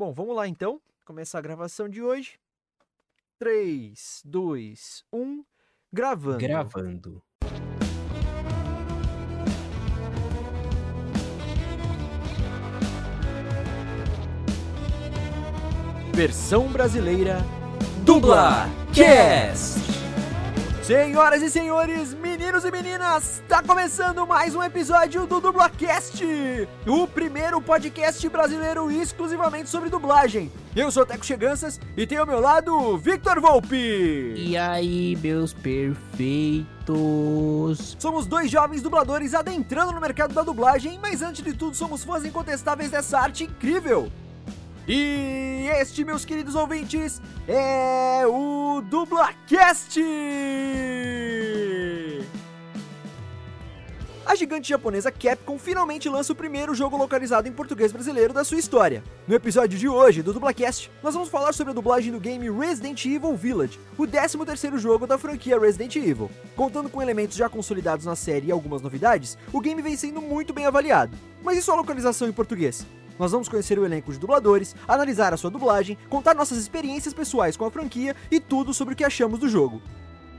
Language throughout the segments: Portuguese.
Bom, vamos lá então. Começar a gravação de hoje. 3, 2, 1. Gravando. Gravando. Versão brasileira Dubla Cast! Senhoras e senhores, meninos e meninas, tá começando mais um episódio do Dublacast, o primeiro podcast brasileiro exclusivamente sobre dublagem. Eu sou Teco Cheganças e tenho ao meu lado Victor Volpe. E aí, meus perfeitos? Somos dois jovens dubladores adentrando no mercado da dublagem, mas antes de tudo somos fãs incontestáveis dessa arte incrível. E este, meus queridos ouvintes, é o DublaCast! A gigante japonesa Capcom finalmente lança o primeiro jogo localizado em português brasileiro da sua história. No episódio de hoje do DublaCast, nós vamos falar sobre a dublagem do game Resident Evil Village, o 13º jogo da franquia Resident Evil. Contando com elementos já consolidados na série e algumas novidades, o game vem sendo muito bem avaliado. Mas e sua localização em português? Nós vamos conhecer o elenco de dubladores, analisar a sua dublagem, contar nossas experiências pessoais com a franquia e tudo sobre o que achamos do jogo.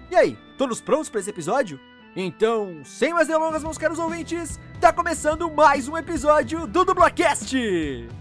E aí, todos prontos para esse episódio? Então, sem mais delongas, meus caros ouvintes, tá começando mais um episódio do Dublacast!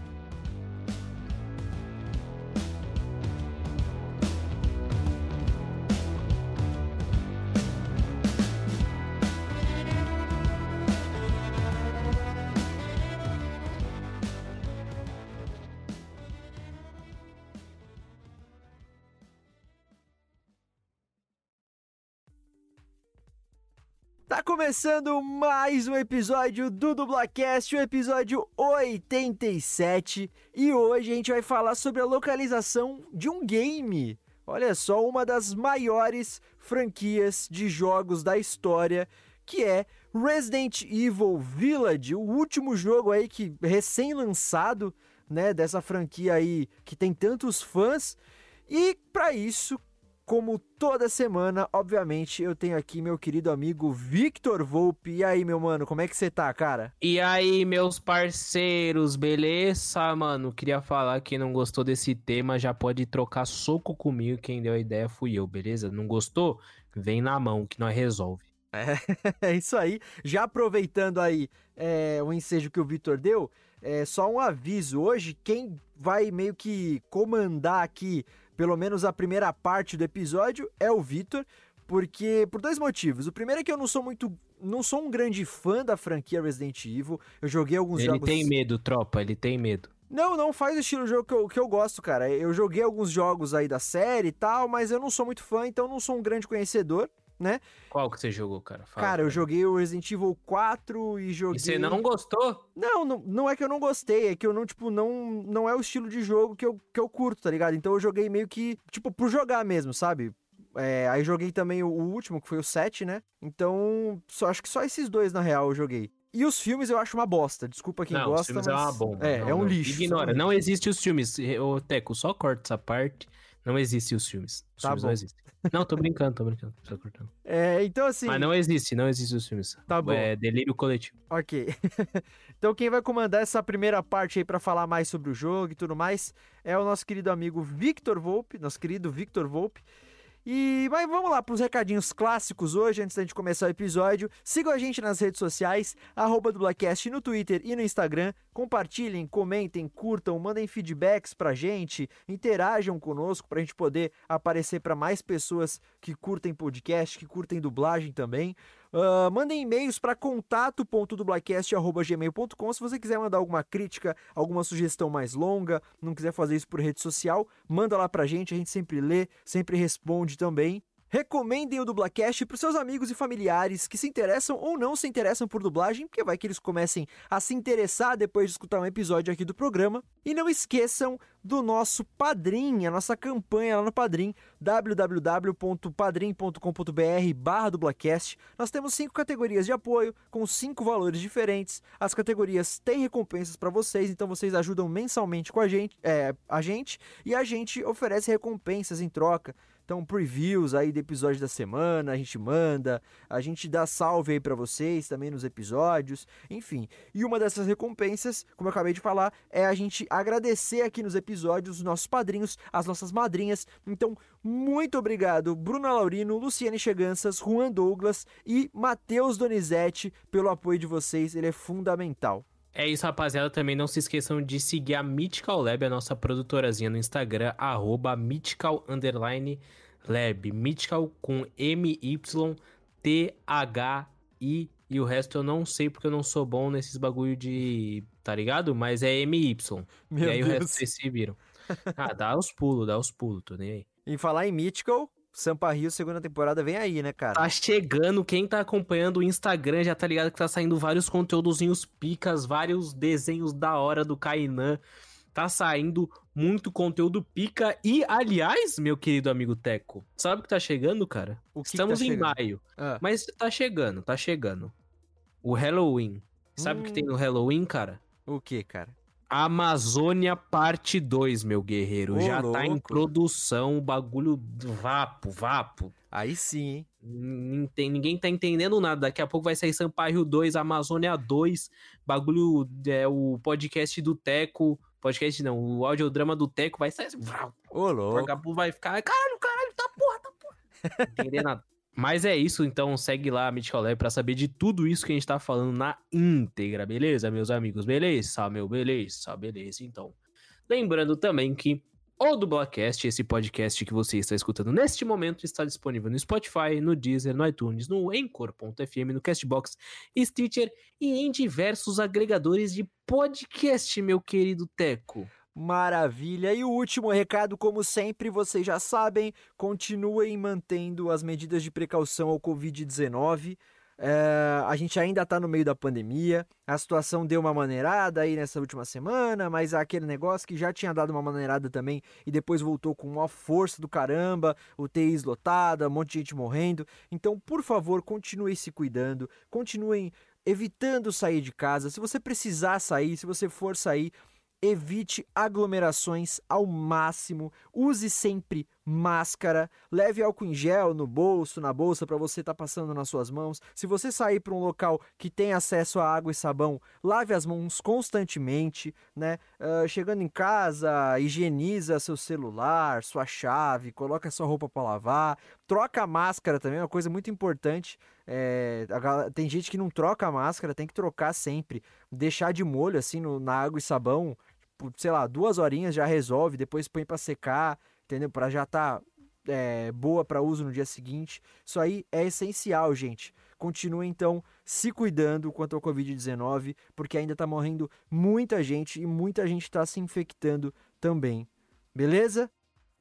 Tá começando mais um episódio do Dublacast, o episódio 87, e hoje a gente vai falar sobre a localização de um game. Olha só, uma das maiores franquias de jogos da história, que é Resident Evil Village, o último jogo aí que recém-lançado, né, dessa franquia aí que tem tantos fãs. E para isso, como toda semana, obviamente, eu tenho aqui meu querido amigo Victor Volpe. E aí, meu mano, como é que você tá, cara? E aí, meus parceiros, beleza? Mano, queria falar que não gostou desse tema, já pode trocar soco comigo. Quem deu a ideia fui eu, beleza? Não gostou? Vem na mão que nós resolve. É, é isso aí. Já aproveitando aí é, o ensejo que o Victor deu, é só um aviso. Hoje, quem vai meio que comandar aqui pelo menos a primeira parte do episódio, é o Vitor, porque por dois motivos. O primeiro é que eu não sou muito não sou um grande fã da franquia Resident Evil. Eu joguei alguns ele jogos. Ele tem medo, tropa, ele tem medo. Não, não faz o estilo de jogo que eu, que eu gosto, cara. Eu joguei alguns jogos aí da série e tal, mas eu não sou muito fã, então não sou um grande conhecedor, né? Qual que você jogou, cara? Fala, cara, eu joguei o Resident Evil 4 e joguei. E você não gostou? Não, não, não é que eu não gostei, é que eu não, tipo, não, não é o estilo de jogo que eu, que eu curto, tá ligado? Então eu joguei meio que, tipo, por jogar mesmo, sabe? É, aí joguei também o, o, último, que foi o 7, né? Então, só, acho que só esses dois, na real, eu joguei. E os filmes eu acho uma bosta. Desculpa quem não, gosta, os filmes mas... é uma bomba. É, não, é um não. lixo. Ignora, não existe os filmes. Ô, Teco, só corta essa parte. Não existem os filmes. Os tá filmes bom. não existem. Não, tô brincando, tô brincando. Tô cortando. É, então assim... Mas não existe, não existe os filmes. Tá bom. É delírio coletivo. Ok. então quem vai comandar essa primeira parte aí para falar mais sobre o jogo e tudo mais é o nosso querido amigo Victor Volpe, nosso querido Victor Volpe. E mas vamos lá para os recadinhos clássicos hoje, antes da gente começar o episódio. Sigam a gente nas redes sociais, arroba Dublacast no Twitter e no Instagram. Compartilhem, comentem, curtam, mandem feedbacks pra gente, interajam conosco pra gente poder aparecer para mais pessoas que curtem podcast, que curtem dublagem também. Uh, mandem e-mails para contato.dublacast.gmail.com se você quiser mandar alguma crítica, alguma sugestão mais longa, não quiser fazer isso por rede social, manda lá pra gente, a gente sempre lê, sempre responde também. Recomendem o Dublacast para seus amigos e familiares que se interessam ou não se interessam por dublagem, porque vai que eles comecem a se interessar depois de escutar um episódio aqui do programa. E não esqueçam do nosso Padrim, a nossa campanha lá no Padrim, www.padrim.com.br barra dublacast. Nós temos cinco categorias de apoio, com cinco valores diferentes. As categorias têm recompensas para vocês, então vocês ajudam mensalmente com a gente, é, a gente, e a gente oferece recompensas em troca Então, previews aí do episódio da semana, a gente manda, a gente dá salve aí para vocês também nos episódios, enfim. E uma dessas recompensas, como eu acabei de falar, é a gente agradecer aqui nos episódios os nossos padrinhos, as nossas madrinhas. Então, muito obrigado, Bruna Laurino, Luciane Cheganças, Juan Douglas e Matheus Donizete pelo apoio de vocês, ele é fundamental. É isso, rapaziada. Também não se esqueçam de seguir a Mythical Lab, a nossa produtorazinha no Instagram, arroba Mythical Underline Lab. Mythical com M-Y-T-H-I. E o resto eu não sei porque eu não sou bom nesses bagulho de. Tá ligado? Mas é MY. Meu e aí Deus. o resto vocês se viram. Ah, dá os pulos, dá os pulos, tô nem aí. Em falar em Mythical, Sampa Rio, segunda temporada, vem aí, né, cara? Tá chegando, quem tá acompanhando o Instagram já tá ligado que tá saindo vários conteúdozinhos picas, vários desenhos da hora do Kainan. Tá saindo muito conteúdo pica. E, aliás, meu querido amigo Teco, sabe o que tá chegando, cara? Que Estamos que tá em maio. Ah. Mas tá chegando, tá chegando. O Halloween. Sabe o hum. que tem no Halloween, cara? O que, cara? Amazônia Parte 2, meu guerreiro. Ô, Já louco. tá em produção, o bagulho vapo, vapo. Aí sim, hein? Ninguém tá entendendo nada. Daqui a pouco vai sair Sampaio 2, Amazônia 2, bagulho, é o podcast do Teco. Podcast não, o audiodrama do Teco vai sair. Ô, louco. O vagabundo vai ficar. Caralho, caralho, tá porra, tá porra. Entender nada. Mas é isso, então segue lá a Mythical Lab pra saber de tudo isso que a gente tá falando na íntegra, beleza, meus amigos? Beleza, meu, beleza, beleza, então. Lembrando também que o Dublacast, esse podcast que você está escutando neste momento, está disponível no Spotify, no Deezer, no iTunes, no Anchor.fm, no Castbox, Stitcher e em diversos agregadores de podcast, meu querido Teco. Maravilha! E o último recado, como sempre, vocês já sabem, continuem mantendo as medidas de precaução ao Covid-19. É, a gente ainda está no meio da pandemia, a situação deu uma maneirada aí nessa última semana, mas aquele negócio que já tinha dado uma maneirada também e depois voltou com uma força do caramba, UTIs lotada, um monte de gente morrendo. Então, por favor, continuem se cuidando, continuem evitando sair de casa. Se você precisar sair, se você for sair, evite aglomerações ao máximo, use sempre máscara, leve álcool em gel no bolso, na bolsa para você estar tá passando nas suas mãos. Se você sair para um local que tem acesso a água e sabão, lave as mãos constantemente, né? Uh, chegando em casa, higieniza seu celular, sua chave, coloca sua roupa para lavar, troca a máscara também, é uma coisa muito importante. É, tem gente que não troca a máscara, tem que trocar sempre, deixar de molho assim no, na água e sabão sei lá, duas horinhas já resolve, depois põe para secar, entendeu? Para já tá é, boa para uso no dia seguinte. Isso aí é essencial, gente. Continue então se cuidando quanto ao Covid-19, porque ainda tá morrendo muita gente e muita gente está se infectando também. Beleza?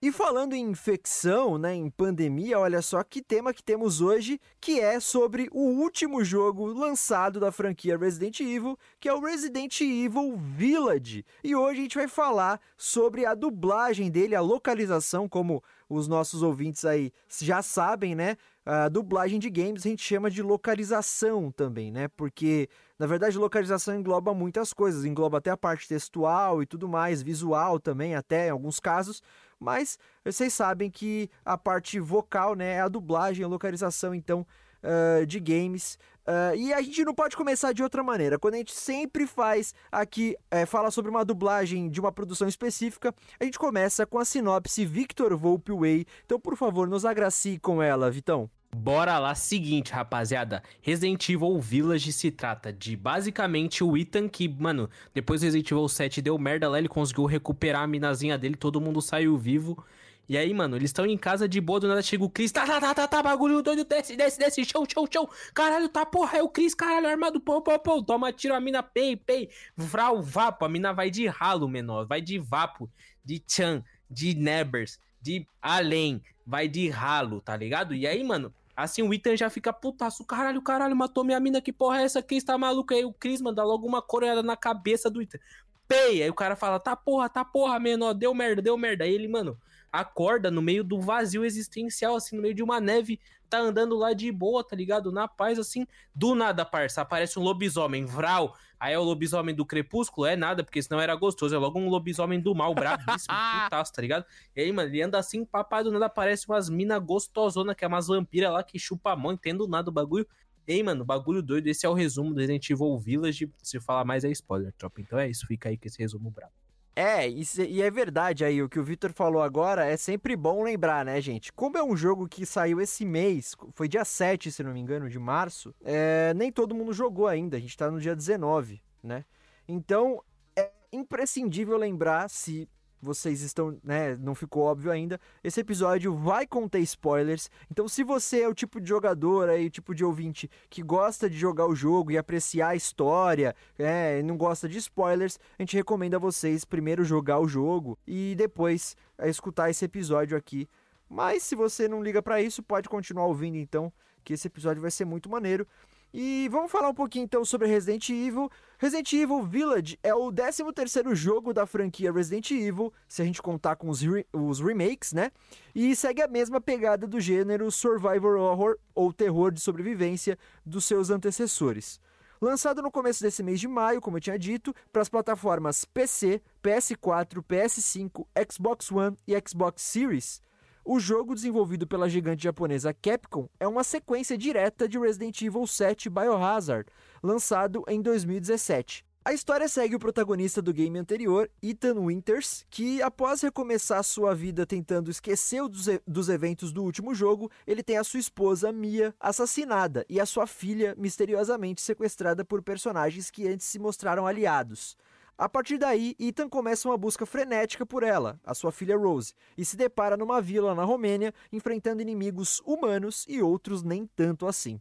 E falando em infecção, né, em pandemia, olha só que tema que temos hoje, que é sobre o último jogo lançado da franquia Resident Evil, que é o Resident Evil Village. E hoje a gente vai falar sobre a dublagem dele, a localização, como os nossos ouvintes aí já sabem, né? A dublagem de games a gente chama de localização também, né? Porque, na verdade, localização engloba muitas coisas, engloba até a parte textual e tudo mais, visual também, até em alguns casos, mas vocês sabem que a parte vocal, né, é a dublagem, a localização, então, uh, de games. Uh, e a gente não pode começar de outra maneira. Quando a gente sempre faz aqui, é, fala sobre uma dublagem de uma produção específica, a gente começa com a sinopse Victor Volpe Way. Então, por favor, nos agracie com ela, Vitão. Bora lá, seguinte, rapaziada. Resident Evil Village se trata de basicamente o Ethan que, mano, depois do Resident Evil 7 deu merda lá, ele conseguiu recuperar a minazinha dele, todo mundo saiu vivo. E aí, mano, eles estão em casa de boa, do nada chega o Chris, tá, tá, tá, tá, tá, bagulho doido, desce, desce, desce, show, show, show. Caralho, tá, porra, é o Chris, caralho, armado, pô, pô, pô, toma tiro, a mina, pei, pei, vral, vapo, a mina vai de ralo, menor, vai de vapo, de chan, de nebers, de além, vai de ralo, tá ligado? E aí, mano, Assim, o Ethan já fica putaço. Caralho, caralho, matou minha mina. Que porra é essa? Quem está maluco? Aí o Chris manda logo uma coreada na cabeça do Ethan. Pei! Aí o cara fala, tá porra, tá porra, menor. Deu merda, deu merda. Aí ele, mano, acorda no meio do vazio existencial, assim, no meio de uma neve tá andando lá de boa, tá ligado? Na paz, assim, do nada, parça, aparece um lobisomem, vral. Aí é o lobisomem do crepúsculo? É nada, porque senão era gostoso. É logo um lobisomem do mal, brabíssimo, putaço, tá ligado? E aí, mano, ele anda assim, papai, do nada aparece umas mina gostosona, que é umas vampiras lá que chupa a mão, entendo nada o bagulho. Ei, mano, bagulho doido. Esse é o resumo do Resident Evil Village. Se falar mais é spoiler, tropa. Então é isso, fica aí com esse resumo brabo. É, e é verdade aí, o que o Victor falou agora é sempre bom lembrar, né, gente? Como é um jogo que saiu esse mês, foi dia 7, se não me engano, de março, é, nem todo mundo jogou ainda, a gente tá no dia 19, né? Então, é imprescindível lembrar, se vocês estão, né, não ficou óbvio ainda, esse episódio vai conter spoilers. Então, se você é o tipo de jogador aí, o tipo de ouvinte que gosta de jogar o jogo e apreciar a história, é, não gosta de spoilers, a gente recomenda a vocês primeiro jogar o jogo e depois é, escutar esse episódio aqui. Mas se você não liga para isso, pode continuar ouvindo então, que esse episódio vai ser muito maneiro. E vamos falar um pouquinho então sobre Resident Evil. Resident Evil Village é o 13º jogo da franquia Resident Evil, se a gente contar com os, re os remakes, né? E segue a mesma pegada do gênero survival horror ou terror de sobrevivência dos seus antecessores. Lançado no começo desse mês de maio, como eu tinha dito, para as plataformas PC, PS4, PS5, Xbox One e Xbox Series, o jogo, desenvolvido pela gigante japonesa Capcom, é uma sequência direta de Resident Evil 7 Biohazard, lançado em 2017. A história segue o protagonista do game anterior, Ethan Winters, que após recomeçar sua vida tentando esquecer dos, dos eventos do último jogo, ele tem a sua esposa Mia assassinada e a sua filha misteriosamente sequestrada por personagens que antes se mostraram aliados. A partir daí, Ethan começa uma busca frenética por ela, a sua filha Rose, e se depara numa vila na Romênia, enfrentando inimigos humanos e outros nem tanto assim.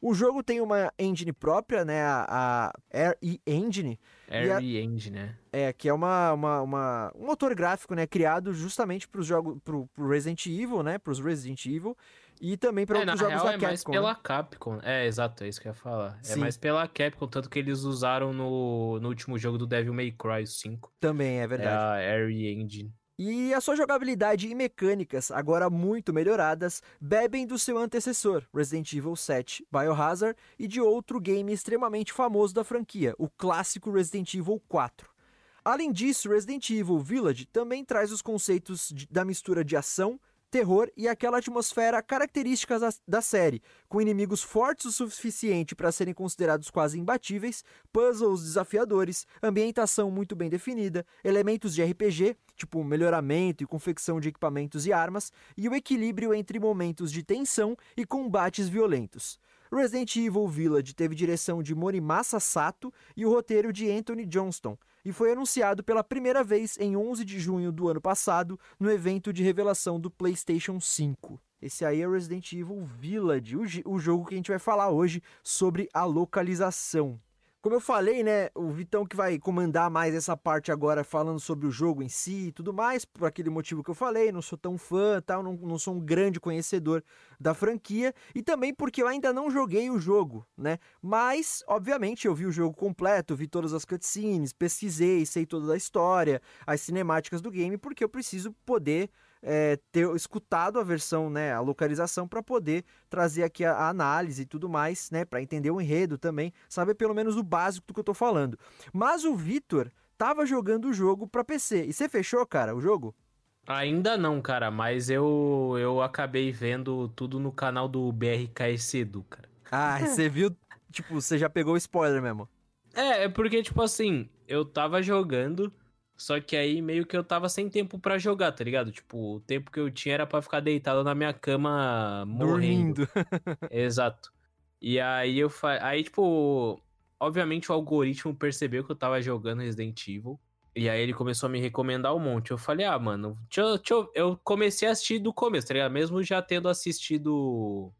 O jogo tem uma engine própria, né? A, a RE Engine. RE Engine, né? É, que é uma, uma, uma, um motor gráfico, né? Criado justamente para os jogos, pro, pro Resident Evil, né? Para os Resident Evil. E também para é, outros jogos real, da é Capcom. mais pela né? Capcom. É, exato, é isso que eu ia falar. Sim. É mais pela Capcom, tanto que eles usaram no, no último jogo do Devil May Cry 5. Também, é É verdade. a RE Engine. E a sua jogabilidade e mecânicas, agora muito melhoradas, bebem do seu antecessor, Resident Evil 7 Biohazard, e de outro game extremamente famoso da franquia, o clássico Resident Evil 4. Além disso, Resident Evil Village também traz os conceitos de- da mistura de ação, terror e aquela atmosfera característica da, da série, com inimigos fortes o suficiente para serem considerados quase imbatíveis, puzzles desafiadores, ambientação muito bem definida, elementos de RPG, tipo melhoramento e confecção de equipamentos e armas, e o equilíbrio entre momentos de tensão e combates violentos. Resident Evil Village teve direção de Morimasa Sato e o roteiro de Anthony Johnston, e foi anunciado pela primeira vez em 11 de junho do ano passado no evento de revelação do PlayStation 5. Esse aí é Resident Evil Village, o, o jogo que a gente vai falar hoje sobre a localização. Como eu falei, né, o Vitão que vai comandar mais essa parte agora falando sobre o jogo em si e tudo mais, por aquele motivo que eu falei, não sou tão fã, tal, não, não sou um grande conhecedor da franquia e também porque eu ainda não joguei o jogo, né? Mas, obviamente, eu vi o jogo completo, vi todas as cutscenes, pesquisei, sei toda a história, as cinemáticas do game, porque eu preciso poder é, ter escutado a versão, né, a localização para poder trazer aqui a, a análise e tudo mais, né, para entender o enredo também, saber pelo menos o básico do que eu tô falando. Mas o Vitor tava jogando o jogo para PC. E você fechou, cara, o jogo? Ainda não, cara, mas eu, eu acabei vendo tudo no canal do BRKS Edu, cara. Ah, você viu? Tipo, você já pegou o spoiler mesmo. É, é porque, tipo assim, eu tava jogando, só que aí meio que eu tava sem tempo pra jogar, tá ligado? Tipo, o tempo que eu tinha era pra ficar deitado na minha cama morrendo. Exato. E aí eu fa... aí tipo, obviamente o algoritmo percebeu que eu tava jogando Resident Evil. E aí ele começou a me recomendar um monte. Eu falei, ah, mano, deixa eu, deixa eu... eu comecei a assistir do começo, tá ligado? Mesmo já tendo assistido.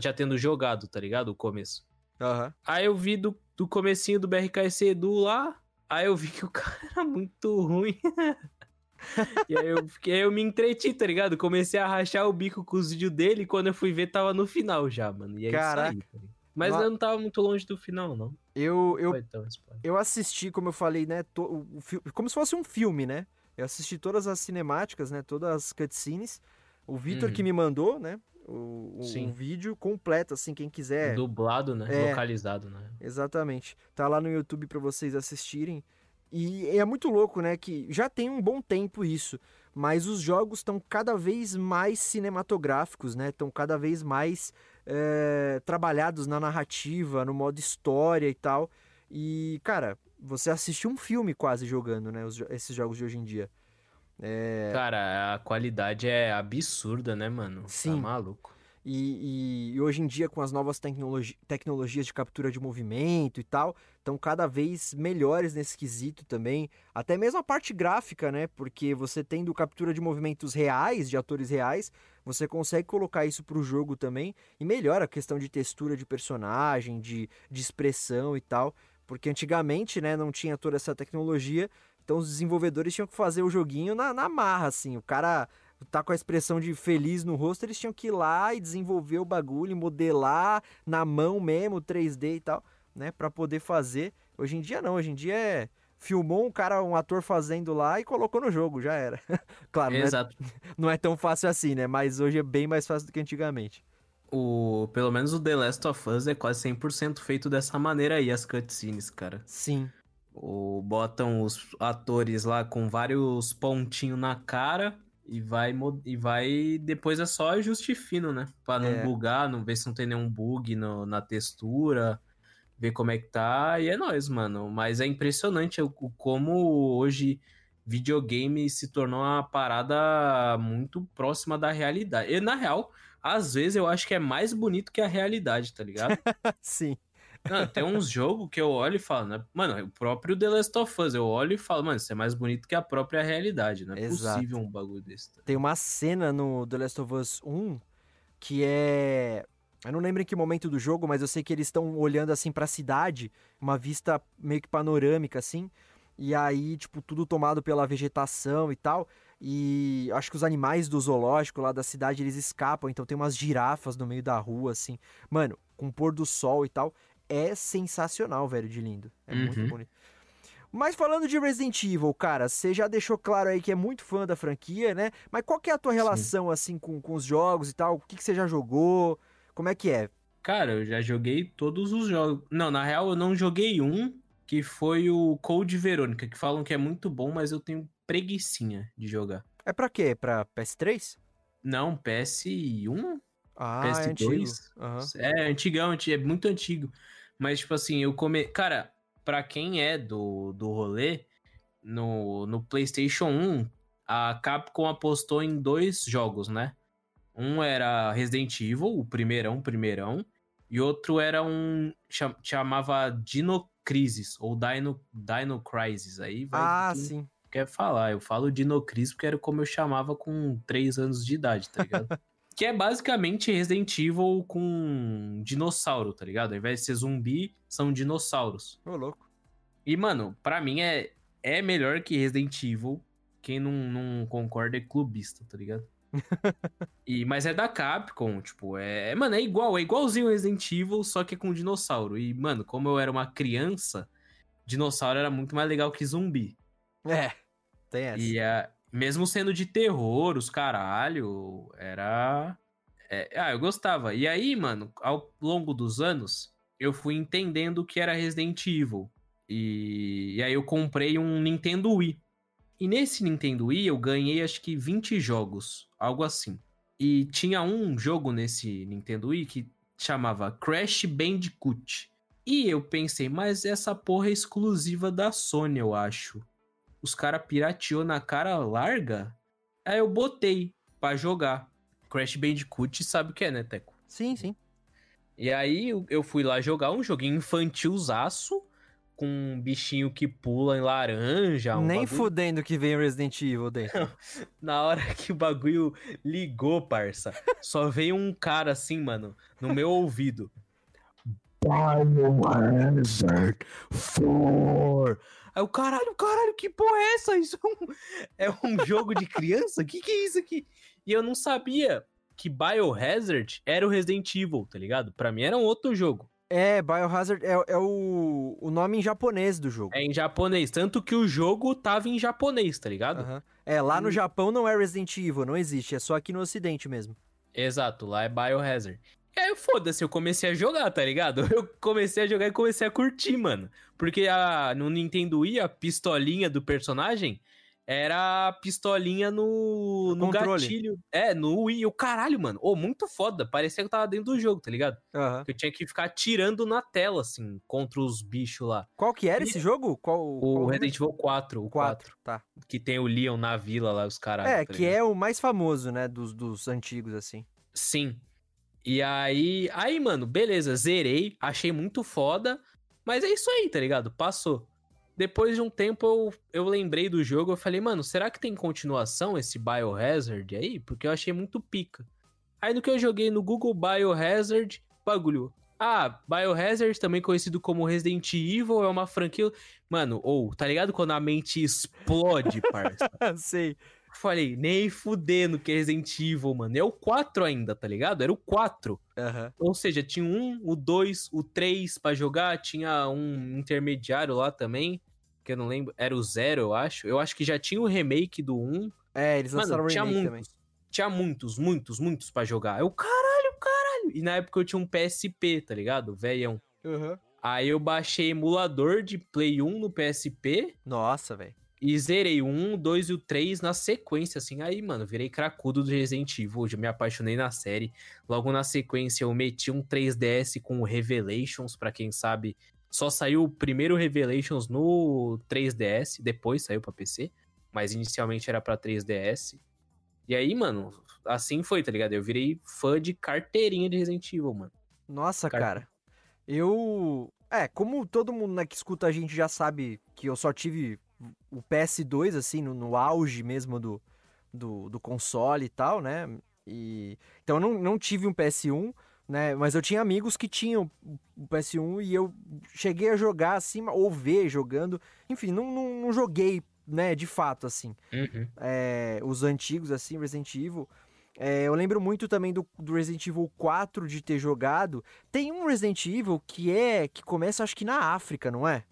Já tendo jogado, tá ligado? O começo. Aham. Aí eu vi do, do comecinho do BRKS Edu lá. Aí eu vi que o cara era muito ruim. e aí eu, fiquei, aí eu me entreti, tá ligado? Comecei a rachar o bico com os vídeos dele. E quando eu fui ver, tava no final já, mano. E é Caraca. tá ligado? Mas Nossa. eu não tava muito longe do final, não. Eu, eu Foi tão spoiler. Eu assisti, como eu falei, né? to- o fi- como se fosse um filme, né? Eu assisti todas as cinemáticas, né? Todas as cutscenes. O Vitor Uhum. que me mandou, né? O, o, vídeo completo, assim, quem quiser. Dublado, né? É. Localizado, né? Exatamente. Tá lá no YouTube pra vocês assistirem. E é muito louco, né? Que já tem um bom tempo isso. Mas os jogos estão cada vez mais cinematográficos, né? Estão cada vez mais é, trabalhados na narrativa, no modo história e tal. E, cara, você assiste um filme quase jogando, né? os esses jogos de hoje em dia. É, Cara, a qualidade é absurda, né, mano? Sim. Tá maluco. E, e- e hoje em dia, com as novas tecnologi- tecnologias de captura de movimento e tal, estão cada vez melhores nesse quesito também. Até mesmo a parte gráfica, né? Porque você tendo captura de movimentos reais, de atores reais, você consegue colocar isso pro jogo também e melhora a questão de textura de personagem, de, de expressão e tal. Porque antigamente, né, não tinha toda essa tecnologia, então os desenvolvedores tinham que fazer o joguinho na, na marra, assim. O cara tá com a expressão de feliz no rosto, eles tinham que ir lá e desenvolver o bagulho, modelar na mão mesmo, 3D e tal, né, Pra poder fazer. Hoje em dia não, hoje em dia é filmou um cara, um ator fazendo lá e colocou no jogo, já era. claro, não é, Exato. não é tão fácil assim, né? Mas hoje é bem mais fácil do que antigamente. O, pelo menos o The Last of Us é quase 100% feito dessa maneira aí, as cutscenes, cara. Sim. O, botam os atores lá com vários pontinhos na cara e vai, e vai depois é só ajuste fino, né? Pra não É. bugar, não ver se não tem nenhum bug no- na textura, ver como é que tá, e é nóis, mano. Mas é impressionante o como hoje videogame se tornou uma parada muito próxima da realidade. E, na real, às vezes eu acho que é mais bonito que a realidade, tá ligado? Sim. Não, tem uns jogos que eu olho e falo, né? Mano, o próprio The Last of Us, eu olho e falo, mano, isso é mais bonito que a própria realidade, não é Exato. possível um bagulho desse. tá? Tem uma cena no The Last of Us 1 que é. Eu não lembro em que momento do jogo, mas eu sei que eles estão olhando assim pra cidade, uma vista meio que panorâmica assim. E aí, tipo, tudo tomado pela vegetação e tal. E acho que os animais do zoológico lá da cidade eles escapam, então tem umas girafas no meio da rua, assim. Mano, com pôr do sol e tal. É sensacional, velho, de lindo. É muito Uhum. bonito. Mas falando de Resident Evil, cara, você já deixou claro aí que é muito fã da franquia, né? Mas qual que é a tua relação, assim, com, com os jogos e tal? O que, que você já jogou? Como é que é? Cara, eu já joguei todos os jogos. Não, na real, eu não joguei um, que foi o Code Verônica, que falam que é muito bom, mas eu tenho preguiçinha de jogar. É pra quê? Pra PS3? Não, PS1? Ah, é PS2? antigo. Aham. É, antigão, anti- é muito antigo. Mas, tipo assim, eu come... Cara, pra quem é do, do rolê, no, no PlayStation 1, a Capcom apostou em dois jogos, né? Um era Resident Evil, o primeirão, primeirão. E outro era um. cham- chamava Dino Crisis, ou Dino, Dino Crisis. Aí vai. Ah, sim. quer falar. Eu falo Dino Crisis porque era como eu chamava com 3 anos de idade, tá ligado? que é basicamente Resident Evil com dinossauro, tá ligado? Ao invés de ser zumbi, são dinossauros. Ô, louco. E, mano, pra mim é, é melhor que Resident Evil. Quem não, não concorda é clubista, tá ligado? e, mas é da Capcom, tipo, é, é- Mano, é igual, é igualzinho Resident Evil, só que com dinossauro. E, mano, como eu era uma criança, dinossauro era muito mais legal que zumbi. É, tem essa. E a, mesmo sendo de terror, os caralho, era. é, ah, eu gostava. E aí, mano, ao longo dos anos, eu fui entendendo o que era Resident Evil. E, e aí eu comprei um Nintendo Wii. E nesse Nintendo Wii eu ganhei acho que 20 jogos, algo assim. E tinha um jogo nesse Nintendo Wii que chamava Crash Bandicoot. E eu pensei, mas essa porra é exclusiva da Sony, eu acho os caras pirateou na cara larga. Aí eu botei pra jogar. Crash Bandicoot sabe o que é, né, Teco? Sim, sim. E aí eu- eu fui lá jogar um joguinho infantilzaço, com um bichinho que pula em laranja. Um Nem bagulho- fudendo que vem Resident Evil dentro. Na hora que o bagulho ligou, parça, só veio um cara assim, mano, no meu ouvido. Biohazard 4. Aí o caralho, caralho, que porra é essa? Isso é um, é um jogo de criança? Que que é isso aqui? E eu não sabia que Biohazard era o Resident Evil, tá ligado? Pra mim era um outro jogo. é, Biohazard é, é o, o nome em japonês do jogo. É em japonês. Tanto que o jogo tava em japonês, tá ligado? Aham. É, lá no. Japão não é Resident Evil, não existe, é só aqui no ocidente mesmo. Exato, lá é Biohazard. E aí, foda-se, eu comecei a jogar, tá ligado? Eu comecei a jogar e comecei a curtir, mano. Porque a, no Nintendo Wii, a pistolinha do personagem era a pistolinha no, no Controle. gatilho. É, no Wii. O caralho, mano. Ô, muito foda. Parecia que eu tava dentro do jogo, tá ligado? Aham. Que eu tinha que ficar tirando na tela, assim, contra os bichos lá. Qual que era E- esse jogo? Qual, O qual Resident Evil 4, o 4. 4, tá. Que tem o Leon na vila lá, os caras. É, que é o mais famoso, né, dos, dos antigos, assim. Sim. E aí, aí, mano, beleza, zerei, achei muito foda, mas é isso aí, tá ligado? Passou. Depois de um tempo eu, eu lembrei do jogo, eu falei, mano, será que tem continuação esse Biohazard aí? Porque eu achei muito pica. Aí no que eu joguei no Google Biohazard, bagulho. Ah, Biohazard, também conhecido como Resident Evil, é uma franquia. Mano, ou, tá ligado quando a mente explode, parça? Sei. Falei, nem fudendo que é Resident Evil, mano. É o 4 ainda, tá ligado? Era o 4. Aham. Ou seja, tinha um, o 2, o 3 pra jogar, tinha um intermediário lá também, que eu não lembro, era o 0, eu acho. Eu acho que já tinha o remake do 1. É, eles lançaram Mano, o remake muitos. também. Tinha muitos, muitos, muitos pra jogar. Eu, caralho, caralho. E na época eu tinha um PSP, tá ligado? Velhão. Aham. Aí eu baixei emulador de Play 1 no PSP Nossa, velho. E zerei o 1, o 2 e o 3 na sequência, assim. Aí, mano, virei cracudo do Resident Evil, já me apaixonei na série. Logo na sequência eu meti um 3DS com o Revelations, pra quem sabe. Só saiu o primeiro Revelations no 3DS, depois saiu pra PC. Mas inicialmente era pra 3DS. E aí, mano, assim foi, tá ligado? Eu virei fã de carteirinha de Resident Evil, mano. Nossa, Cara. cara. Eu. É, como todo mundo né, que escuta a gente já sabe que eu só tive o PS2, assim, no, no auge mesmo do, do, do console e tal, né? E, então eu não, não tive um PS1, né? Mas eu tinha amigos que tinham o PS1 e eu cheguei a jogar assim, ou ver jogando. Enfim, não, não, não joguei, né, de fato, assim Uhum. é, os antigos, assim, Resident Evil. É, eu lembro muito também do, do Resident Evil 4 de ter jogado. Tem um Resident Evil que é. que começa, acho que na África, não é?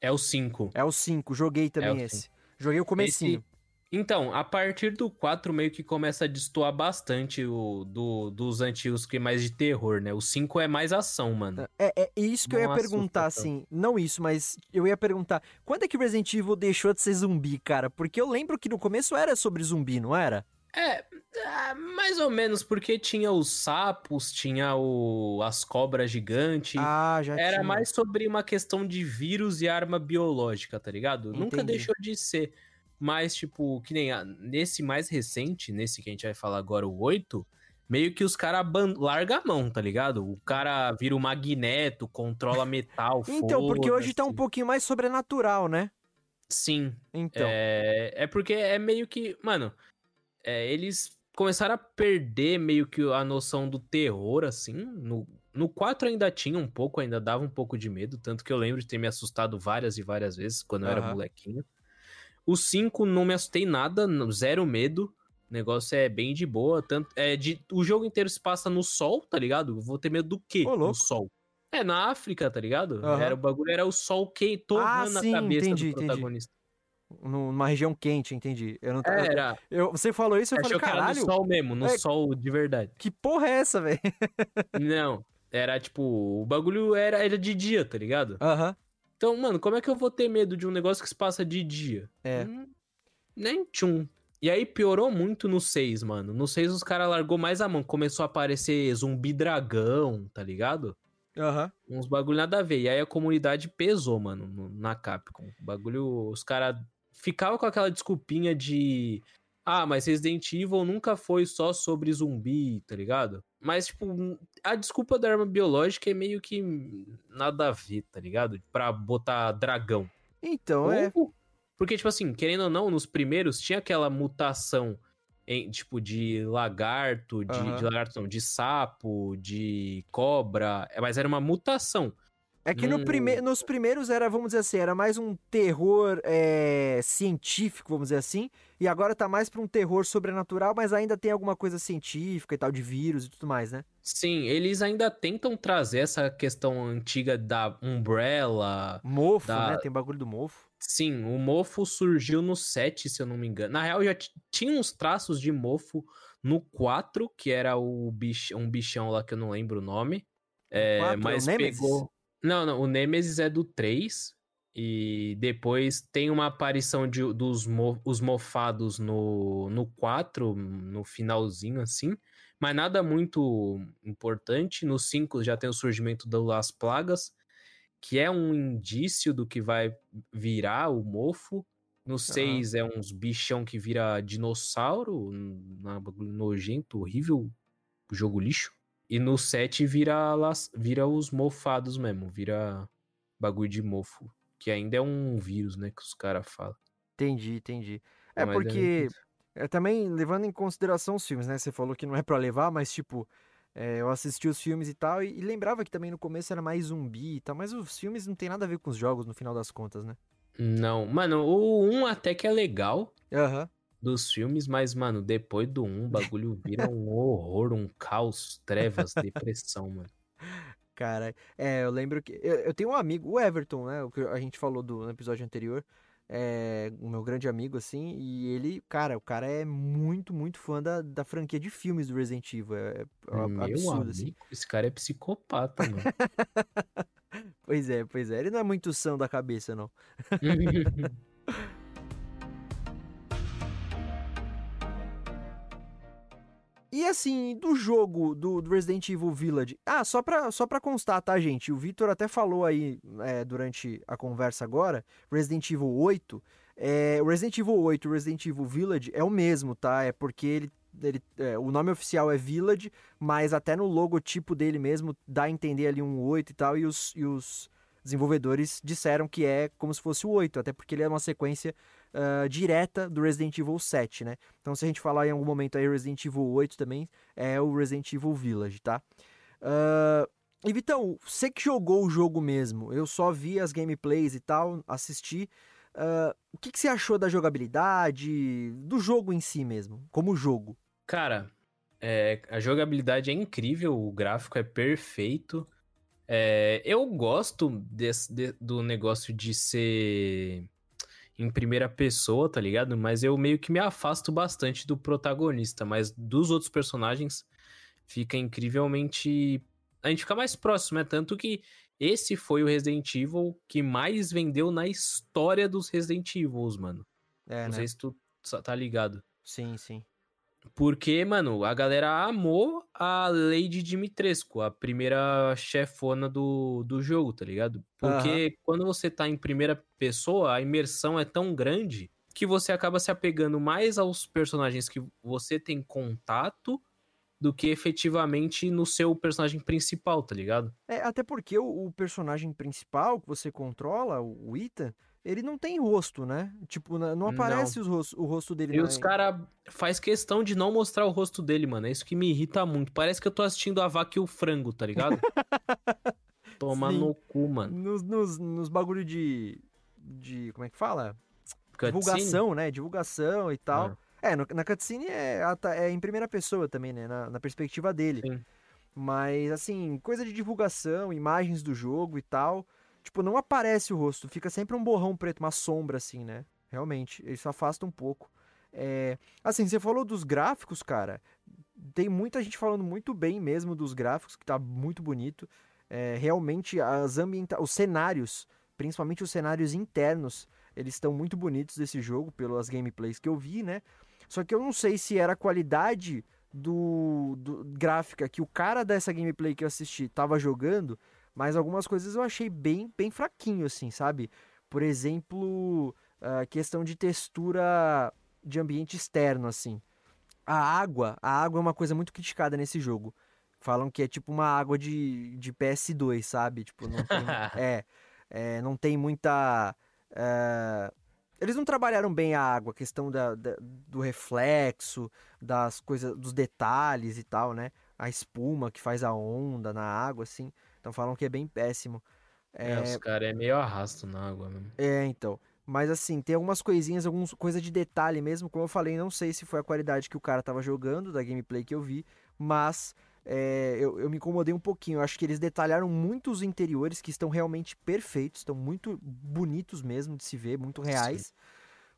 É o 5. É o 5, joguei também É esse. Joguei o comecinho. Então, a partir do 4 meio que começa a destoar bastante o do, dos antigos que é mais de terror, né? O 5 é mais ação, mano. É, é isso que eu Não ia assusta perguntar, tanto. assim. Não isso, mas eu ia perguntar: quando é que Resident Evil deixou de ser zumbi, cara? Porque eu lembro que no começo era sobre zumbi, não era? É, ah, mais ou menos, porque tinha os sapos, tinha o, as cobras gigantes. Ah, já Era tinha. mais sobre uma questão de vírus e arma biológica, tá ligado? Nunca Entendi. deixou de ser. Mas, tipo, que nem a- nesse mais recente, nesse que a gente vai falar agora, o 8, meio que os caras largam a mão, tá ligado? O cara vira o magneto, controla metal, Então, porque hoje tá um pouquinho mais sobrenatural, né? Sim, Então. é, é porque é meio que. Mano, é, eles começaram a perder meio que a noção do terror, assim. No, no 4 ainda tinha um pouco, ainda dava um pouco de medo. Tanto que eu lembro de ter me assustado várias e várias vezes quando eu era molequinho. O 5 não me assustei nada, zero medo. O negócio é bem de boa. Tanto, é de, o jogo inteiro se passa no sol, tá ligado? Vou ter medo do quê? Ô, no sol. É, na África, tá ligado? Aham. Era, o bagulho era o sol que torrando Ah, sim, a cabeça entendi, do entendi. Numa região quente, entendi. Eu não eu- Era, eu- Você falou isso, eu achou falei, que era no caralho, sol mesmo, no É. sol de verdade. que porra é essa, velho? Não, era tipo, o bagulho era, era de dia, tá ligado? Aham. Então, mano, como é que eu vou ter medo de um negócio que se passa de dia? É. Hum, nem tchum. E aí piorou muito no 6, mano. No 6 os caras largou mais a mão. Começou a aparecer zumbi dragão, tá ligado? Aham. Uns bagulho nada a ver. E aí a comunidade pesou, mano, no- na Capcom. O bagulho, os caras ficavam com aquela desculpinha de. Ah, mas Resident Evil nunca foi só sobre zumbi, tá ligado? Mas, tipo, a desculpa da arma biológica é meio que nada a ver, tá ligado? Pra botar dragão. Então, é. Ou- Porque, tipo assim, querendo ou não, nos primeiros tinha aquela mutação, em, tipo, de lagarto, de, Aham. de lagarto não, de sapo, de cobra, é, mas era uma mutação. É que no Hum. prime... nos primeiros era, vamos dizer assim, era mais um terror é, científico, vamos dizer assim, e agora tá mais pra um terror sobrenatural, mas ainda tem alguma coisa científica e tal, de vírus e tudo mais, né? Sim, eles ainda tentam trazer essa questão antiga da Umbrella. Mofo, Da- né? Tem bagulho do mofo. Sim, o mofo surgiu no 7, se eu não me engano. Na real, já tinha uns traços de mofo no 4, que era o bich... um bichão lá que eu não lembro o nome. É, é o mas Nemesis? Não, não, o Nemesis é do 3. E depois tem uma aparição de, dos mo- os mofados no, no 4, no finalzinho, assim. Mas nada muito importante. No 5 já tem o surgimento das plagas, que é um indício do que vai virar o mofo. No 6 é uns bichão que vira dinossauro, um bagulho nojento, horrível, jogo lixo. E no 7 vira, las- vira os mofados mesmo, vira bagulho de mofo. Que ainda é um vírus, né, que os caras falam. Entendi, entendi. É Mas porque, muito- é, também levando em consideração os filmes, né? Você falou que não é pra levar, mas tipo, é, eu assisti os filmes e tal, e, e lembrava que também no começo era mais zumbi e tal, mas os filmes não tem nada a ver com os jogos no final das contas, né? Não, mano, o 1 até que é legal Aham. Dos filmes, mas, mano, depois do 1, o bagulho vira um horror, um caos, trevas, depressão, mano. Cara, é, eu lembro que. Eu, eu tenho um amigo, o Everton, né? O que a gente falou do, no episódio anterior. É o meu grande amigo, assim, e ele, cara, o cara é muito, muito fã da, da franquia de filmes do Resident Evil. É, é Meu absurdo, assim. amigo, esse cara é psicopata, mano. Pois é, pois é. Ele não é muito são da cabeça, não. E assim, do jogo do, do Resident Evil Village. Ah, só pra, só pra constar, tá, gente? O Victor até falou aí é, durante a conversa agora, Resident Evil 8. É, o Resident Evil 8 e o Resident Evil Village é o mesmo, tá? É porque ele. ele é, o nome oficial é Village, mas até no logotipo dele mesmo dá a entender ali um 8 e tal, e os, e os desenvolvedores disseram que é como se fosse o 8, até porque ele é uma sequência ah, direta do Resident Evil 7, né? Então, se a gente falar em algum momento aí Resident Evil 8 também, é o Resident Evil Village, tá? Ah, e Vitão, você que jogou o jogo mesmo, eu só vi as gameplays e tal, assisti. ah, o que, que você achou da jogabilidade, do jogo em si mesmo, como jogo? Cara, é, a jogabilidade é incrível, o gráfico é perfeito. É, eu gosto de- do negócio de ser em primeira pessoa, tá ligado? Mas eu meio que me afasto bastante do protagonista, mas dos outros personagens fica incrivelmente. A gente fica mais próximo, né? Tanto que esse foi o Resident Evil que mais vendeu na história dos Resident Evils, mano. É, Não né? sei se tu tá ligado. Sim, sim. Porque, mano, a galera amou a Lady Dimitrescu, a primeira chefona do, do jogo, tá ligado? Porque quando você tá em primeira pessoa, a imersão é tão grande que você acaba se apegando mais aos personagens que você tem contato do que efetivamente no seu personagem principal, tá ligado? É, até porque o, o personagem principal que você controla, o, Ethan, ele não tem rosto, né? Tipo, não aparece os ros- o rosto dele E os caras faz questão de não mostrar o rosto dele, mano. É isso que me irrita muito. Parece que eu tô assistindo a vaca e o frango, tá ligado? Toma Sim. no cu, mano. nos, nos, nos bagulho de, de. Como é que fala? Cutscene? Divulgação, né? Divulgação e tal. Ah, É, no- na cutscene é, é em primeira pessoa também, né? Na, na perspectiva dele. Sim. Mas, assim, coisa de divulgação, imagens do jogo e tal. Tipo, não aparece o rosto, fica sempre um borrão preto, uma sombra, assim, né? Realmente, isso afasta um pouco. É, assim, você falou dos gráficos, cara. Tem muita gente falando muito bem mesmo dos gráficos, que tá muito bonito. É, realmente, as ambienta os cenários, principalmente os cenários internos, eles estão muito bonitos desse jogo, pelas gameplays que eu vi, né? Só que eu não sei se era a qualidade do, do gráfica que o cara dessa gameplay que eu assisti tava jogando, mas algumas coisas eu achei bem, bem fraquinho, assim, sabe? Por exemplo, a questão de textura de ambiente externo, assim. A água, a água é uma coisa muito criticada nesse jogo. Falam que é tipo uma água de, de PS2, sabe? Tipo, não tem, é, é, não tem muita. é, eles não trabalharam bem a água, a questão da, da- do reflexo, das coisas, dos detalhes e tal, né? A espuma que faz a onda na água, assim. Então falam que é bem péssimo. É, é os caras é meio arrasto na água mesmo. É, então. Mas assim, tem algumas coisinhas, algumas coisa de detalhe mesmo. Como eu falei, não sei se foi a qualidade que o cara tava jogando, da gameplay que eu vi, mas é, eu, eu, me incomodei um pouquinho. Eu acho que eles detalharam muito os interiores que estão realmente perfeitos, estão muito bonitos mesmo de se ver, muito reais. Sim.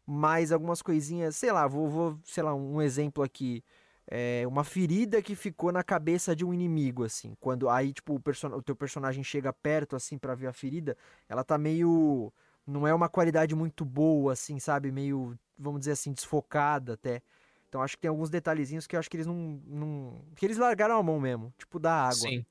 Mas algumas coisinhas, sei lá, vou, vou sei lá, um exemplo aqui. É uma ferida que ficou na cabeça de um inimigo, assim. Quando aí, tipo, o, person o teu personagem chega perto, assim, para ver a ferida, ela tá meio. Não é uma qualidade muito boa, assim, sabe? Meio, vamos dizer assim, desfocada até. Então acho que tem alguns detalhezinhos que eu acho que eles não, não. que eles largaram a mão mesmo. Tipo, da água. Sim.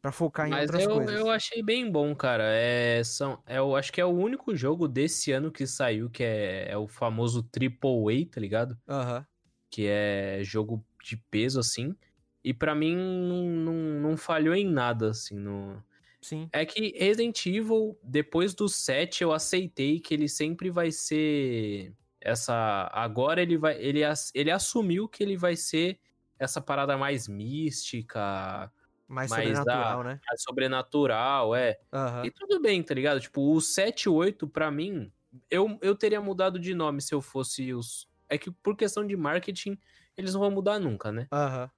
Pra focar em Mas outras eu, coisas. eu achei bem bom, cara. É, são, é, eu acho que é o único jogo desse ano que saiu, que é, é o famoso Triple A, tá ligado? Aham. Que é jogo de peso, assim. E para mim não, não, não falhou em nada, assim, no... Sim. É que Resident Evil, depois do 7, eu aceitei que ele sempre vai ser essa agora ele vai ele, ele assumiu que ele vai ser essa parada mais mística, mais, mais sobrenatural, né? Mais sobrenatural, é. Uhum. E tudo bem, tá ligado? Tipo, o 7 e 8 para mim, eu, eu teria mudado de nome se eu fosse os é que por questão de marketing, eles não vão mudar nunca, né? Aham. Uhum.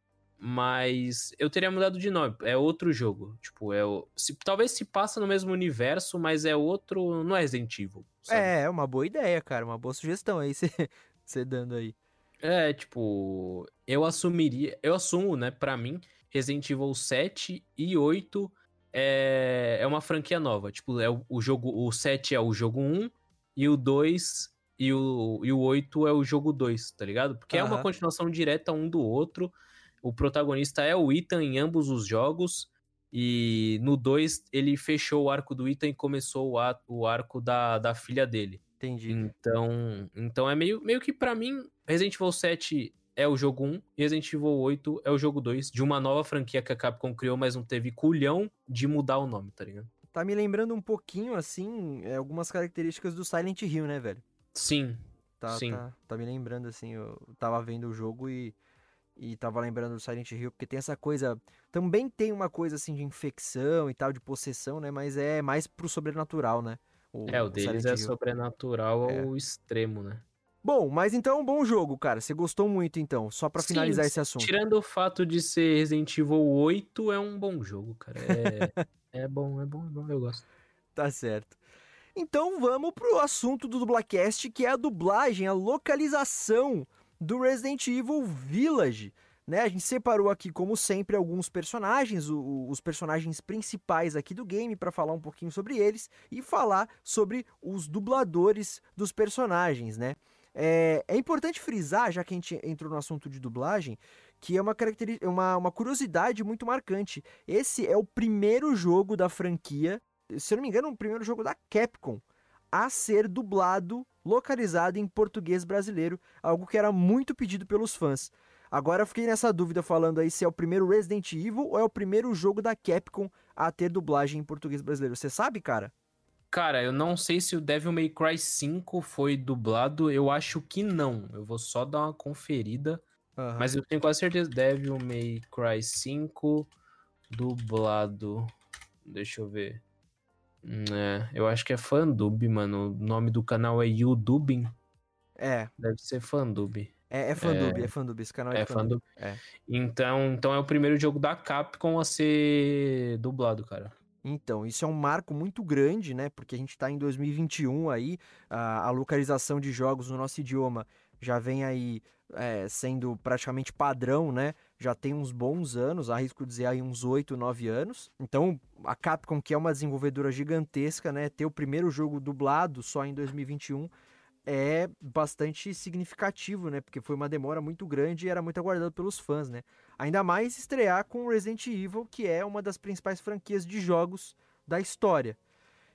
Mas eu teria mudado de nome. É outro jogo. Tipo, é o. Se, talvez se passa no mesmo universo, mas é outro. Não é Resident Evil. Sabe? É, é uma boa ideia, cara. Uma boa sugestão aí você dando aí. É, tipo. Eu assumiria. Eu assumo, né, pra mim, Resident Evil 7 e 8 é, é uma franquia nova. Tipo, é o, o jogo. O 7 é o jogo 1 e o 2 e o, e o 8 é o jogo 2, tá ligado? Porque uhum. é uma continuação direta um do outro. O protagonista é o Ethan em ambos os jogos. E no 2 ele fechou o arco do Ethan e começou o, o arco da, da filha dele. Entendi. Então, então é meio, meio que para mim, Resident Evil 7 é o jogo 1 e Resident Evil 8 é o jogo 2 de uma nova franquia que a Capcom criou, mas não teve culhão de mudar o nome, tá ligado? Tá me lembrando um pouquinho, assim, é, algumas características do Silent Hill, né, velho? Sim. Tá, sim. Tá, tá me lembrando, assim, eu tava vendo o jogo e e tava lembrando do Silent Hill, porque tem essa coisa. Também tem uma coisa assim de infecção e tal, de possessão, né? Mas é mais pro sobrenatural, né? O, é, o deles é sobrenatural é. ao extremo, né? Bom, mas então bom jogo, cara. Você gostou muito, então, só para finalizar esse assunto. Tirando o fato de ser Resident Evil 8, é um bom jogo, cara. É, é bom, é bom, é bom, eu gosto. Tá certo. Então vamos pro assunto do Dublacast, que é a dublagem, a localização do Resident Evil Village. Né, a gente separou aqui, como sempre, alguns personagens, o, os personagens principais aqui do game, para falar um pouquinho sobre eles e falar sobre os dubladores dos personagens, né? É, é importante frisar, já que a gente entrou no assunto de dublagem, que é uma, uma, uma curiosidade muito marcante. Esse é o primeiro jogo da franquia, se eu não me engano, o primeiro jogo da Capcom a ser dublado localizado em português brasileiro, algo que era muito pedido pelos fãs. Agora eu fiquei nessa dúvida falando aí se é o primeiro Resident Evil ou é o primeiro jogo da Capcom a ter dublagem em português brasileiro. Você sabe, cara? Cara, eu não sei se o Devil May Cry 5 foi dublado, eu acho que não. Eu vou só dar uma conferida. Uhum. Mas eu tenho quase certeza. Devil May Cry 5 dublado. Deixa eu ver. É, eu acho que é Fandub, mano. O nome do canal é YouTubing. É. Deve ser Fandub. É, é Fandub, é, é Fandub, esse canal é, é Fandub. É. Então, então é o primeiro jogo da Capcom a ser dublado, cara. Então, isso é um marco muito grande, né? Porque a gente está em 2021 aí, a, a localização de jogos no nosso idioma já vem aí é, sendo praticamente padrão, né? Já tem uns bons anos, arrisco dizer aí uns 8, 9 anos. Então, a Capcom, que é uma desenvolvedora gigantesca, né? Ter o primeiro jogo dublado só em 2021 é bastante significativo, né? Porque foi uma demora muito grande e era muito aguardado pelos fãs, né? Ainda mais estrear com Resident Evil, que é uma das principais franquias de jogos da história.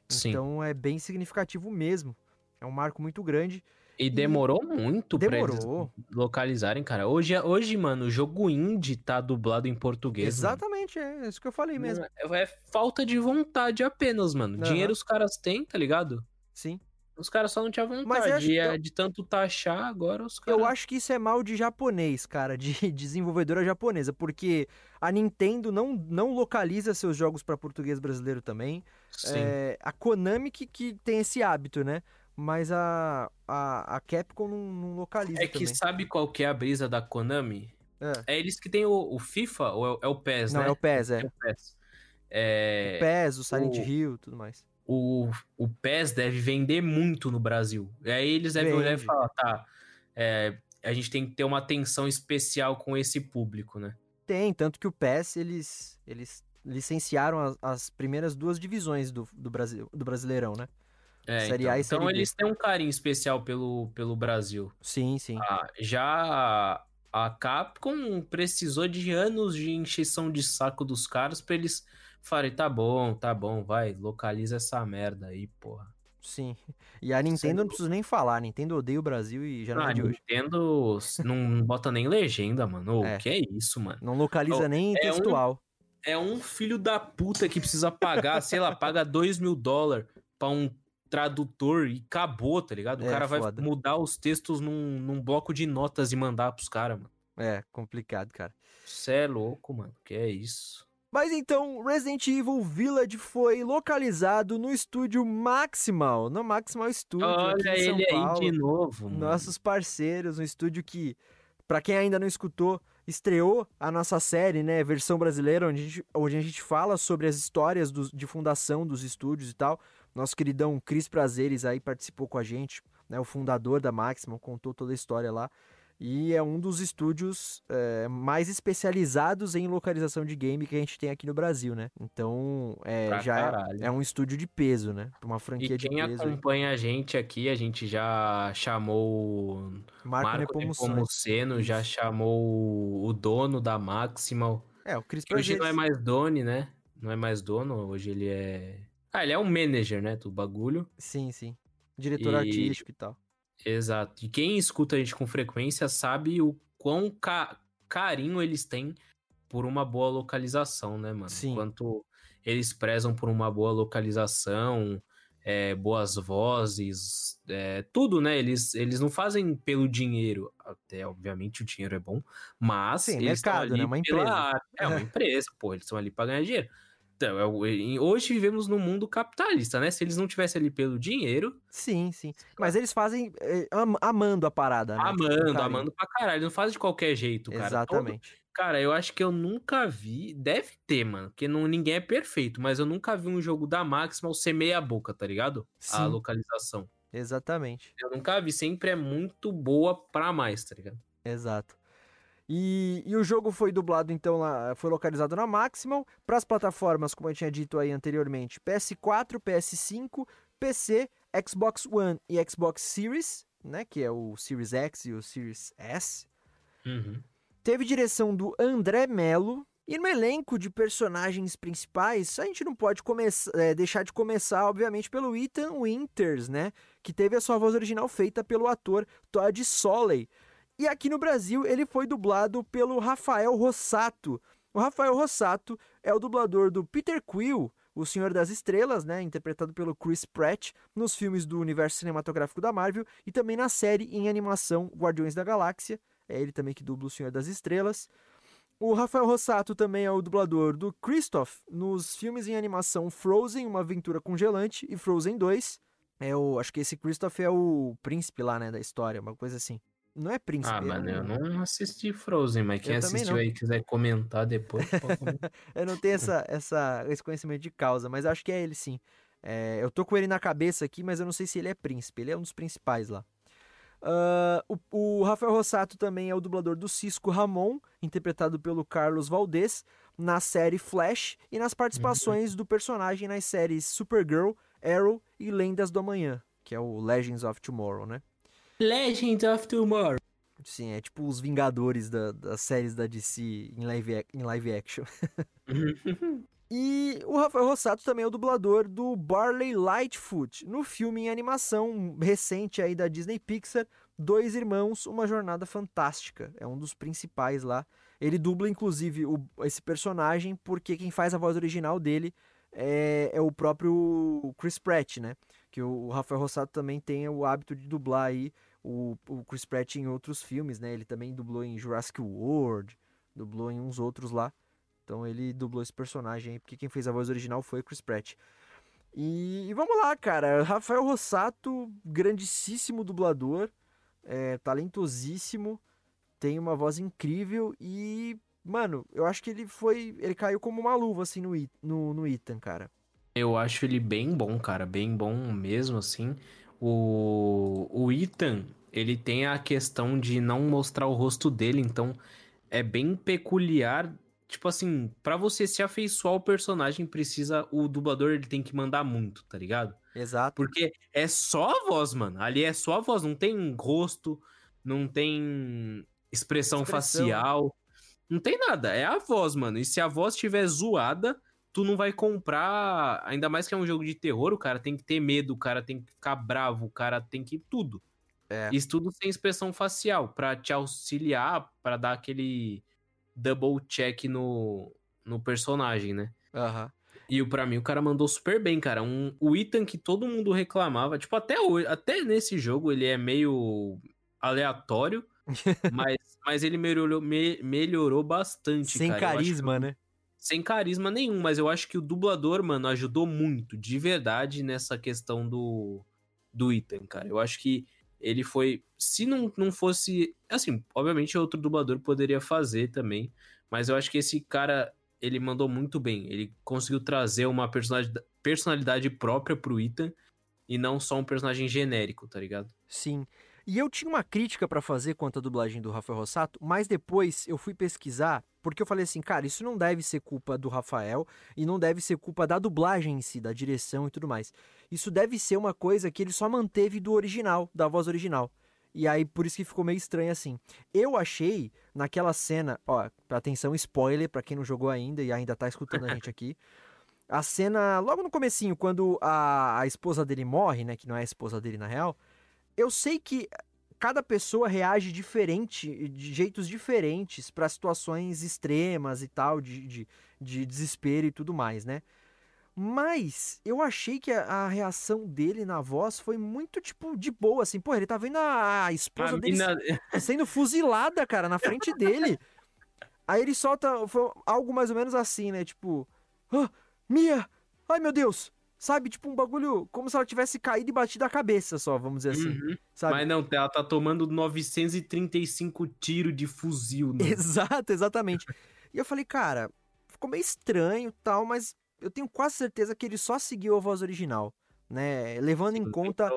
Sim. Então é bem significativo mesmo. É um marco muito grande. E demorou e... muito demorou. pra eles localizarem, cara. Hoje, hoje, mano, o jogo indie tá dublado em português. Exatamente, mano. é isso que eu falei mesmo. É, é falta de vontade apenas, mano. Uhum. Dinheiro os caras têm, tá ligado? Sim. Os caras só não tinham vontade. E, é, eu- de tanto taxar, agora os caras. Eu acho que isso é mal de japonês, cara, de desenvolvedora japonesa, porque a Nintendo não, não localiza seus jogos pra português brasileiro também. Sim. É, a Konami que, que tem esse hábito, né? Mas a, a, a Capcom não, não localiza É que também. sabe qual que é a brisa da Konami? É. É eles que tem o, o FIFA ou é, o- é o PES, Não, né? é o PES, é. É o PES. É, O PES, o Silent o- Hill tudo mais. o, o PES deve vender muito no Brasil. E aí eles devem olhar e falar, tá, é, a gente tem que ter uma atenção especial com esse público, né? Tem, tanto que o PES, eles, eles licenciaram as, as primeiras duas divisões do, do, Brasil, do Brasileirão, né? É, Série então, A e então Série B. eles têm um carinho especial pelo, pelo Brasil. Sim, sim. Ah, já a Capcom precisou de anos de encheção de saco dos caras pra eles falarem, tá bom, tá bom, vai, localiza essa merda aí, porra. Sim. E a Nintendo não preciso nem falar. A Nintendo odeia o Brasil e já não Ah, é de hoje. Nintendo não bota nem legenda, mano. Ô, É. que é isso, mano? Não localiza Oh, nem é um- textual. É um filho da puta que precisa pagar, sei lá, paga 2 mil dólares pra um tradutor e acabou, tá ligado? O É, cara vai foda. mudar os textos num, num bloco de notas e mandar pros caras, mano. É, complicado, cara. Cê é louco, mano. Que é isso? Mas então, Resident Evil Village foi localizado no estúdio Maximal, no Maximal Studio Olha ele Paulo. aí de novo, mano. Nossos parceiros, um estúdio que, pra quem ainda não escutou, estreou a nossa série, né, versão brasileira, onde a gente, onde a gente fala sobre as histórias de fundação dos estúdios e tal. Nosso queridão Cris Prazeres aí participou com a gente, né, o fundador da Maximal, contou toda a história lá. E é um dos estúdios é, mais especializados em localização de game que a gente tem aqui no Brasil, né? Então, é, já é, é um estúdio de peso, né? Pra uma E franquia de quem peso. aí. acompanha a gente aqui, a gente já chamou o Marco, Marco Nepomuceno. Já chamou o dono da Maximal. É, o Cris Que hoje não é mais dono, né? Não é mais dono, hoje ele é. Ah, ele é um manager, né? Do bagulho. Sim, sim. Diretor E- artístico e tal. Exato. E quem escuta a gente com frequência sabe o quão ca- carinho eles têm por uma boa localização, né, mano? Sim. Quanto eles prezam por uma boa localização, é, boas vozes, é, tudo, né? Eles, eles não fazem pelo dinheiro. Até, obviamente, o dinheiro é bom, mas Sim, eles mercado, ali né? Uma pela empresa. arte. É uma empresa, pô, eles estão ali pra ganhar dinheiro. Então, é hoje vivemos num mundo capitalista, né? Se eles não tivessem ali pelo dinheiro, Sim, sim. Mas eles fazem é, am- amando a parada, né? Amando, amando pra caralho. Não faz de qualquer jeito, cara. Todo- Exatamente. Cara, eu acho que eu nunca vi. Deve ter, mano. Porque não, ninguém é perfeito, mas eu nunca vi um jogo da Maximal ser meia boca, tá ligado? A Sim. localização. Exatamente. Eu nunca vi. Sempre é muito boa pra mais, tá ligado? Exato. E, e o jogo foi dublado, então, lá, foi localizado na Maximal, para as plataformas, como eu tinha dito aí anteriormente, PS4, PS5, PC, Xbox One e Xbox Series, né, que é o Series X e o Series S. Uhum. Teve direção do André Melo. E no elenco de personagens principais, a gente não pode começar, é, deixar de começar, obviamente, pelo Ethan Winters, né? Que teve a sua voz original feita pelo ator Todd Soley. E aqui no Brasil, ele foi dublado pelo Rafael Rossato. O Rafael Rossato é o dublador do Peter Quill, o Senhor das Estrelas, né? Interpretado pelo Chris Pratt nos filmes do universo cinematográfico da Marvel e também na série em animação Guardiões da Galáxia. É ele também que dubla o Senhor das Estrelas. O Rafael Rossato também é o dublador do Christoph nos filmes em animação Frozen, Uma Aventura Congelante e Frozen 2. É o, acho que esse Christoph é o príncipe lá, né, da história, uma coisa assim. Não é príncipe, Ah, é mano, eu não assisti Frozen, mas quem assistiu não. aí quiser comentar depois, comentar. Eu não tenho essa, essa, esse conhecimento de causa, mas acho que é ele sim. É, eu tô com ele na cabeça aqui, mas eu não sei se ele é príncipe. Ele é um dos principais lá. Ah, o, o Rafael Rossato também é o dublador do Cisco Ramon, interpretado pelo Carlos Valdez, na série Flash e nas participações do personagem nas séries Supergirl, Arrow e Lendas do Amanhã, que é o Legends of Tomorrow, né? Legends of Tomorrow. Sim, é tipo os Vingadores da- das séries da DC em live, em live action. E o Rafael Rossato também é o dublador do Barley Lightfoot, no filme em animação recente aí da Disney Pixar, Dois Irmãos, Uma Jornada Fantástica. É um dos principais lá. Ele dubla, inclusive, o- esse personagem, porque quem faz a voz original dele é, é o próprio Chris Pratt, né? Que o, o Rafael Rossato também tem o hábito de dublar aí o, o Chris Pratt em outros filmes, né? Ele também dublou em Jurassic World, dublou em uns outros lá. Então ele dublou esse personagem aí, porque quem fez a voz original foi o Chris Pratt. E, e vamos lá, cara. Rafael Rossato, grandíssimo dublador, é, talentosíssimo, tem uma voz incrível e, mano, eu acho que ele foi. Ele caiu como uma luva, assim, no, no, no Ethan, cara. Eu acho ele bem bom, cara, bem bom mesmo, assim. O, o Ethan, ele tem a questão de não mostrar o rosto dele, então é bem peculiar. Tipo assim, para você se afeiçoar ao personagem, precisa. O dublador ele tem que mandar muito, tá ligado? Exato. Porque é só a voz, mano. Ali é só a voz, não tem rosto, não tem expressão, expressão. facial, não tem nada. É a voz, mano. E se a voz estiver zoada, tu não vai comprar. Ainda mais que é um jogo de terror, o cara tem que ter medo, o cara tem que ficar bravo, o cara tem que. Tudo. É. Isso tudo sem expressão facial, para te auxiliar, para dar aquele double check no, no personagem, né? Aham. Uhum. E para mim o cara mandou super bem, cara. Um, o item que todo mundo reclamava, tipo, até hoje, até nesse jogo ele é meio aleatório, mas, mas ele melhorou, me, melhorou bastante, Sem cara. carisma, né? Sem carisma nenhum, mas eu acho que o dublador, mano, ajudou muito, de verdade, nessa questão do, do Ethan, cara. Eu acho que ele foi. Se não, não fosse. Assim, obviamente outro dublador poderia fazer também, mas eu acho que esse cara, ele mandou muito bem. Ele conseguiu trazer uma personalidade, personalidade própria pro Ethan e não só um personagem genérico, tá ligado? Sim. E eu tinha uma crítica para fazer quanto à dublagem do Rafael Rossato, mas depois eu fui pesquisar, porque eu falei assim, cara, isso não deve ser culpa do Rafael e não deve ser culpa da dublagem em si, da direção e tudo mais. Isso deve ser uma coisa que ele só manteve do original, da voz original. E aí, por isso que ficou meio estranho assim. Eu achei naquela cena, ó, atenção, spoiler para quem não jogou ainda e ainda tá escutando a gente aqui. A cena, logo no comecinho, quando a, a esposa dele morre, né, que não é a esposa dele na real, eu sei que cada pessoa reage diferente, de jeitos diferentes para situações extremas e tal, de, de, de, desespero e tudo mais, né? Mas eu achei que a, a, reação dele na voz foi muito, tipo, de boa, assim. Pô, ele tá vendo a, a esposa a dele mina... sendo fuzilada, cara, na frente dele. Aí ele solta algo mais ou menos assim, né? Tipo, ah, Mia! Ai meu Deus! Sabe, tipo um bagulho como se ela tivesse caído e batido a cabeça só, vamos dizer assim. Uhum. Mas não, ela tá tomando 935 tiros de fuzil, né? Exato, exatamente. e eu falei, cara, ficou meio estranho tal, mas eu tenho quase certeza que ele só seguiu a voz original, né? Levando Sim, em conta.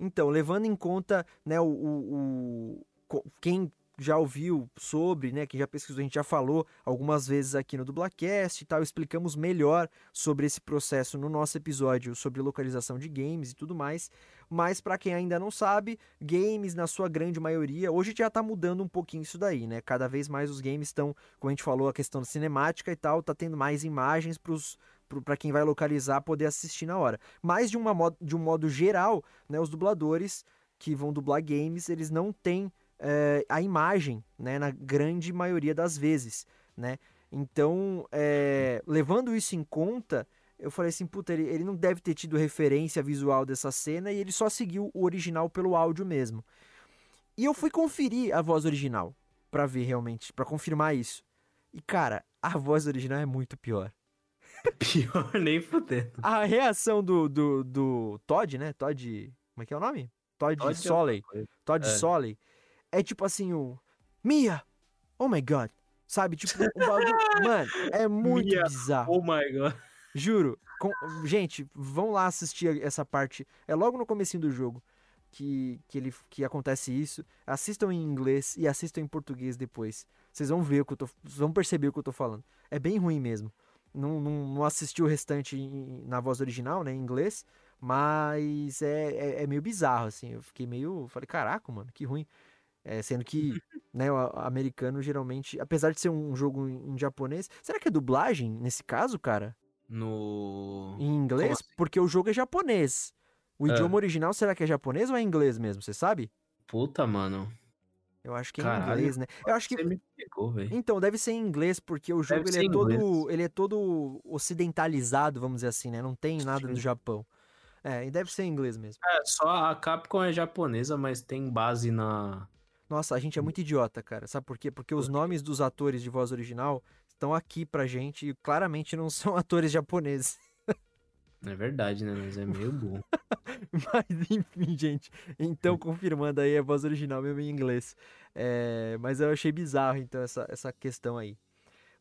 Então, levando em conta, né, o, o, o quem já ouviu sobre, né, que já pesquisou, a gente já falou algumas vezes aqui no Dublacast e tal, explicamos melhor sobre esse processo no nosso episódio sobre localização de games e tudo mais. Mas para quem ainda não sabe, games na sua grande maioria, hoje já tá mudando um pouquinho isso daí, né? Cada vez mais os games estão, como a gente falou, a questão da cinemática e tal, tá tendo mais imagens pros para quem vai localizar poder assistir na hora. Mas de, uma de um modo geral, né, os dubladores que vão dublar games, eles não têm é, a imagem, né, na grande maioria das vezes, né? Então, é, levando isso em conta, eu falei assim, puta, ele, ele não deve ter tido referência visual dessa cena e ele só seguiu o original pelo áudio mesmo. E eu fui conferir a voz original para ver realmente, para confirmar isso. E cara, a voz original é muito pior. Pior nem fudendo. A reação do, do, do Todd, né? Todd. Como é que é o nome? Todd, Todd Soley. É Todd é. Soley é tipo assim, o Mia, oh my god. Sabe? Tipo, um bagulho. Mano, é muito Mia, bizarro. Oh my god. Juro. Com... Gente, vão lá assistir essa parte. É logo no comecinho do jogo que, que, ele, que acontece isso. Assistam em inglês e assistam em português depois. Vocês vão ver o que eu tô. vão perceber o que eu tô falando. É bem ruim mesmo. Não, não, não assisti o restante em, na voz original, né? Em inglês. Mas é, é, é meio bizarro, assim. Eu fiquei meio. Falei, caraca, mano, que ruim. É, sendo que né, o americano geralmente, apesar de ser um jogo em, japonês, será que é dublagem nesse caso, cara? No. Em inglês? Assim? Porque o jogo é japonês. O é. idioma original será que é japonês ou é inglês mesmo? Você sabe? Puta, mano. Eu acho que é Caralho, inglês, né? Eu acho que. Pegou, então, deve ser em inglês, porque o jogo ele é, todo, ele é todo ocidentalizado, vamos dizer assim, né? Não tem nada Sim. do Japão. É, e deve ser em inglês mesmo. É, só a Capcom é japonesa, mas tem base na. Nossa, a gente é muito idiota, cara. Sabe por quê? Porque os nomes dos atores de voz original estão aqui pra gente e claramente não são atores japoneses. É verdade, né? Mas é meio burro. mas enfim, gente. Então, confirmando aí a voz original mesmo em inglês. É, mas eu achei bizarro, então, essa, essa questão aí.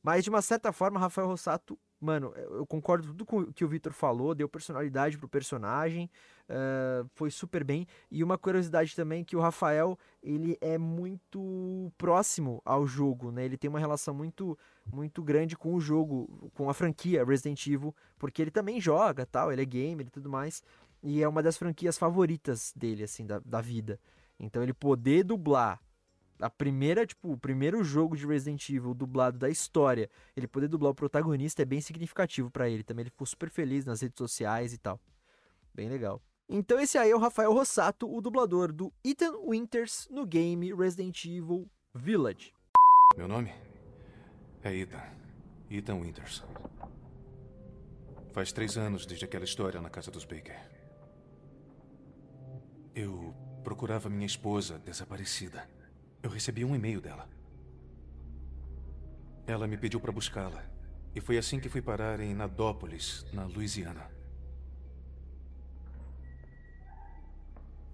Mas, de uma certa forma, Rafael Rossato Mano, eu concordo tudo com o que o Victor falou, deu personalidade pro personagem, uh, foi super bem. E uma curiosidade também que o Rafael, ele é muito próximo ao jogo, né? Ele tem uma relação muito, muito grande com o jogo, com a franquia Resident Evil, porque ele também joga, tal, ele é gamer e tudo mais. E é uma das franquias favoritas dele, assim, da, da vida. Então ele poder dublar a primeira, tipo, o primeiro jogo de Resident Evil dublado da história, ele poder dublar o protagonista é bem significativo para ele também. Ele ficou super feliz nas redes sociais e tal. Bem legal. Então esse aí é o Rafael Rossato, o dublador do Ethan Winters no game Resident Evil Village. Meu nome é Ethan. Ethan Winters. Faz três anos desde aquela história na casa dos Baker. Eu procurava minha esposa desaparecida. Eu recebi um e-mail dela. Ela me pediu para buscá-la. E foi assim que fui parar em Nadópolis, na Louisiana.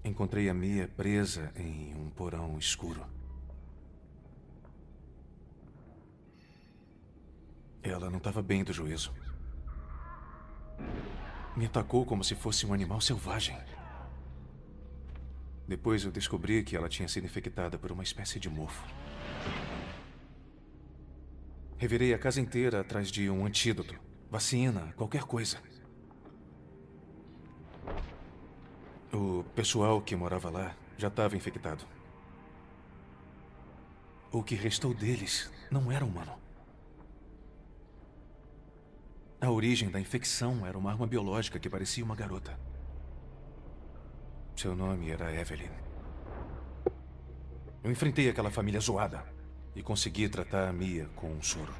Encontrei a Mia presa em um porão escuro. Ela não estava bem do juízo. Me atacou como se fosse um animal selvagem. Depois eu descobri que ela tinha sido infectada por uma espécie de mofo. Revirei a casa inteira atrás de um antídoto, vacina, qualquer coisa. O pessoal que morava lá já estava infectado. O que restou deles não era humano. A origem da infecção era uma arma biológica que parecia uma garota. Seu nome era Evelyn. Eu enfrentei aquela família zoada e consegui tratar a Mia com um soro.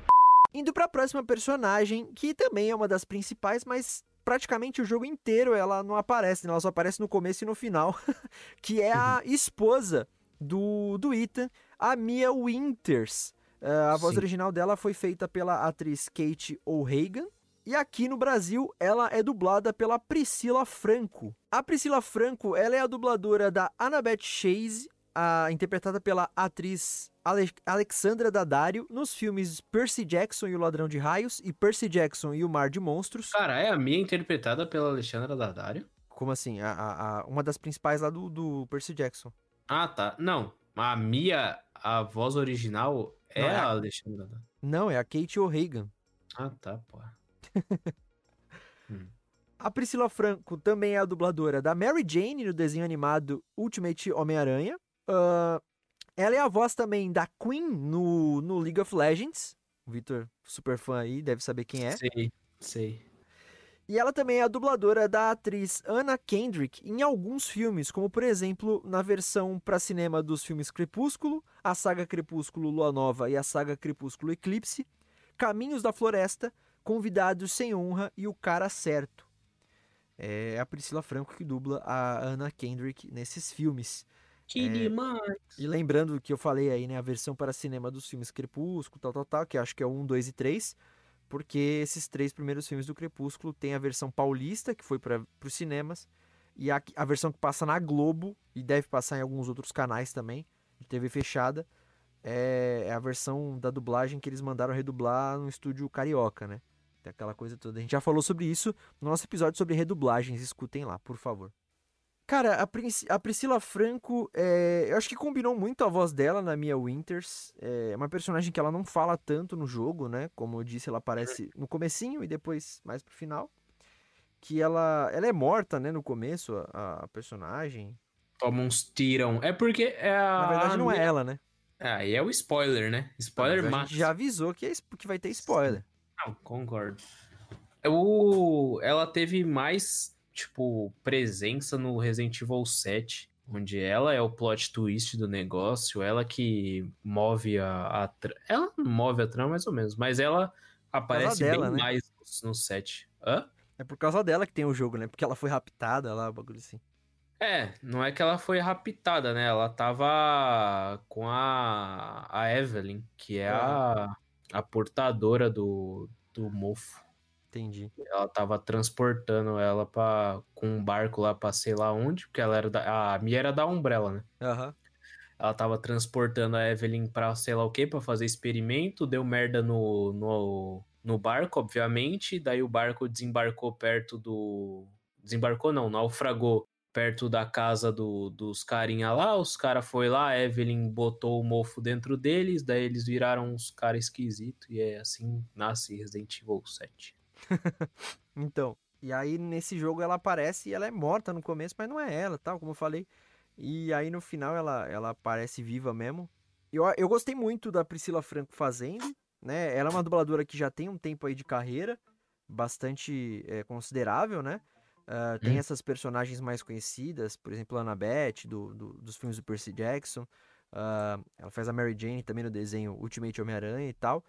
Indo para a próxima personagem, que também é uma das principais, mas praticamente o jogo inteiro ela não aparece, né? ela só aparece no começo e no final, que é a esposa do, do Ethan, a Mia Winters. Uh, a voz Sim. original dela foi feita pela atriz Kate O'Hagan, e aqui no Brasil, ela é dublada pela Priscila Franco. A Priscila Franco, ela é a dubladora da Annabeth Chase, a, interpretada pela atriz Ale Alexandra Daddario nos filmes Percy Jackson e o Ladrão de Raios e Percy Jackson e o Mar de Monstros. Cara, é a minha interpretada pela Alexandra Daddario? Como assim? A, a, a, uma das principais lá do, do Percy Jackson. Ah, tá. Não, a Mia, a voz original é, é a Alexandra. Não, é a Kate O'Hagan. Ah, tá, pô. Hum. A Priscila Franco também é a dubladora da Mary Jane no desenho animado Ultimate Homem-Aranha. Uh, ela é a voz também da Queen no, no League of Legends. O Victor, super fã aí, deve saber quem é. Sei, sei. E ela também é a dubladora da atriz Anna Kendrick em alguns filmes, como por exemplo na versão para cinema dos filmes Crepúsculo, a saga Crepúsculo Lua Nova e a saga Crepúsculo Eclipse, Caminhos da Floresta, Convidados Sem Honra e O Cara Certo. É a Priscila Franco que dubla a Anna Kendrick nesses filmes. Que é, demais! E lembrando que eu falei aí, né, a versão para cinema dos filmes Crepúsculo, tal, tal, tal, que acho que é o 1, 2 e 3, porque esses três primeiros filmes do Crepúsculo tem a versão paulista, que foi para os cinemas, e a, a versão que passa na Globo, e deve passar em alguns outros canais também, de TV fechada, é, é a versão da dublagem que eles mandaram redublar no estúdio carioca, né? Aquela coisa toda. A gente já falou sobre isso no nosso episódio sobre redublagens, escutem lá, por favor. Cara, a, Pris a Priscila Franco, é, eu acho que combinou muito a voz dela na Mia Winters. É uma personagem que ela não fala tanto no jogo, né? Como eu disse, ela aparece no comecinho e depois mais pro final. Que ela, ela é morta, né, no começo, a, a personagem. Toma uns tiram. É porque é a... Na verdade não é ela, né? Ah, e é o spoiler, né? Spoiler mas A gente já avisou que, é, que vai ter spoiler. Não, concordo. O... Ela teve mais, tipo, presença no Resident Evil 7, onde ela é o plot twist do negócio, ela que move a, a tra... Ela move a trama mais ou menos, mas ela aparece dela, bem né? mais no, no 7. Hã? É por causa dela que tem o jogo, né? Porque ela foi raptada lá, bagulho assim. É, não é que ela foi raptada, né? Ela tava com a, a Evelyn, que é a, a portadora do, do mofo. Entendi. Ela tava transportando ela pra, com um barco lá pra sei lá onde, porque ela era da, a Mia era da Umbrella, né? Aham. Ela tava transportando a Evelyn pra sei lá o que, pra fazer experimento, deu merda no, no, no barco, obviamente, daí o barco desembarcou perto do... Desembarcou não, naufragou perto da casa do, dos carinha lá, os caras foi lá, a Evelyn botou o mofo dentro deles, daí eles viraram uns caras esquisitos, e é assim nasce Resident Evil 7. Então, e aí nesse jogo ela aparece e ela é morta no começo, mas não é ela, tal, como eu falei. E aí no final ela, ela aparece viva mesmo. Eu, eu gostei muito da Priscila Franco fazendo, né? Ela é uma dubladora que já tem um tempo aí de carreira, bastante é, considerável, né? Uh, tem Hum. essas personagens mais conhecidas, por exemplo, a Annabeth, do, do- dos filmes do Percy Jackson. Ah, ela faz a Mary Jane também no desenho Ultimate Homem-Aranha e tal.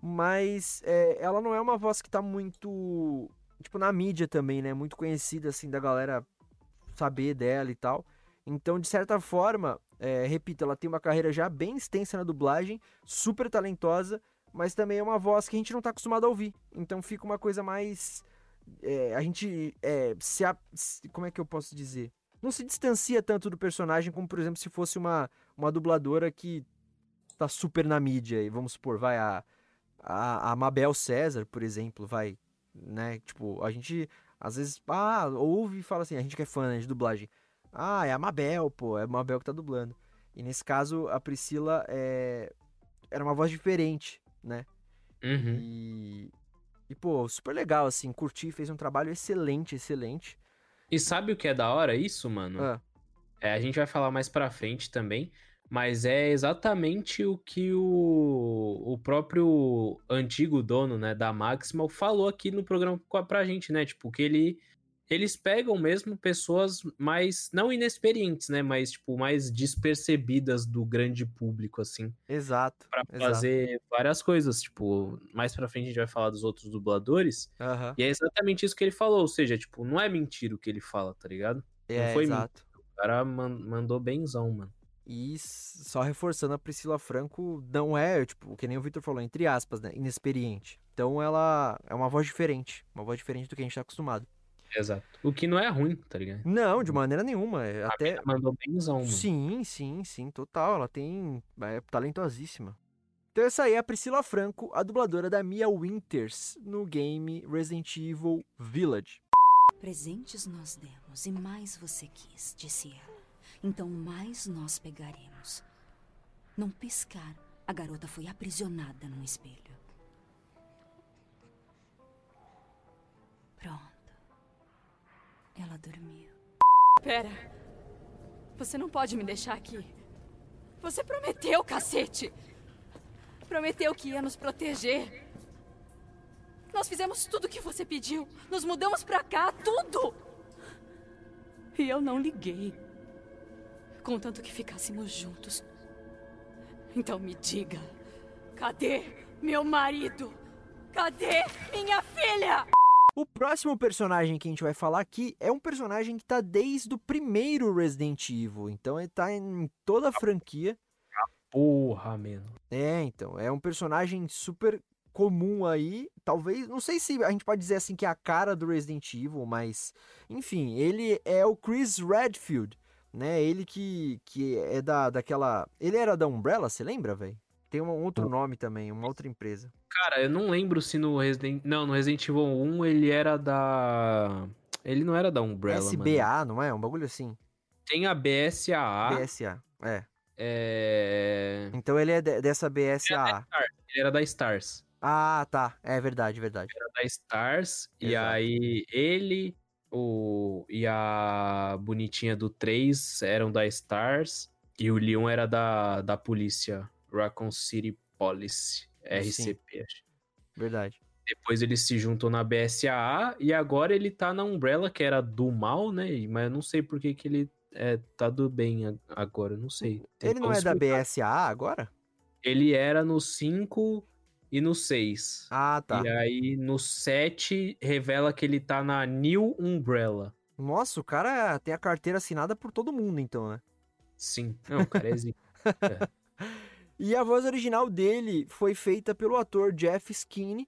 Mas é, ela não é uma voz que tá muito. Tipo, na mídia também, né? Muito conhecida, assim, da galera saber dela e tal. Então, de certa forma, é, repito, ela tem uma carreira já bem extensa na dublagem, super talentosa, mas também é uma voz que a gente não tá acostumado a ouvir. Então fica uma coisa mais. É, a gente é, se, a- se- Como é que eu posso dizer? Não se distancia tanto do personagem como, por exemplo, se fosse uma, uma dubladora que tá super na mídia. E vamos supor, vai a, a, a Mabel César, por exemplo, vai, né? Tipo, a gente às vezes, ah, ouve e fala assim, a gente que é fã né, de dublagem. Ah, é a Mabel, pô, é a Mabel que tá dublando. E nesse caso, a Priscila é... era uma voz diferente, né? Uhum. E, e, pô, super legal, assim, curti, fez um trabalho excelente, excelente. E sabe o que é da hora isso, mano? Ah, É, a gente vai falar mais pra frente também, mas é exatamente o que o, o próprio antigo dono, né, da Maximal falou aqui no programa pra gente, né? Tipo, que ele eles pegam mesmo pessoas mais não inexperientes, né, mas tipo mais despercebidas do grande público assim, exato. Pra exato. fazer várias coisas, tipo, mais pra frente a gente vai falar dos outros dubladores, Aham. e é exatamente isso que ele falou, ou seja, tipo, não é mentira o que ele fala, tá ligado? É, foi exato. O cara man- mandou benzão, mano. E só reforçando, a Priscila Franco não é, tipo, que nem o Victor falou, entre aspas, né? Inexperiente. Então ela é uma voz diferente. Uma voz diferente do que a gente tá acostumado. Exato. O que não é ruim, tá ligado? Não, de maneira nenhuma. é A Até. mandou benzão, mano. Sim, sim, sim, total. Ela tem. É talentosíssima. Então essa aí é a Priscila Franco, a dubladora da Mia Winters no game Resident Evil Village. Presentes nós demos e mais você quis, disse ela. Então mais nós pegaremos. Num piscar, a garota foi aprisionada num espelho. Pronto. Ela dormiu. Pera. Você não pode me deixar aqui. Você prometeu, cacete! Prometeu que ia nos proteger. Nós fizemos tudo o que você pediu. Nos mudamos pra cá, tudo! E eu não liguei. Contanto que ficássemos juntos. Então me diga: cadê meu marido? Cadê minha filha? O próximo personagem que a gente vai falar aqui é um personagem que tá desde o primeiro Resident Evil. Então ele tá em toda a franquia. Porra, mano. É, então, é um personagem super comum aí, talvez, não sei se a gente pode dizer assim que é a cara do Resident Evil, mas enfim, ele é o Chris Redfield, né? Ele que, que é da daquela, ele era da Umbrella, você lembra, velho? Tem um outro nome também, uma outra empresa. Cara, eu não lembro se no Resident... Não, no Resident Evil 1 ele era da... Ele não era da Umbrella, mano. SBA, não é? Um bagulho assim. Tem a BSAA. BSA. É. É... Então ele é de- dessa BSA. Ele era da Stars. Ah, tá. É verdade, verdade. Era da Stars. E Exato. aí ele o... e a bonitinha do 3 eram da Stars. E o Leon era da, da polícia. Raccoon City Police. RCP, acho. Verdade. Depois ele se juntou na BSAA e agora ele tá na Umbrella, que era do mal, né? Mas eu não sei por que, que ele é, tá do bem agora, eu não sei. Tem Ele não é da explicar. BSA agora? Ele era no 5 e no 6. Ah, tá. E aí no 7 revela que ele tá na New Umbrella. Nossa, o cara tem a carteira assinada por todo mundo, então, né? Sim. Não, o cara é zica. E a voz original dele foi feita pelo ator Jeff Skinny.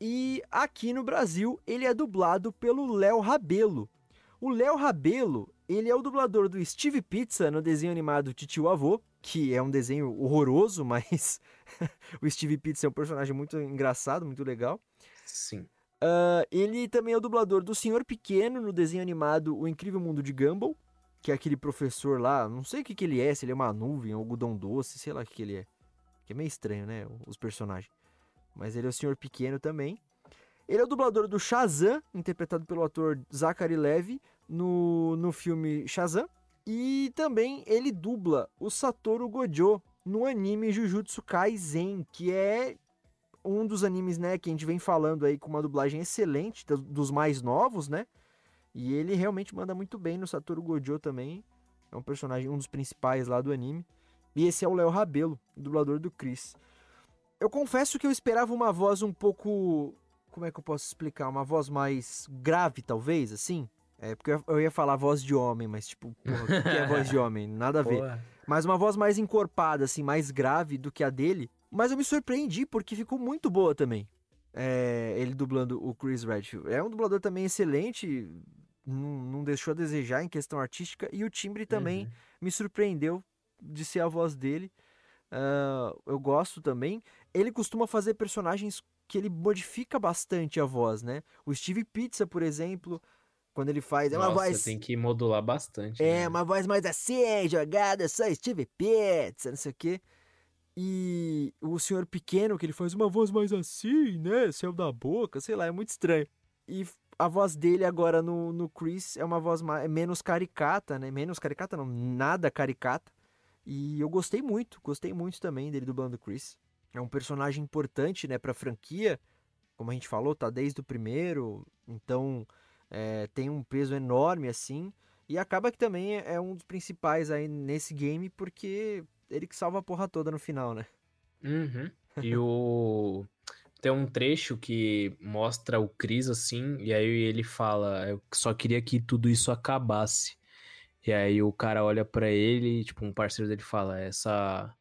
E aqui no Brasil ele é dublado pelo Léo Rabelo. O Léo Rabelo, ele é o dublador do Steve Pizza no desenho animado Titio Avô, que é um desenho horroroso, mas o Steve Pizza é um personagem muito engraçado, muito legal. Sim. Uh, ele também é o dublador do Senhor Pequeno no desenho animado O Incrível Mundo de Gumball, que é aquele professor lá, não sei o que, que ele é, se ele é uma nuvem, algodão doce, sei lá o que, que ele é. Que é meio estranho, né, os personagens. Mas ele é o Senhor Pequeno também. Ele é o dublador do Shazam, interpretado pelo ator Zachary Levy no, no filme Shazam. E também ele dubla o Satoru Gojo no anime Jujutsu Kaisen, que é um dos animes, né, que a gente vem falando aí com uma dublagem excelente, dos mais novos, né? E ele realmente manda muito bem no Satoru Gojo também. É um personagem, um dos principais lá do anime. E esse é o Léo Rabelo, dublador do Chris. Eu confesso que eu esperava uma voz um pouco. Como é que eu posso explicar? Uma voz mais grave, talvez, assim. É, porque eu ia falar voz de homem, mas tipo, porra, o que é voz de homem? Nada a ver. Porra. Mas uma voz mais encorpada, assim, mais grave do que a dele. Mas eu me surpreendi porque ficou muito boa também. É, ele dublando o Chris Redfield. É um dublador também excelente, não, não, deixou a desejar em questão artística. E o timbre também uhum. me surpreendeu de ser a voz dele. Uh, eu gosto também. Ele costuma fazer personagens que ele modifica bastante a voz, né? O Steve Pizza, por exemplo, quando ele faz. É uma Nossa, voz. tem que modular bastante. É, né? uma voz mais assim, jogada, só Steve Pizza, não sei o quê. E o senhor pequeno, que ele faz uma voz mais assim, né? Céu da boca, sei lá, é muito estranho. E a voz dele agora no, no Chris é uma voz mais, menos caricata, né? Menos caricata, não, nada caricata. E eu gostei muito, gostei muito também dele dublando o Chris. É um personagem importante, né, pra franquia. Como a gente falou, tá desde o primeiro, então é, tem um peso enorme assim. E acaba que também é, é um dos principais aí nesse game, porque ele que salva a porra toda no final, né? Uhum. E o. Tem um trecho que mostra o Chris assim, e aí ele fala: Eu só queria que tudo isso acabasse. E aí o cara olha para ele, tipo, um parceiro dele fala: Essa.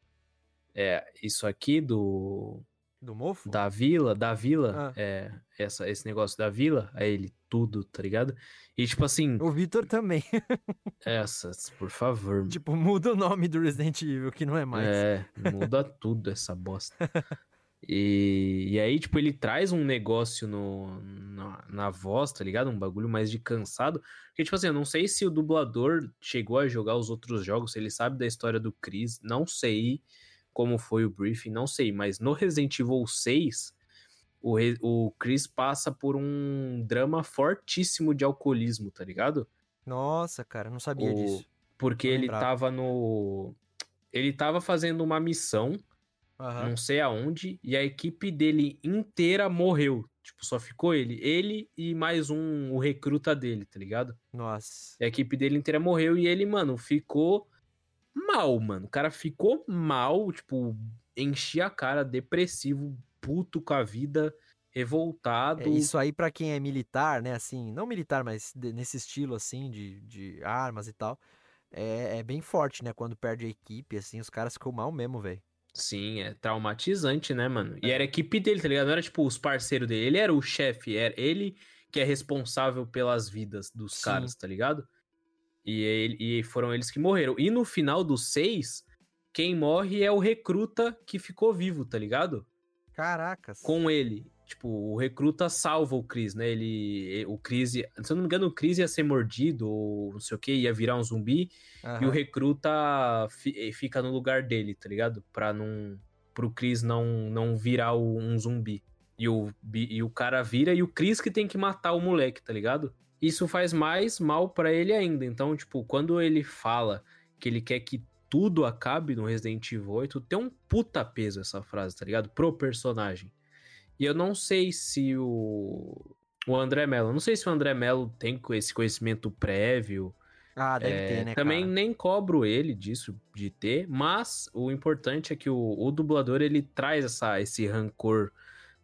É, isso aqui do. Do mofo? Da vila, da vila, ah. é, essa, esse negócio da vila, aí ele, tudo, tá ligado? E tipo assim. O Victor também. essas, por favor. Tipo, muda o nome do Resident Evil, que não é mais. É, muda tudo essa bosta. E, e aí, tipo, ele traz um negócio no, na, na voz, tá ligado? Um bagulho mais de cansado. Porque, tipo assim, eu não sei se o dublador chegou a jogar os outros jogos, se ele sabe da história do Chris, não sei como foi o briefing, não sei. Mas no Resident Evil 6, o, o Chris passa por um drama fortíssimo de alcoolismo, tá ligado? Nossa, cara, não sabia o... disso. Porque não ele tava no. Ele tava fazendo uma missão uhum. não sei aonde, e a equipe dele inteira morreu. Tipo, só ficou ele. Ele e mais um, o recruta dele, tá ligado? Nossa. E a equipe dele inteira morreu e ele, mano, ficou mal, mano. O cara ficou mal, tipo, enchia a cara, depressivo, puto com a vida, revoltado. É, isso aí para quem é militar, né, assim, não militar, mas nesse estilo, assim, de, de armas e tal, é, é, bem forte, né, quando perde a equipe, assim, os caras ficam mal mesmo, velho. Sim, é traumatizante, né, mano? E é. era a equipe dele, tá ligado? Não era tipo os parceiros dele. Ele era o chefe, era ele que é responsável pelas vidas dos Sim. caras, tá ligado? E, ele, e foram eles que morreram. E no final dos seis, quem morre é o recruta que ficou vivo, tá ligado? Caracas. Com ele. Tipo, o recruta salva o Chris, né? Ele. O Chris. Se eu não me engano, o Chris ia ser mordido, ou não sei o que, ia virar um zumbi. Uhum. E o recruta fi, fica no lugar dele, tá ligado? Pra não. Pro Chris não, não virar um zumbi. E o, e o cara vira e o Chris que tem que matar o moleque, tá ligado? Isso faz mais mal para ele ainda. Então, tipo, quando ele fala que ele quer que tudo acabe no Resident Evil 8, tem um puta peso essa frase, tá ligado? Pro personagem. E eu não sei se o, o André Mello, não sei se o André Mello tem esse conhecimento prévio Ah, deve É, ter, né, também cara? nem cobro ele disso, de ter, mas o importante é que o, o dublador ele traz essa, esse rancor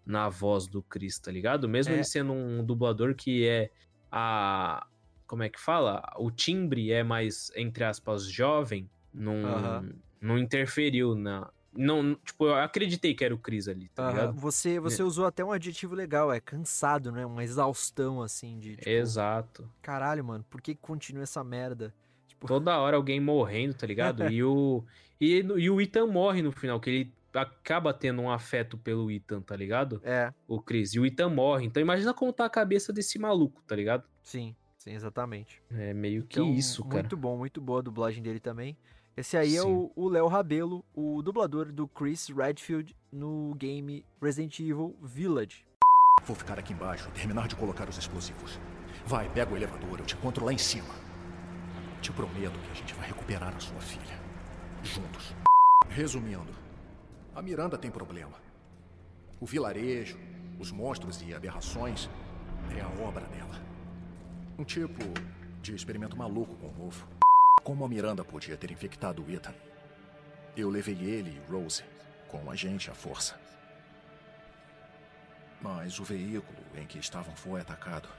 na voz do Chris, tá ligado? Mesmo É. ele sendo um dublador que é a. Como é que fala? O timbre é mais, entre aspas, jovem, não, não interferiu na. Não, tipo, eu acreditei que era o Chris ali, tá? Você, você usou até um adjetivo legal, é cansado, né? Uma exaustão, assim, de tipo, Exato. caralho, mano, por que que continua essa merda? Tipo, Toda hora alguém morrendo, tá ligado? e, o, e, e o Ethan morre no final, que ele acaba tendo um afeto pelo Ethan, tá ligado? é, O Chris. E o Ethan morre. Então imagina como tá a cabeça desse maluco, tá ligado? sim, sim, exatamente. É meio que Então, isso, cara. Muito bom, muito boa a dublagem dele também. Esse aí é Sim. o o Léo Rabelo, o dublador do Chris Redfield no game Resident Evil Village. Vou ficar aqui embaixo terminar de colocar os explosivos. Vai, pega o elevador, eu te encontro lá em cima. Te prometo que a gente vai recuperar a sua filha. Juntos. Resumindo, a Miranda tem problema. O vilarejo, os monstros e aberrações é a obra dela. Um tipo de experimento maluco com o mofo. Como a Miranda podia ter infectado o Ethan? Eu levei ele e Rose com a gente à força. Mas o veículo em que estavam foi atacado.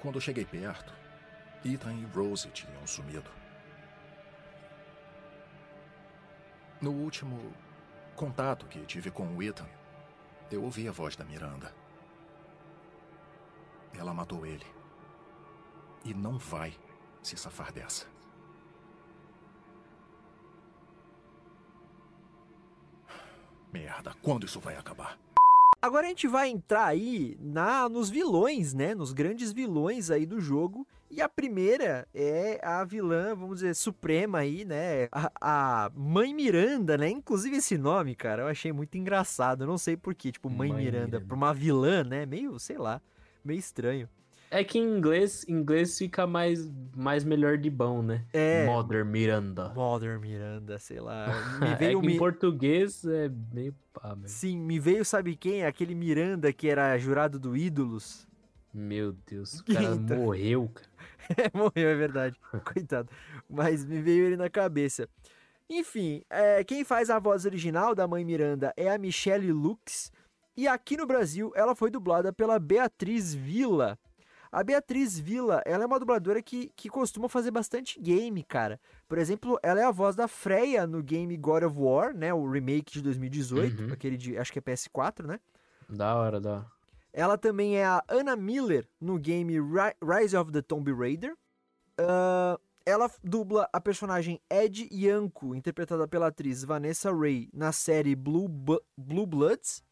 Quando cheguei perto, Ethan e Rose tinham sumido. No último contato que tive com o Ethan, eu ouvi a voz da Miranda. Ela matou ele. E não vai se safar dessa. Merda, quando isso vai acabar? Agora a gente vai entrar aí na nos vilões, né? Nos grandes vilões aí do jogo. E a primeira é a vilã, vamos dizer, suprema aí, né? A, a Mãe Miranda, né? Inclusive esse nome, cara, eu achei muito engraçado. Eu não sei porquê, tipo, Mãe, Mãe Miranda, Miranda. pra uma vilã, né? Meio, sei lá, meio estranho. É que em inglês, em inglês fica mais, mais melhor de bom, né? É. Mother Miranda. Mother Miranda, sei lá. Me é veio que mi- em português é meio pá, meu. Sim, me veio, sabe quem? Aquele Miranda que era jurado do Ídolos. Meu Deus, o cara morreu, cara. É, morreu, é verdade. Coitado. Mas me veio ele na cabeça. Enfim, é, quem faz a voz original da mãe Miranda é a Michelle Lux. E aqui no Brasil, ela foi dublada pela Beatriz Villa. A Beatriz Villa, ela é uma dubladora que, que costuma fazer bastante game, cara. Por exemplo, ela é a voz da Freya no game God of War, né? O remake de 2018, Uhum. aquele de, acho que é PS4, né? Da hora, da hora. Ela também é a Anna Miller no game Ri- Rise of the Tomb Raider. Ah, ela dubla a personagem Ed Yanko, interpretada pela atriz Vanessa Ray, na série Blue, Bu- Blue Bloods.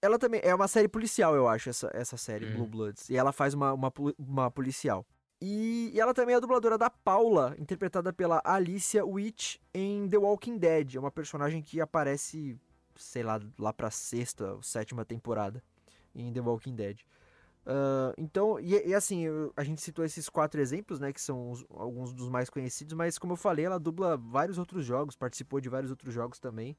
Ela também é uma série policial, eu acho, essa, essa série, Hum. Blue Bloods. E ela faz uma, uma, uma policial. E, e ela também é a dubladora da Paula, interpretada pela Alicia Witch em The Walking Dead. É uma personagem que aparece, sei lá, lá pra sexta ou sétima temporada em The Walking Dead. Ah, então, e, e assim, eu- a gente citou esses quatro exemplos, né, que são os- alguns dos mais conhecidos, mas como eu falei, ela dubla vários outros jogos, participou de vários outros jogos também.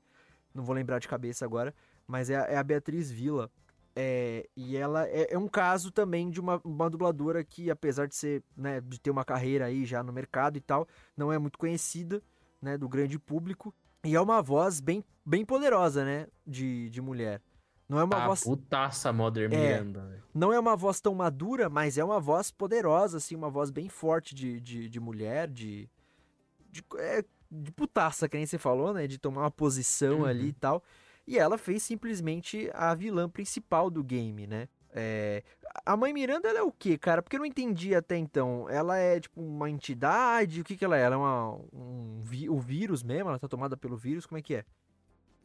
Não vou lembrar de cabeça agora, mas é, a- é a Beatriz Villa. É, e ela é, é um caso também de uma, uma dubladora que, apesar de ser, né, de ter uma carreira aí já no mercado e tal, não é muito conhecida, né, do grande público. E é uma voz bem, bem poderosa, né, de, de mulher. Não é uma Ah, voz putaça Mother É. Miranda, não é uma voz tão madura, mas é uma voz poderosa, assim, uma voz bem forte de, de, de mulher, de. De, é, de putaça, que nem você falou, né? De tomar uma posição Uhum. ali e tal. E ela fez simplesmente a vilã principal do game, né? É, a mãe Miranda, ela é o quê, cara? Porque eu não entendi até então. Ela é, tipo, uma entidade? O que que ela é? Ela é uma, um, vi- o vírus mesmo? Ela tá tomada pelo vírus? Como é que é?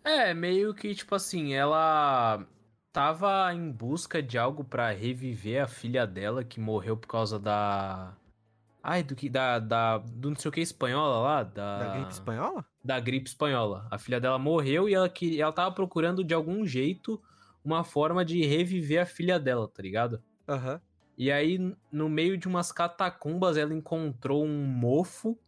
É, meio que, tipo assim, ela tava em busca de algo pra reviver a filha dela que morreu por causa da. Ai, do que. Da. da do não sei o que espanhola lá? Da, Da gripe espanhola? Da gripe espanhola. A filha dela morreu e ela, queria, ela tava procurando de algum jeito uma forma de reviver a filha dela, tá ligado? Aham. E aí, no meio de umas catacumbas, ela encontrou um mofo.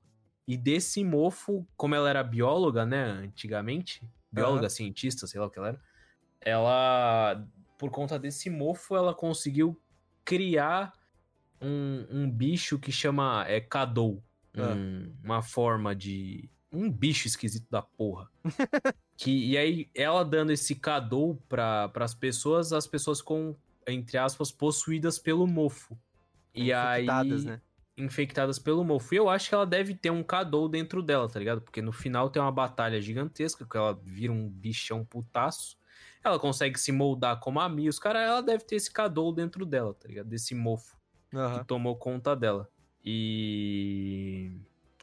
E desse mofo, como ela era bióloga, né, antigamente, bióloga, Aham. cientista, sei lá o que ela era, ela, por conta desse mofo, ela conseguiu criar um, um bicho que chama é, Cadou. Ah. Um- uma forma de. Um bicho esquisito da porra. que, e aí, ela dando esse Cadou para as pessoas, as pessoas com, entre aspas, possuídas pelo mofo. E Infectadas, aí. né? Infectadas pelo mofo. E eu acho que ela deve ter um Cadou dentro dela, tá ligado? Porque no final tem uma batalha gigantesca, que ela vira um bichão putaço. Ela consegue se moldar como a Mia. Os caras, ela deve ter esse Cadou dentro dela, tá ligado? Desse mofo Aham. que tomou conta dela. E.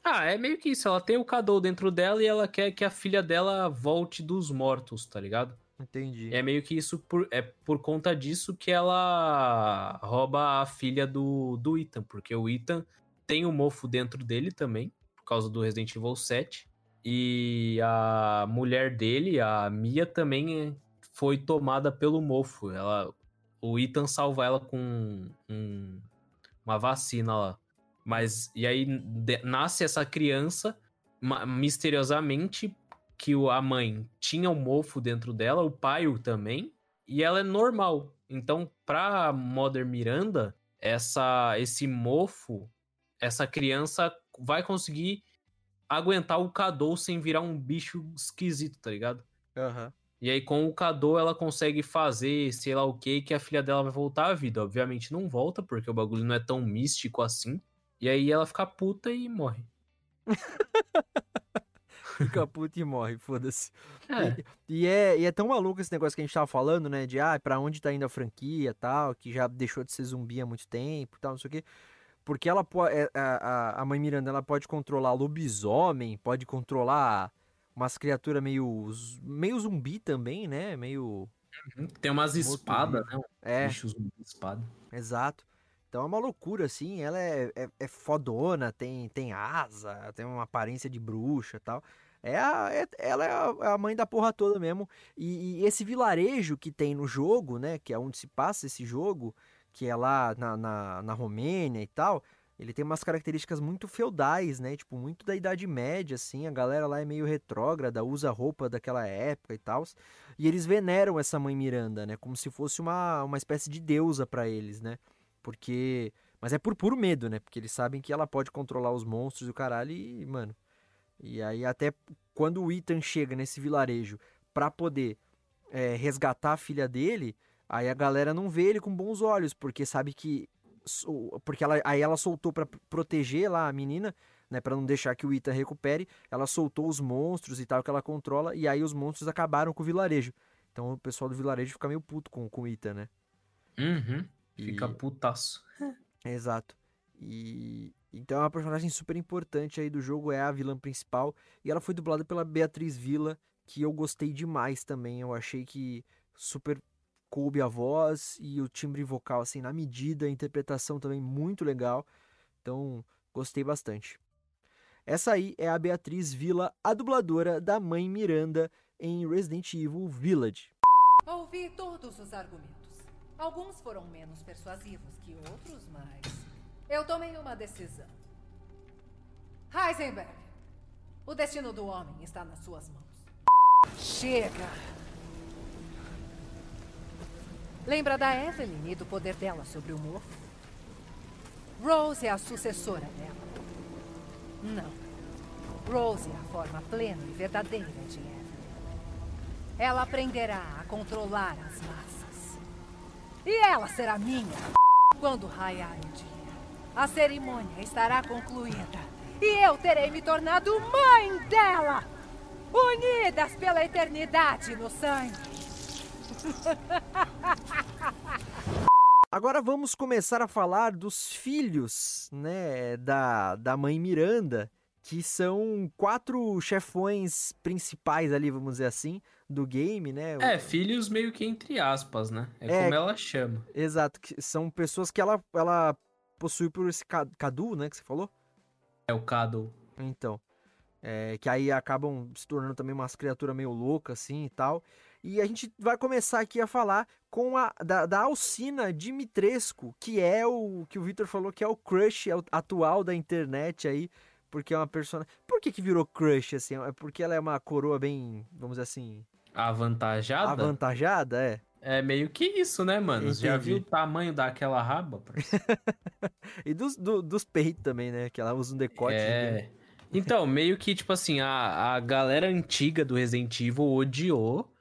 Ah, é meio que isso. Ela tem o Cadou dentro dela e ela quer que a filha dela volte dos mortos, tá ligado? Entendi. É meio que isso por, é por conta disso que ela rouba a filha do, do Ethan, porque o Ethan tem o mofo dentro dele também, por causa do Resident Evil 7. E a mulher dele, a Mia, também é- foi tomada pelo mofo. Ela, o Ethan salva ela com um- uma vacina lá. Mas, e aí de- nasce essa criança ma- misteriosamente que o- a mãe tinha o mofo dentro dela, o pai o também, e ela é normal. Então, pra Mother Miranda, essa esse mofo, essa criança vai conseguir aguentar o Cadou sem virar um bicho esquisito, tá ligado? Aham. E aí, com o Cadou, ela consegue fazer sei lá o que, que a filha dela vai voltar à vida. Obviamente não volta, porque o bagulho não é tão místico assim. E aí ela fica puta e morre. Fica puto e morre, foda-se. É. E é, e é tão maluco esse negócio que a gente tava falando, né? De ah, pra onde tá indo a franquia e tal, que já deixou de ser zumbi há muito tempo e tal, não sei o quê. Porque ela pode. A, a, a mãe Miranda ela pode controlar lobisomem, pode controlar umas criaturas meio. meio zumbi também, né? Meio. Tem umas espadas, né? É, Bichos zumbi espada. exato. Então é uma loucura, assim. Ela é, é, é fodona, tem, tem asa, tem uma aparência de bruxa e tal. É a, é- ela é a, é a mãe da porra toda mesmo. E, e esse vilarejo que tem no jogo, né? Que é onde se passa esse jogo, que é lá na, na, na Romênia e tal. Ele tem umas características muito feudais, né? Tipo, muito da Idade Média, assim. A galera lá é meio retrógrada, usa roupa daquela época e tal. E eles veneram essa mãe Miranda, né? Como se fosse uma, uma espécie de deusa pra eles, né? Porque. Mas é por puro medo, né? Porque eles sabem que ela pode controlar os monstros e o caralho e, mano. E aí, até quando o Ethan chega nesse vilarejo pra poder é, resgatar a filha dele, aí a galera não vê ele com bons olhos, porque sabe que. Porque ela, aí ela soltou pra proteger lá a menina, né? Pra não deixar que o Ethan recupere. Ela soltou os monstros e tal que ela controla, e aí os monstros acabaram com o vilarejo. Então o pessoal do vilarejo fica meio puto com, com o Ethan, né? Uhum. Fica E- putaço. Exato. E então é uma personagem super importante aí do jogo, é a vilã principal. E ela foi dublada pela Beatriz Villa, que eu gostei demais também. Eu achei que super coube a voz e o timbre vocal, assim, na medida, a interpretação também muito legal. Então, gostei bastante. Essa aí é a Beatriz Villa, a dubladora da mãe Miranda em Resident Evil Village. Ouvi todos os argumentos. Alguns foram menos persuasivos que outros, mas. Eu tomei uma decisão. Heisenberg, o destino do homem está nas suas mãos. Chega! Lembra da Evelyn e do poder dela sobre o mofo? Rose é a sucessora dela. Não. Rose é a forma plena e verdadeira de Evelyn. Ela aprenderá a controlar as massas. E ela será minha. Quando raiar o dia, a cerimônia estará concluída. E eu terei me tornado mãe dela. Unidas pela eternidade no sangue. Agora vamos começar a falar dos filhos, né, da, da mãe Miranda, que são quatro chefões principais ali, vamos dizer assim, do game, né? É, filhos meio que entre aspas, né? É, É. como ela chama. Exato, que são pessoas que ela, ela possui por esse ca- Cadu, né, que você falou? É o Cado. Então, é, que aí acabam se tornando também umas criaturas meio loucas, assim, e tal. E a gente vai começar aqui a falar com a da, da Alcina Dimitrescu, que é o que o Victor falou que é o crush atual da internet aí, porque é uma personagem... Por que que virou crush, assim? É porque ela é uma coroa bem, vamos dizer assim, Avantajada? avantajada, é? É meio que isso, né, mano? Você Já Entendi. viu o tamanho daquela raba? E dos, do- dos peitos também, né? Que ela usa um decote. É. Então, meio que, tipo assim, a, a galera antiga do Resident Evil odiou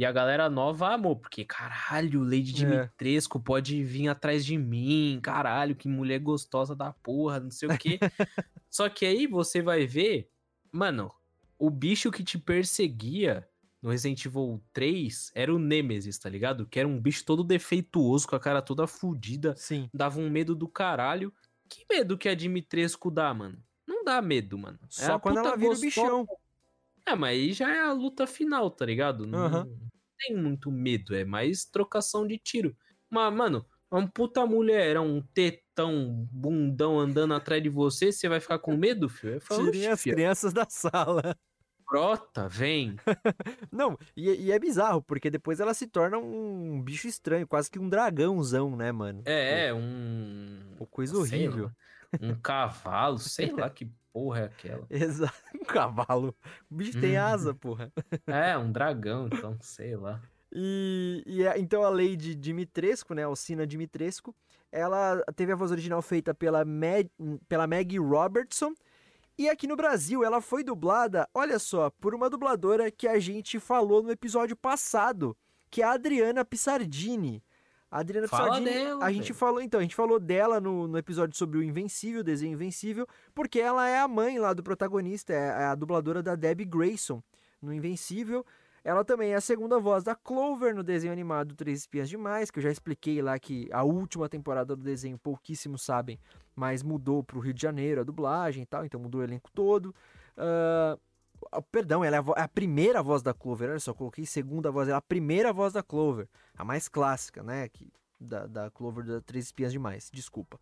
e a galera nova amou, porque, caralho, Lady Dimitrescu pode vir atrás de mim, caralho, que mulher gostosa da porra, não sei o quê. Só que aí você vai ver, mano, o bicho que te perseguia no Resident Evil 3 era o Nemesis, tá ligado? Que era um bicho todo defeituoso, com a cara toda fudida, Sim. dava um medo do caralho. Que medo que a Dimitrescu dá, mano? Não dá medo, mano. É Só a quando ela vira o gostosa. bichão. É, mas aí já é a luta final, tá ligado? Não Aham. Tem muito medo, é mais trocação de tiro. Mas, mano, uma puta mulher, é um tetão, bundão andando atrás de você, você vai ficar com medo, filho? Falo, Tirem "Oxe, as crianças da sala. brota, vem. Não, e, e é bizarro, porque depois ela se torna um bicho estranho, quase que um dragãozão, né, mano? É, é um... Pô, coisa sei horrível. lá, um cavalo, sei lá que porra é aquela. Exato. Um cavalo. O bicho tem Uhum. asa, porra. É, um dragão, então, sei lá. E, e a- então a Lady Dimitrescu, né, Alcina Dimitrescu, ela teve a voz original feita pela, Mag, pela Maggie Robertson. E aqui no Brasil ela foi dublada, olha só, por uma dubladora que a gente falou no episódio passado, que é a Adriana Pissardini. A Adriana Fala Pissardini, dela, a gente velho. falou, então, a gente falou dela no, no episódio sobre o Invencível, o desenho Invencível, porque ela é a mãe lá do protagonista, é a dubladora da Debbie Grayson no Invencível. Ela também é a segunda voz da Clover no desenho animado Três Espiãs Demais, que eu já expliquei lá que a última temporada do desenho pouquíssimos sabem, mas mudou pro Rio de Janeiro a dublagem e tal, então mudou o elenco todo. Ah, perdão, ela é a, é a primeira voz da Clover, olha só, coloquei segunda voz, ela é a primeira voz da Clover, a mais clássica, né, que, da, da Clover da Três Espiãs Demais, desculpa.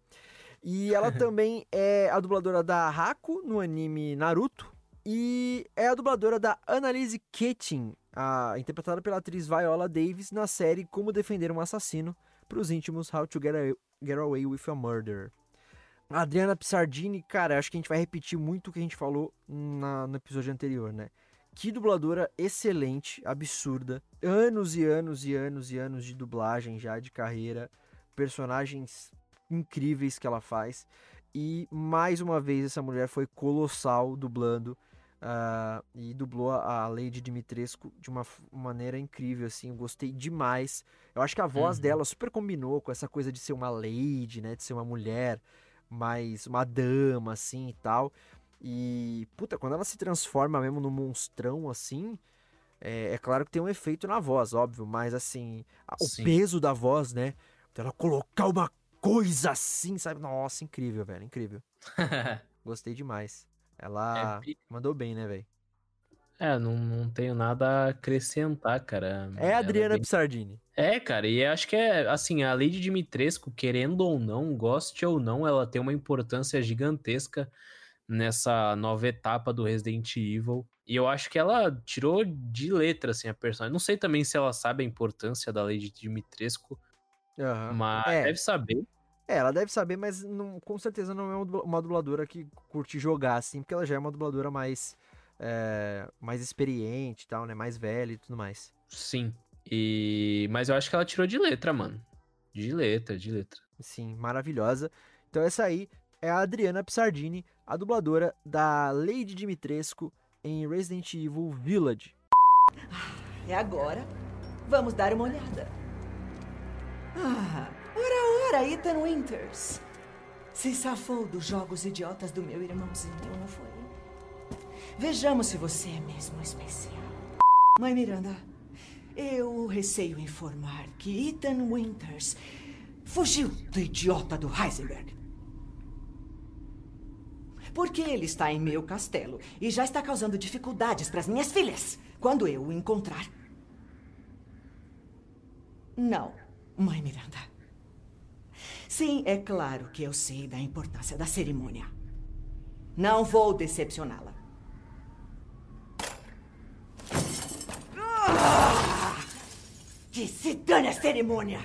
E ela também é a dubladora da Haku no anime Naruto, e é a dubladora da Annalise Keating, a, interpretada pela atriz Viola Davis na série Como Defender um Assassino, para os íntimos How to Get, A- Get Away with a Murder. Adriana Pissardini, cara, acho que a gente vai repetir muito o que a gente falou na- no episódio anterior, né? Que dubladora excelente, absurda. Anos e anos e anos e anos de dublagem já, de carreira. Personagens incríveis que ela faz. E mais uma vez essa mulher foi colossal dublando. ah, e dublou a Lady Dimitrescu de uma maneira incrível, assim. Eu gostei demais. Eu acho que a voz Uhum. dela super combinou com essa coisa de ser uma lady, né? De ser uma mulher mais uma dama, assim e tal. E, puta, quando ela se transforma mesmo num monstrão assim, é, é claro que tem um efeito na voz, óbvio, mas assim, a- o peso da voz, né? Ela colocar uma coisa assim, sabe? Nossa, incrível, velho, incrível. Gostei demais. Ela É mandou bem, né, velho? É, não, não tenho nada a acrescentar, cara. É a Ela Adriana bem- Pissardini. É, cara, e acho que é assim, a Lady Dimitrescu, querendo ou não, goste ou não, ela tem uma importância gigantesca nessa nova etapa do Resident Evil. E eu acho que ela tirou de letra, assim, a personagem. Não sei também se ela sabe a importância da Lady Dimitrescu, Aham. mas É. deve saber. É, ela deve saber, mas não- com certeza não é uma dubla- uma dubladora que curte jogar, assim, porque ela já é uma dubladora mais, é, mais experiente e tal, né? Mais velha e tudo mais. Sim. E... Mas eu acho que ela tirou de letra, mano. De letra, de letra. Sim, maravilhosa. Então essa aí é a Adriana Pissardini, a dubladora da Lady Dimitrescu em Resident Evil Village. É agora. Vamos dar uma olhada. Ah, ora, ora, Ethan Winters. Se safou dos jogos idiotas do meu irmãozinho, não foi? Vejamos se você é mesmo especial. Mãe Miranda, eu receio informar que Ethan Winters fugiu do idiota do Heisenberg. Porque ele está em meu castelo e já está causando dificuldades para as minhas filhas. Quando eu o encontrar. Não, mãe Miranda. Sim, é claro que eu sei da importância da cerimônia. Não vou decepcioná-la. Ah! Que se dane a cerimônia!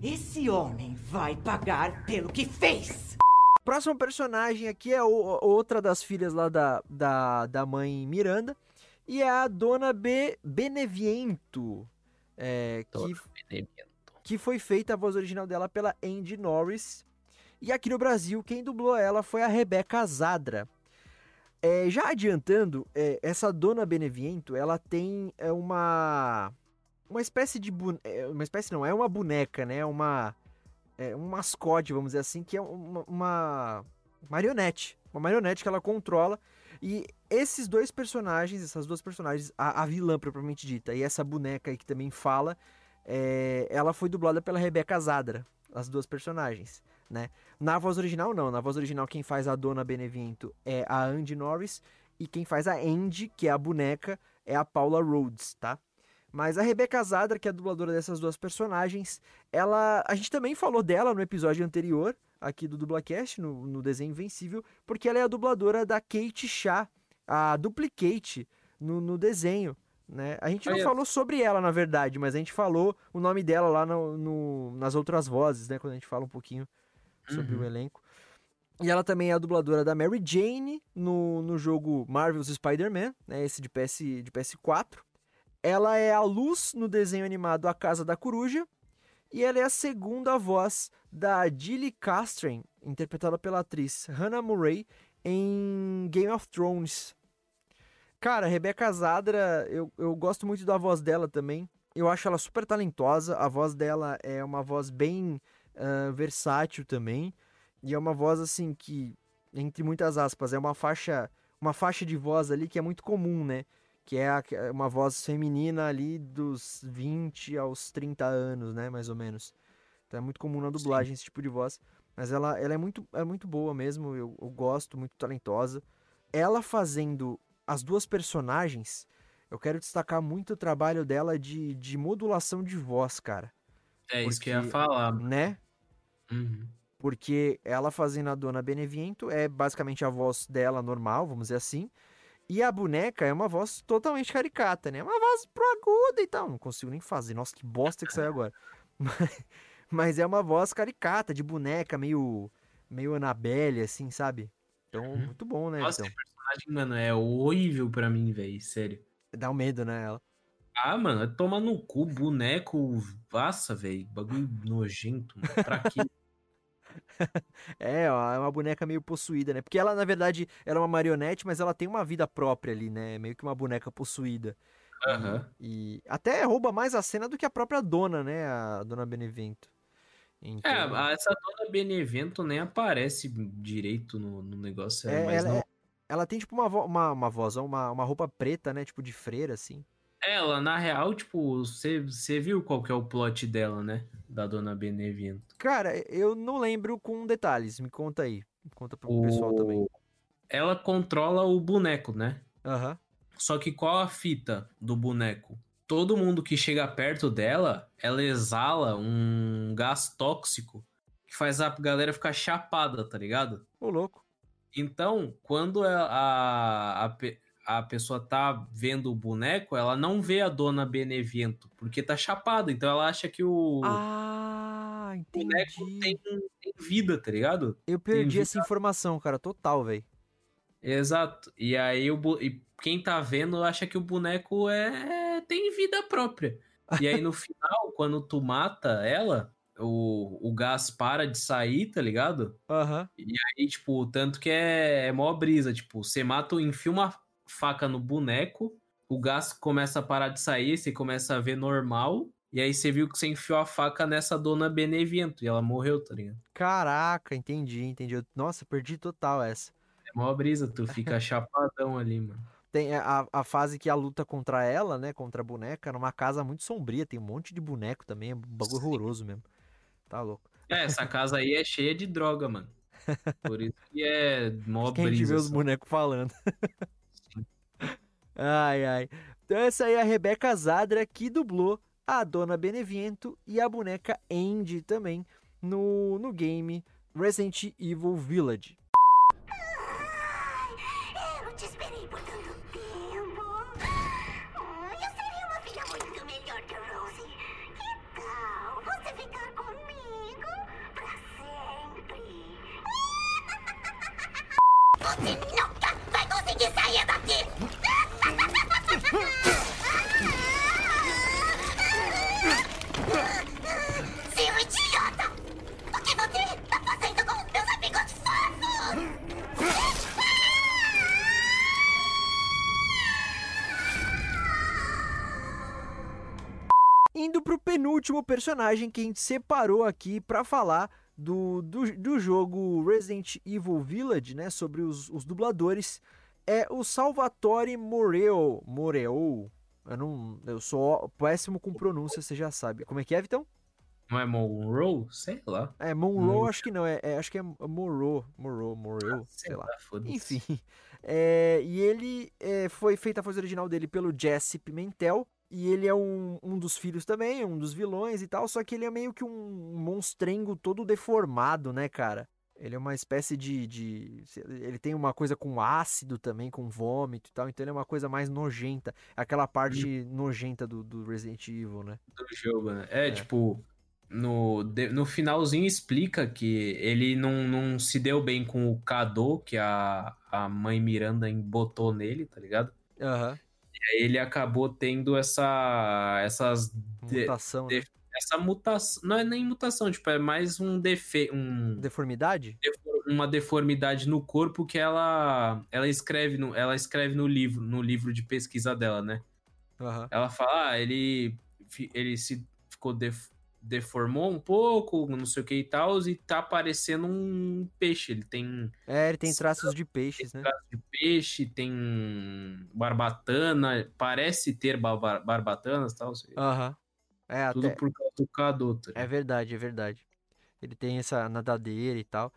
Esse homem vai pagar pelo que fez! Próximo personagem aqui é o- outra das filhas lá da, da, da mãe Miranda. E é a Dona B. Beneviento. é, que, Dona Benevento. que foi feita a voz original dela pela Andy Norris. E aqui no Brasil, quem dublou ela foi a Rebeca Zadra. É, já adiantando, é, essa Dona Beneviento, ela tem é, uma uma espécie de é, uma espécie não, é uma boneca, né? Uma é, um mascote, vamos dizer assim, que é uma, uma marionete, uma marionete que ela controla. E esses dois personagens, essas duas personagens, a, a vilã propriamente dita e essa boneca aí que também fala, é, ela foi dublada pela Rebeca Zadra, as duas personagens, né? Na voz original não, na voz original quem faz a Dona Beneviento é a Andy Norris e quem faz a Andy, que é a boneca, é a Paula Rhodes, tá? Mas a Rebeca Zadra, que é a dubladora dessas duas personagens, ela, a gente também falou dela no episódio anterior, aqui do Dublacast, no, no desenho Invencível, porque ela é a dubladora da Kate Shah, a Duplicate, no, no desenho. Né? A gente não Olha. falou sobre ela, na verdade, mas a gente falou o nome dela lá no, no- nas outras vozes, né? Quando a gente fala um pouquinho sobre o elenco. E ela também é a dubladora da Mary Jane no, no jogo Marvel's Spider-Man, né? Esse de, PS, de PS4. Ela é a Luz no desenho animado A Casa da Coruja. E ela é a segunda voz da Gilly Castren, interpretada pela atriz Hannah Murray em Game of Thrones. Cara, Rebecca Zadra, eu, eu gosto muito da voz dela também. Eu acho ela super talentosa. A voz dela é uma voz bem ah, versátil também. E é uma voz assim que, entre muitas aspas, é uma faixa, uma faixa de voz ali que é muito comum, né? Que é a- é uma voz feminina ali dos 20 aos 30 anos, né? Mais ou menos. Então é muito comum na dublagem esse tipo de voz. Mas ela, ela é, muito, é muito boa mesmo, eu, eu gosto, muito talentosa. Ela fazendo as duas personagens, eu quero destacar muito o trabalho dela de, de modulação de voz, cara. É isso que eu ia Porque- falar. Né? Uhum. Porque ela fazendo a Dona Beneviento é basicamente a voz dela normal, vamos dizer assim. E a boneca é uma voz totalmente caricata, né? Uma voz pro aguda e tal. Não consigo nem fazer. Nossa, que bosta que saiu agora. Mas, mas é uma voz caricata, de boneca, meio, meio Annabelle, assim, sabe? Então, muito bom, né? Nossa, Então, personagem, mano, é horrível pra mim, velho. Sério. dá um medo, né? Ela. Ah, mano, toma no cu, boneco. Nossa, velho. Bagulho nojento, mano. Pra quê? É, ó, é uma boneca meio possuída, né? Porque ela, na verdade, ela é uma marionete, mas ela tem uma vida própria ali, né? Meio que uma boneca possuída. Aham. E até rouba mais a cena do que a própria dona, né? A dona Benevento. Então, É, essa dona Benevento nem aparece direito no, no negócio, é, mas ela, não. é- ela tem tipo uma, uma, uma voz, uma, uma roupa preta, né? Tipo de freira, assim. Ela, na real, tipo, você viu qual que é o plot dela, né? Da dona Benevento. Cara, eu não lembro com detalhes. Me conta aí. Conta pro pessoal também. Ela controla o boneco, né? Aham. Só que qual a fita do boneco? Todo mundo que chega perto dela, ela exala um gás tóxico que faz a galera ficar chapada, tá ligado? Ô, louco. Então, quando a, a, a, a pessoa tá vendo o boneco, ela não vê a dona Benevento, porque tá chapada. Então ela acha que o Ah, boneco entendi. tem, tem vida, tá ligado? Eu perdi essa informação, cara. Total, velho. Exato. E aí o e quem tá vendo acha que o boneco é tem vida própria. E aí no final, quando tu mata ela, o, o gás para de sair, tá ligado? Aham. E aí, tipo, tanto que é, é mó brisa, tipo, você mata, enfia uma faca no boneco, o gás começa a parar de sair, você começa a ver normal, e aí você viu que você enfiou a faca nessa dona Benevento, e ela morreu, tá ligado? Caraca, entendi, entendi. Nossa, perdi total essa. É mó brisa, tu fica chapadão ali, mano. Tem a, a fase que a luta contra ela, né? Contra a boneca, numa casa muito sombria. Tem um monte de boneco também. É um bagulho Sim. horroroso mesmo. Tá louco. É, essa casa aí é cheia de droga, mano. Por isso que é mó Quem a gente vê brisa. os bonecos falando. ai, ai. Então essa aí é a Rebeca Zadra que dublou a Dona Beneviento e a boneca Andy também no, no game Resident Evil Village. Pro penúltimo personagem que a gente separou aqui pra falar do, do, do jogo Resident Evil Village, né? Sobre os, os dubladores. É o Salvatore Moreo. Moreo. Eu não. Eu sou péssimo com pronúncia, você já sabe. Como é que é, Vitão? Não é Monroe? Sei lá. É, Monroe, acho que não. É, é- acho que é Morro. Morro, Moreo, sei lá. foda-se. Enfim. É, e ele é, foi feita a voz original dele pelo Jesse Pimentel. E ele é um, um dos filhos também, um dos vilões e tal. Só que ele é meio que um monstrengo todo deformado, né, cara? Ele é uma espécie de, de. Ele tem uma coisa com ácido também, com vômito e tal. Então ele é uma coisa mais nojenta. Aquela parte nojenta do, do Resident Evil, né? do jogo, né? É, tipo, no, de- no finalzinho explica que ele não, não se deu bem com o Kado, que a, a mãe Miranda botou nele, tá ligado? Aham. E aí ele acabou tendo essa, essas, Mutação. de- né? essa mutação, não é nem mutação, tipo, é mais um defe, um, Deformidade? defor- uma deformidade no corpo que ela, ela escreve no, ela escreve no livro, no livro de pesquisa dela, né? Aham. Ela fala, ah, ele, ele se ficou def- deformou um pouco, não sei o que e tal, e tá parecendo um peixe. Ele tem É, ele tem traços de peixes, né? traço de peixe, tem barbatana, parece ter barba- barbatanas e tal. Aham. É, Tudo até. por causa do Caduto. É verdade, é verdade. Ele tem essa nadadeira e tal.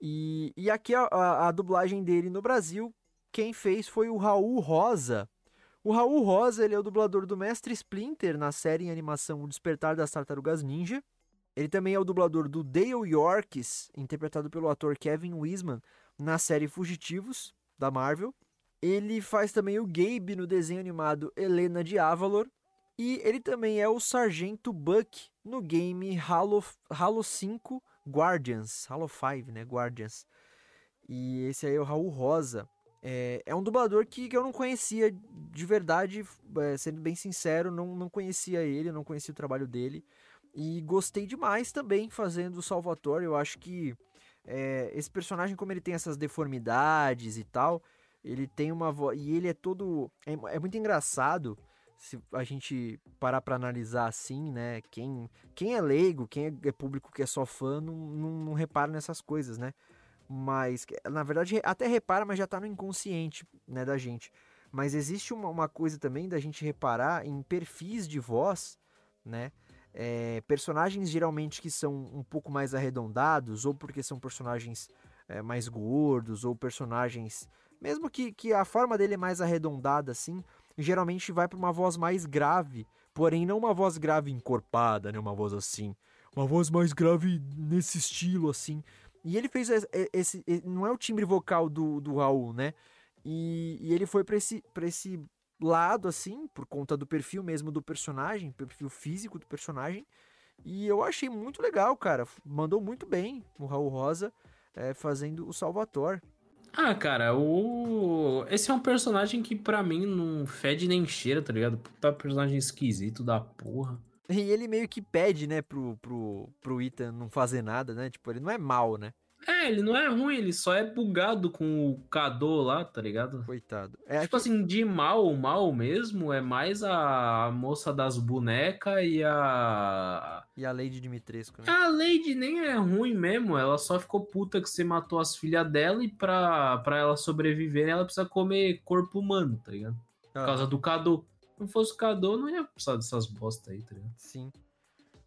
E, e aqui a, a, a dublagem dele no Brasil, quem fez foi o Raul Rosa. O Raul Rosa, ele é o dublador do Mestre Splinter na série em animação O Despertar das Tartarugas Ninja. Ele também é o dublador do Dale Yorkes, interpretado pelo ator Kevin Wiseman, na série Fugitivos, da Marvel. Ele faz também o Gabe no desenho animado Helena de Avalor. E ele também é o Sargento Buck no game Halo, Halo 5 Guardians. Halo 5, né? Guardians. E esse aí é o Raul Rosa. É, é um dublador que, que eu não conhecia de verdade, é, sendo bem sincero, não, não conhecia ele, não conhecia o trabalho dele. E gostei demais também fazendo o Salvatore. Eu acho que é, esse personagem, como ele tem essas deformidades e tal, ele tem uma voz. E ele é todo. É, é muito engraçado se a gente parar pra analisar assim, né? Quem, quem é leigo, quem é, é público que é só fã, não, não, não repara nessas coisas, né? Mas, na verdade, até repara, mas já tá no inconsciente, né, da gente. Mas existe uma, uma coisa também da gente reparar em perfis de voz, né? É, personagens geralmente que são um pouco mais arredondados, ou porque são personagens é, mais gordos, ou personagens. Mesmo que, que a forma dele é mais arredondada assim, geralmente vai para uma voz mais grave, porém não uma voz grave encorpada, né? Uma voz assim. Uma voz mais grave nesse estilo, assim. E ele fez esse. esse- não é o timbre vocal do, do Raul, né? E, e ele foi pra esse, pra esse lado, assim, por conta do perfil mesmo do personagem, perfil físico do personagem. E eu achei muito legal, cara. Mandou muito bem o Raul Rosa é, fazendo o Salvatore. Ah, cara, o. Esse é um personagem que pra mim não fede nem cheira, tá ligado? Puta personagem esquisito da porra. E ele meio que pede, né, pro, pro, pro Ethan não fazer nada, né? Tipo, ele não é mal, né? É, ele não é ruim, ele só é bugado com o Kado lá, tá ligado? Coitado. É tipo assim, de mal, mal mesmo, é mais a moça das bonecas e a. E a Lady Dimitrescu, né? A Lady nem é ruim mesmo, ela só ficou puta que você matou as filhas dela e pra, pra ela sobreviver ela precisa comer corpo humano, tá ligado? Por Aham. causa do Kado. Não fosse o não ia precisar dessas bosta aí, tá ligado? Sim.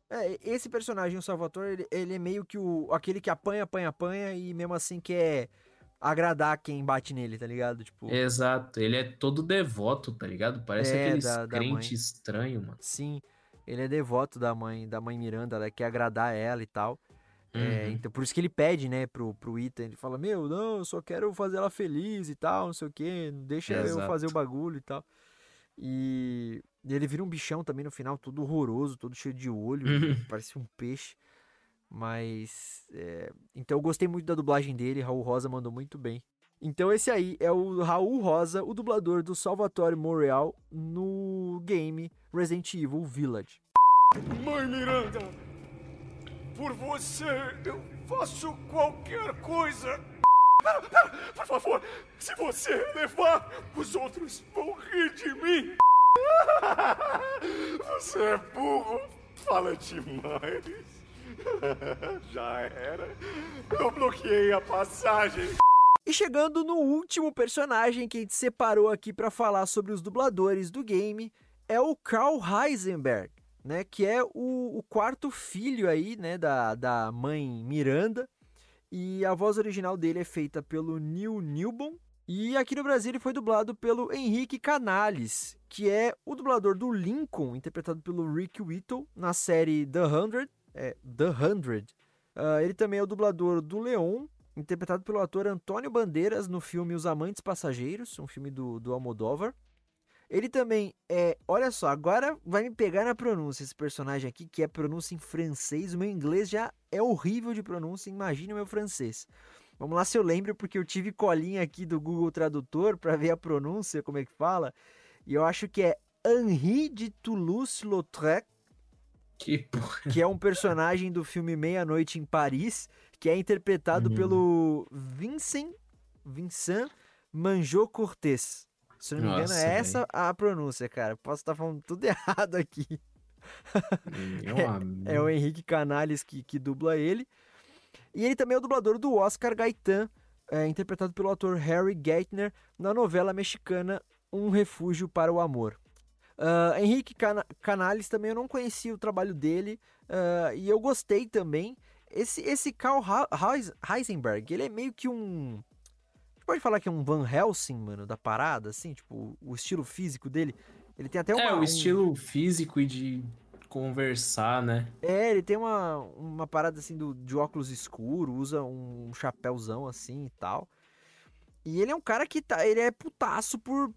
É, esse personagem, o Salvatore, ele, ele é meio que o aquele que apanha, apanha, apanha e mesmo assim quer agradar quem bate nele, tá ligado? Tipo, Exato, ele é todo devoto, tá ligado? Parece É, da- da crente estranho, mano. sim, ele é devoto da mãe, da mãe Miranda, ela quer agradar ela e tal. É, Uhum. então por isso que ele pede, né, pro, pro Ethan, ele fala, meu, não, eu só quero fazer ela feliz e tal, não sei o que, deixa eu Exato. fazer o bagulho e tal. E e ele vira um bichão também no final, todo horroroso, todo cheio de olho, Uhum. parece um peixe. Mas, é, então eu gostei muito da dublagem dele, Raul Rosa mandou muito bem. Então esse aí é o Raul Rosa, o dublador do Salvatore Montreal no game Resident Evil Village. Mãe Miranda, por você eu faço qualquer coisa. Pera, pera, por favor, se você levar, os outros vão rir de mim. Você é burro. Fala demais. Já era. Eu bloqueei a passagem. E chegando no último personagem que a gente separou aqui para falar sobre os dubladores do game, é o Carl Heisenberg, né? Que é o, o quarto filho aí, né? Da, da mãe Miranda. E a voz original dele é feita pelo Neil Newbon. E aqui no Brasil ele foi dublado pelo Henrique Canales, que é o dublador do Lincoln, interpretado pelo Rick Whittle, na série The Hundred. É, The Hundred. Uh, ele também é o dublador do Leon, interpretado pelo ator Antônio Bandeiras no filme Os Amantes Passageiros, um filme do, do Almodóvar. Ele também é. Olha só, agora vai me pegar na pronúncia esse personagem aqui, que é pronúncia em francês. O meu inglês já é horrível de pronúncia, imagine o meu francês. Vamos lá se eu lembro, porque eu tive colinha aqui do Google Tradutor para ver a pronúncia, como é que fala. E eu acho que é Henri de Toulouse-Lautrec. Que porra. Que é um personagem do filme Meia-Noite em Paris, que é interpretado hum. pelo Vincent, Vincent Manjot Cortés. Se não me engano, é essa a pronúncia, cara. Posso estar falando tudo errado aqui. é, é, o Henrique Canales que, que dubla ele. E ele também é o dublador do Oscar Gaetan, é, interpretado pelo ator Harry Geithner na novela mexicana Um Refúgio para o Amor. Uh, Henrique Can Canales também eu não conhecia o trabalho dele uh, e eu gostei também. Esse, esse Carl Heisenberg, ele é meio que um. Pode falar que é um Van Helsing, mano, da parada, assim, tipo, o estilo físico dele. Ele tem até uma, É, o estilo físico e de conversar, né? É, ele tem uma, uma parada assim do, de óculos escuro, usa um chapéuzão assim e tal. E ele é um cara que tá, ele é putaço por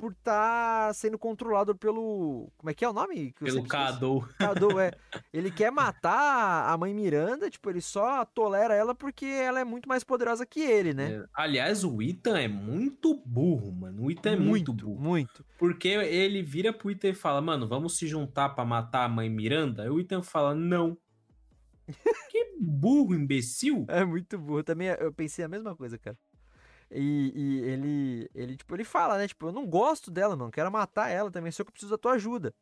por estar tá sendo controlado pelo. Como é que é o nome? pelo Cadu. Cadu, é. Ele quer matar a mãe Miranda, tipo, ele só tolera ela porque ela é muito mais poderosa que ele, né? É. Aliás, o Ethan é muito burro, mano. O Ethan é muito, muito burro. Muito. Porque ele vira pro Ethan e fala, mano, vamos se juntar para matar a mãe Miranda? E o Ethan fala, não. que burro, imbecil. É muito burro. Também eu pensei a mesma coisa, cara. E, e, ele, ele, tipo, ele fala, né? Tipo, eu não gosto dela, mano. Quero matar ela também, só que eu preciso da tua ajuda.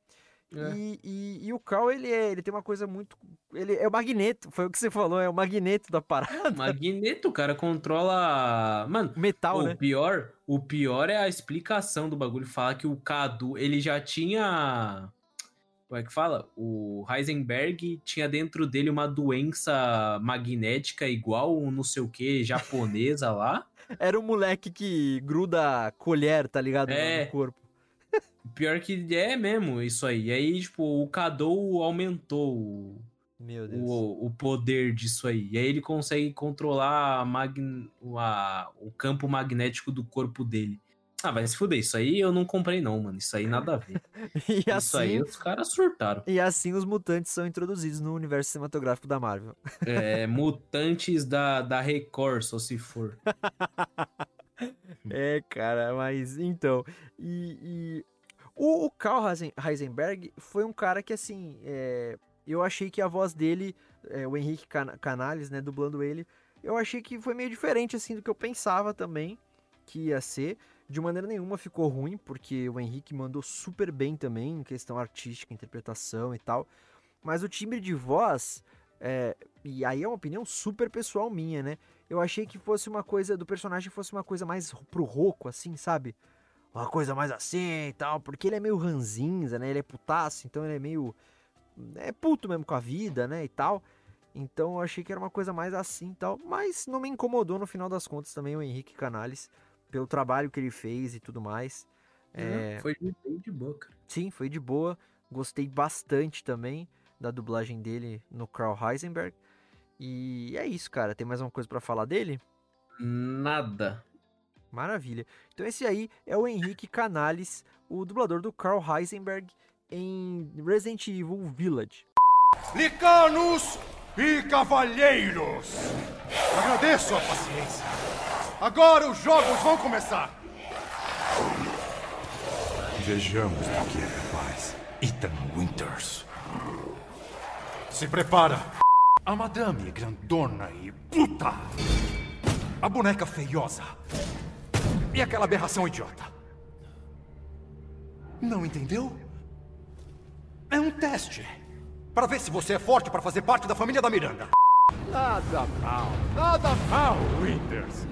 É. E, e, e, o Carl, ele, é, ele tem uma coisa muito. Ele é o magneto, foi o que você falou, é o magneto da parada. Magneto, o cara controla. Mano, metal, o né? Pior, o pior é a explicação do bagulho. Fala que o Cadu, ele já tinha. Como é que fala? O Heisenberg tinha dentro dele uma doença magnética igual um não sei o que japonesa lá. Era um moleque que gruda colher, tá ligado? É. No corpo. Pior que é mesmo isso aí. E aí, tipo, o Kadou aumentou o, o, o, poder disso aí. E aí ele consegue controlar a mag... a... o campo magnético do corpo dele. Ah, vai se fuder, isso aí eu não comprei não, mano. Isso aí nada a ver. isso assim, aí os caras surtaram. E assim os mutantes são introduzidos no universo cinematográfico da Marvel. É, mutantes da, da Record, só se for. é, cara, mas então. E, e... O, o Carl Heisenberg foi um cara que, assim, é... eu achei que a voz dele, é, o Henrique Can Canales, né, dublando ele, eu achei que foi meio diferente, assim, do que eu pensava também que ia ser. De maneira nenhuma ficou ruim, porque o Henrique mandou super bem também em questão artística, interpretação e tal. Mas o timbre de voz, é, e aí é uma opinião super pessoal minha, né? Eu achei que fosse uma coisa, do personagem fosse uma coisa mais pro roco, assim, sabe? Uma coisa mais assim e tal, porque ele é meio ranzinza, né? Ele é putaço, então ele é meio. É puto mesmo com a vida, né? E tal. Então eu achei que era uma coisa mais assim e tal. Mas não me incomodou no final das contas também o Henrique Canales pelo trabalho que ele fez e tudo mais. É... Foi bem de boa, cara. Sim, foi de boa. Gostei bastante também da dublagem dele no Carl Heisenberg. E é isso, cara. Tem mais uma coisa para falar dele? Nada. Maravilha. Então esse aí é o Henrique Canales, o dublador do Carl Heisenberg em Resident Evil Village. Licanos e cavalheiros! Agradeço a paciência. Agora os jogos vão começar! Vejamos do que é capaz Ethan Winters. Se prepara! A madame grandona e puta! A boneca feiosa! E aquela aberração idiota! Não entendeu? É um teste. Para ver se você é forte para fazer parte da família da Miranda. Nada mal, nada mal, Winters.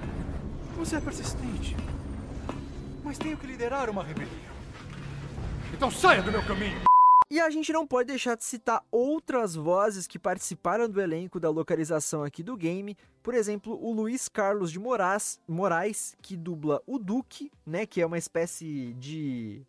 Você é persistente. Mas tenho que liderar uma rebelião. Então saia do meu caminho! E a gente não pode deixar de citar outras vozes que participaram do elenco da localização aqui do game. Por exemplo, o Luiz Carlos de Moraes, Moraes que dubla o Duque, né? Que é uma espécie de.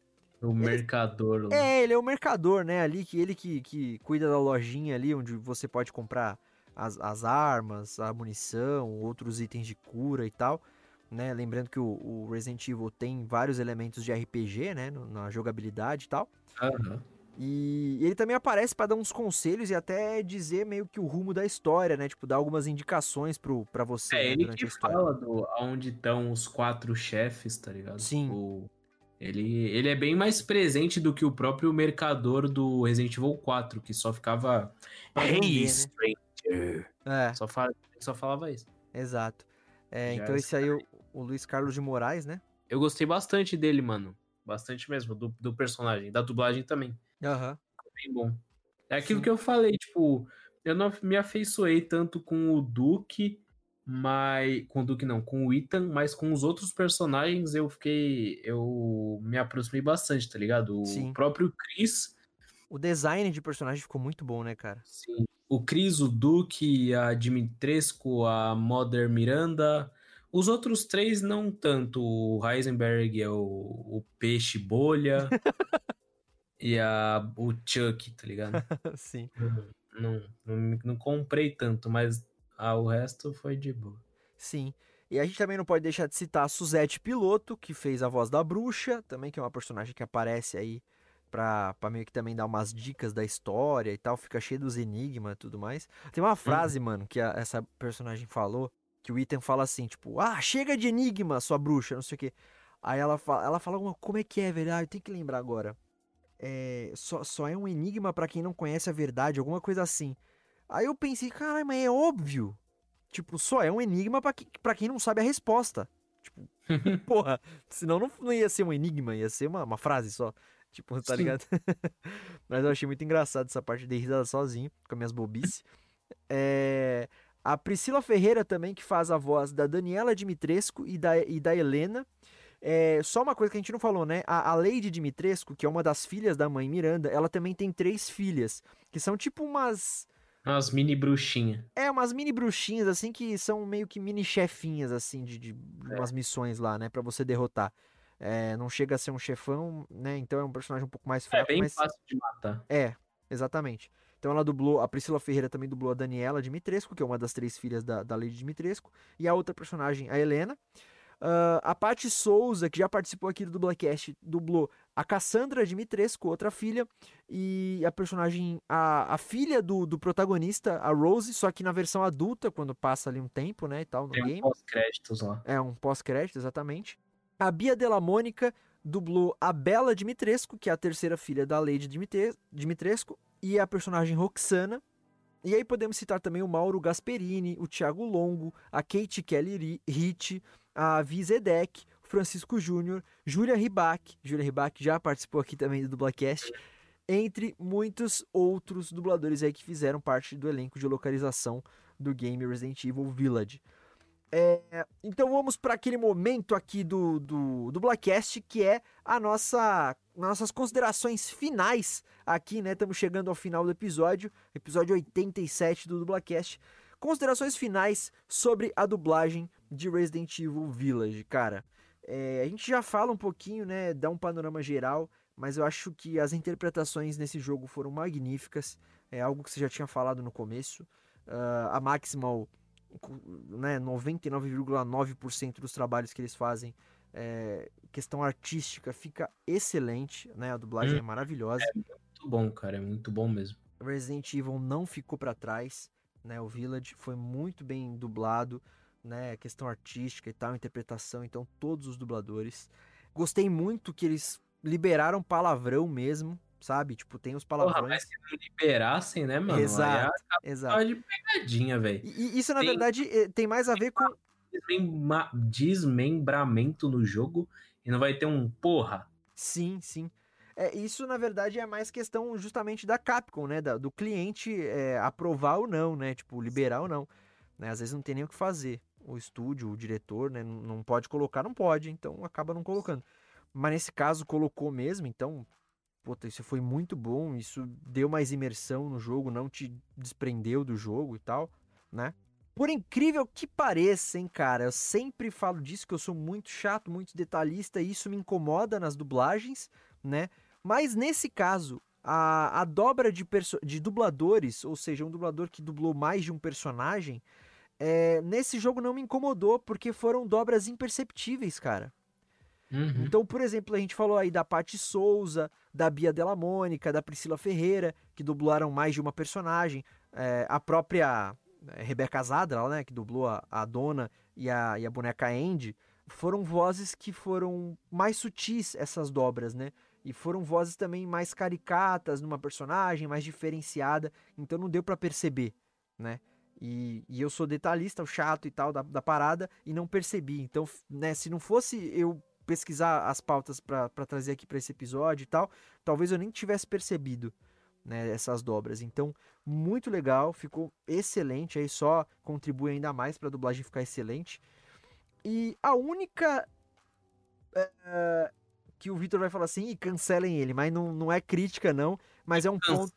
O mercador lá. É, ele é o mercador, né? Ali, que ele que, que cuida da lojinha ali, onde você pode comprar as, as armas, a munição, outros itens de cura e tal. Né? Lembrando que o, o Resident Evil tem vários elementos de RPG, né? no- Na jogabilidade e tal. Aham. E ele também aparece pra dar uns conselhos e até dizer meio que o rumo da história, né? Tipo, dar algumas indicações pro, pra você É, né, ele durante que a história. fala do aonde estão os quatro chefes, tá ligado? Sim. O- ele, ele é bem mais presente do que o próprio mercador do Resident Evil 4, que só ficava. Hey, né? stranger. É, Só, fala, só falava isso. exato. É, então esse aí, o, o Luiz Carlos de Moraes, né? Eu gostei bastante dele, mano. Bastante mesmo, do, do personagem. Da dublagem também. Aham. Bem bom. É aquilo Sim. que eu falei, tipo, eu não me afeiçoei tanto com o Duke, mas. Com o Duke não, com o Ethan, mas com os outros personagens eu fiquei. Eu me aproximei bastante, tá ligado? O Sim. próprio Chris. O design de personagem ficou muito bom, né, cara? Sim. O Chris, o Duke, a Dimitrescu, a Mother Miranda. Os outros três não tanto. O Heisenberg é o, o peixe bolha. e a, o Chuck, tá ligado? Sim. Não, não, não comprei tanto, mas ah, o resto foi de boa. Sim. E a gente também não pode deixar de citar a Suzette Piloto, que fez a voz da bruxa, também que é uma personagem que aparece aí pra, pra meio que também dar umas dicas da história e tal, fica cheio dos enigmas e tudo mais. Tem uma frase, mano, que a- essa personagem falou, que o Ethan fala assim, tipo, ah, chega de enigma, sua bruxa, não sei o quê. Aí ela fala, ela fala alguma, como é que é, velho? Ah, eu tenho que lembrar agora. É, só, só é um enigma pra quem não conhece a verdade, alguma coisa assim. Aí eu pensei, caralho, mas é óbvio. Tipo, só é um enigma pra, que, pra quem não sabe a resposta. Tipo, porra, senão não, não ia ser um enigma, ia ser uma, uma frase só. Tipo, tá Sim. ligado? Mas eu achei muito engraçado essa parte de risada sozinho, com as minhas bobices. É, a Priscila Ferreira também, que faz a voz da Daniela Dimitrescu e da, e da Helena. É, só uma coisa que a gente não falou, né? A, a Lady Dimitrescu, que é uma das filhas da mãe Miranda, ela também tem três filhas, que são tipo umas. Umas mini bruxinhas. É, umas mini bruxinhas, assim, que são meio que mini chefinhas, assim, de, de umas missões lá, né? Pra você derrotar. É, não chega a ser um chefão, né? Então é um personagem um pouco mais É fraco, bem mas... fácil de matar. É, exatamente. Então ela dublou, a Priscila Ferreira também dublou a Daniela Dimitrescu, que é uma das três filhas da, da Lady Dimitrescu, e a outra personagem, a Helena. Ah, a Paty Souza, que já participou aqui do Dublacast, dublou a Cassandra Dimitrescu, outra filha, e a personagem, a, a filha do, do protagonista, a Rose, só que na versão adulta, quando passa ali um tempo, né, e tal, no Tem um game. pós-créditos lá. É um pós-crédito, exatamente. A Bia Della Mônica dublou a Bela Dimitrescu, que é a terceira filha da Lady Dimite- Dimitrescu, e a personagem Roxana. E aí podemos citar também o Mauro Gasperini, o Thiago Longo, a Kate Kelly Rich, a Vi Zedek, o Francisco Júnior, Júlia Ribac, Júlia Ribac já participou aqui também do Dublacast, entre muitos outros dubladores aí que fizeram parte do elenco de localização do game Resident Evil Village. É, então vamos para aquele momento aqui do, do, do Blackcast, que é a nossa nossas considerações finais aqui, né? Estamos chegando ao final do episódio, episódio 87 do Dublacast. Considerações finais sobre a dublagem de Resident Evil Village, cara. É, a gente já fala um pouquinho, né? Dá um panorama geral, mas eu acho que as interpretações nesse jogo foram magníficas. É algo que você já tinha falado no começo. Ah, a Maximal né, 99,9% dos trabalhos que eles fazem, é, questão artística, fica excelente, né? A dublagem Hum. é maravilhosa. Muito bom, cara. É muito bom mesmo. Resident Evil não ficou para trás, né? O Village foi muito bem dublado, né? Questão artística e tal, interpretação, então todos os dubladores. Gostei muito que eles liberaram palavrão mesmo, sabe? Tipo, tem os Porra, palavrões. mas se não liberassem, né, mano? Exato, Aí exato. de pegadinha, velho. E, isso, na Tem- verdade, eh, tem mais a ver com Desmembra- Desmembramento no jogo e não vai ter um porra. Sim, sim. É, isso, na verdade, é mais questão justamente da Capcom, né? Da- do cliente é, aprovar ou não, né? Tipo, liberar ou não. Né? Às vezes não tem nem o que fazer. O estúdio, o diretor, né? Não pode colocar, não pode, então acaba não colocando. Mas nesse caso colocou mesmo, então, puta, isso foi muito bom. Isso deu mais imersão no jogo, não te desprendeu do jogo e tal, né? Por incrível que pareça, hein, cara, eu sempre falo disso, que eu sou muito chato, muito detalhista, e isso me incomoda nas dublagens, né? Mas nesse caso, a, a dobra de, de dubladores, ou seja, um dublador que dublou mais de um personagem, é, nesse jogo não me incomodou, porque foram dobras imperceptíveis, cara. Uhum. Então, por exemplo, a gente falou aí da Paty Souza, da Bia Della Mônica, da Priscila Ferreira, que dublaram mais de uma personagem. É, a própria é, Rebeca Zadra, né, que dublou a, a dona e a, e a boneca Andy, foram vozes que foram mais sutis, essas dobras, né? E foram vozes também mais caricatas numa personagem, mais diferenciada. Então não deu pra perceber, né? E, e eu sou detalhista, o chato e tal da, da parada, e não percebi. Então, né, se não fosse eu pesquisar as pautas pra pra trazer aqui pra esse episódio e tal, talvez eu nem tivesse percebido, né, essas dobras. Então, muito legal, ficou excelente, aí só contribui ainda mais pra dublagem ficar excelente. E a única é, que o Vitor vai falar assim, e cancelem ele, mas não, não é crítica não, mas é um ponto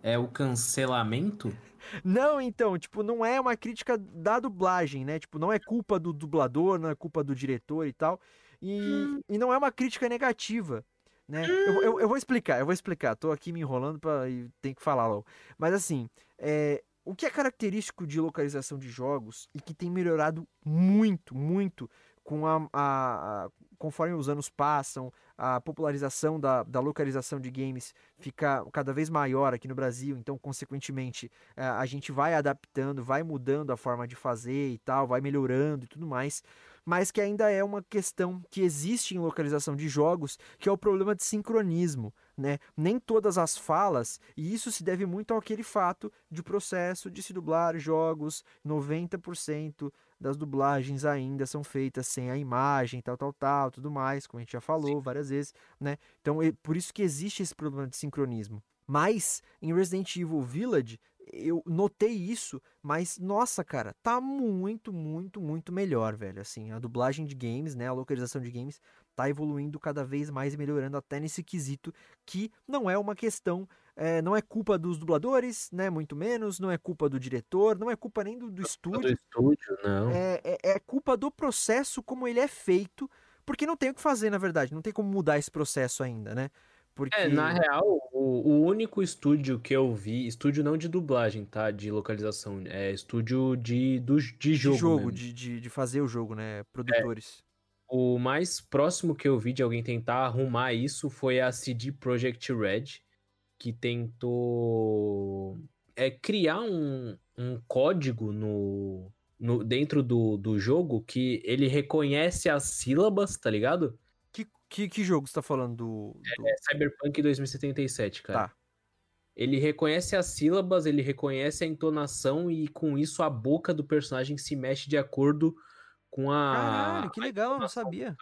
É o cancelamento? não, então, tipo, não é uma crítica da dublagem, né? Tipo, não é culpa do dublador, não é culpa do diretor e tal. E, e não é uma crítica negativa, né? Eu, eu, eu vou explicar, eu vou explicar. Tô aqui me enrolando pra, e tem que falar logo. Mas assim, é, o que é característico de localização de jogos e que tem melhorado muito, muito com a, a- a- conforme os anos passam, a popularização da, da localização de games fica cada vez maior aqui no Brasil, então, consequentemente, eh, a gente vai adaptando, vai mudando a forma de fazer e tal, vai melhorando e tudo mais, mas que ainda é uma questão que existe em localização de jogos, que é o problema de sincronismo, né? Nem todas as falas, e isso se deve muito àquele fato de o processo de se dublar jogos, 90% das dublagens ainda são feitas sem a imagem, tal, tal, tal, tudo mais, como a gente já falou várias vezes, né? Então, e- por isso que existe esse problema de sincronismo. Mas em Resident Evil Village, eu notei isso, mas nossa, cara, tá muito, muito, muito melhor, velho. Assim, a dublagem de games, né, a localização de games tá evoluindo cada vez mais e melhorando até nesse quesito que não é uma questão, é, não é culpa dos dubladores, né, muito menos, não é culpa do diretor, não é culpa nem do, do Do estúdio, estúdio, não. é, é, é culpa do processo como ele é feito, porque não tem o que fazer, na verdade, não tem como mudar esse processo ainda, né? Porque É, na real, o, o único estúdio que eu vi, estúdio não de dublagem, tá? De localização, é estúdio de, do, de de jogo. jogo, mesmo. de, de, de fazer o jogo, né? Produtores. O mais próximo que eu vi de alguém tentar arrumar isso foi a CD Projekt Red, que tentou é, criar um, um código no, no, dentro do, do jogo que ele reconhece as sílabas, tá ligado? Que, que, jogo você tá falando do. do- É Cyberpunk 2077, cara. Tá. Ele reconhece as sílabas, ele reconhece a entonação e com isso a boca do personagem se mexe de acordo com a. Caralho, que legal, não entonação sabia.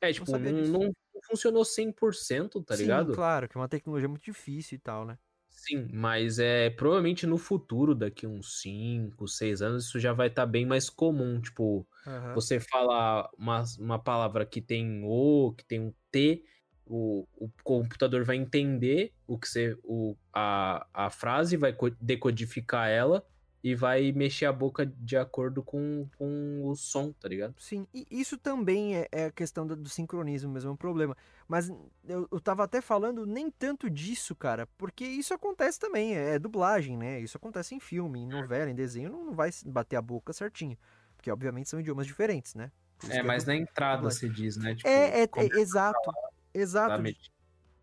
É, tipo, não, disso. não funcionou 100%, tá Sim, ligado? claro, que é uma tecnologia muito difícil e tal, né? Sim, mas é provavelmente no futuro, daqui uns 5, 6 anos, isso já vai estar bem mais comum. Tipo, Aham. você fala uma, uma palavra que tem O, que tem um T, o, o computador vai entender o que você. O, a, a frase, vai co- decodificar ela e vai mexer a boca de acordo com, com o som, tá ligado? Sim, e isso também é, é a questão do, do sincronismo mesmo, é um problema. Mas eu, eu tava até falando nem tanto disso, cara, porque isso acontece também, é, é dublagem, né? Isso acontece em filme, em novela, em desenho, não, não vai bater a boca certinho. Porque, obviamente, são idiomas diferentes, né? É, mas na entrada se diz, né? Tipo, É, é, é, exato, exato. metido.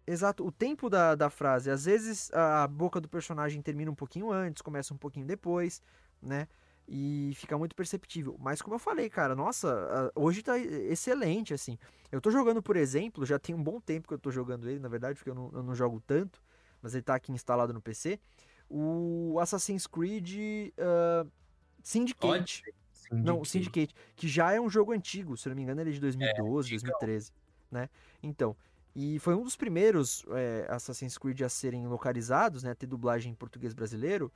Exato, o tempo da, da frase. Às vezes a boca do personagem termina um pouquinho antes, começa um pouquinho depois, né? E fica muito perceptível. Mas como eu falei, cara, nossa, hoje tá excelente, assim. Eu tô jogando, por exemplo, já tem um bom tempo que eu tô jogando ele, na verdade, porque eu não, eu não jogo tanto, mas ele tá aqui instalado no PC. O Assassin's Creed ah, Syndicate. Não, o Syndicate, que já é um jogo antigo, se não me engano, ele é de 2012, 2013, né? Então, E foi um dos primeiros é, Assassin's Creed a serem localizados, né? Ter dublagem em português brasileiro.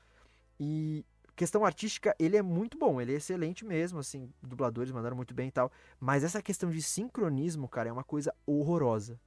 E questão artística, ele é muito bom, ele é excelente mesmo, assim, dubladores mandaram muito bem e tal. Mas essa questão de sincronismo, cara, é uma coisa horrorosa.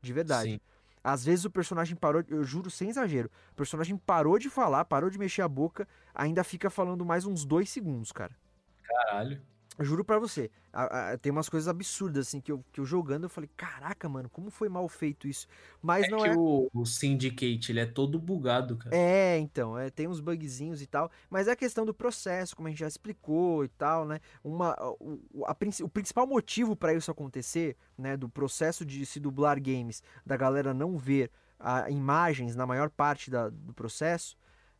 De verdade. Sim. Às vezes o personagem parou, eu juro sem exagero, o personagem parou de falar, parou de mexer a boca, ainda fica falando mais uns dois segundos, cara. Caralho. Juro pra você, a- a- tem umas coisas absurdas, assim, que eu, que eu jogando, eu falei, caraca, mano, como foi mal feito isso? Mas É não que é. o, o Syndicate, ele é todo bugado, cara. É, então, é, tem uns bugzinhos e tal, mas é a questão do processo, como a gente já explicou e tal, né? Uma, o, a o principal motivo para isso acontecer, né, do processo de se dublar games, da galera não ver a, imagens na maior parte da- do processo,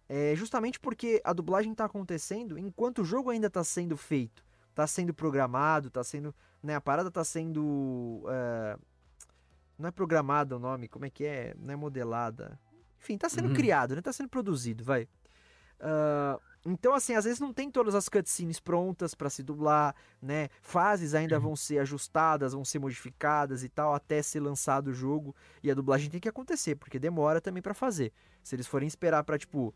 é justamente porque a dublagem tá acontecendo enquanto o jogo ainda tá sendo feito, tá sendo programado, tá sendo, né, a parada tá sendo, é, não é programada o nome, como é que é? Não é modelada. Enfim, tá sendo Uhum. criado, né? Tá sendo produzido, vai. Ah, então, assim, às vezes não tem todas as cutscenes prontas pra se dublar, né? Fases ainda vão ser ajustadas, vão ser modificadas e tal, até ser lançado o jogo. E a dublagem tem que acontecer, porque demora também pra fazer. Se eles forem esperar pra, tipo,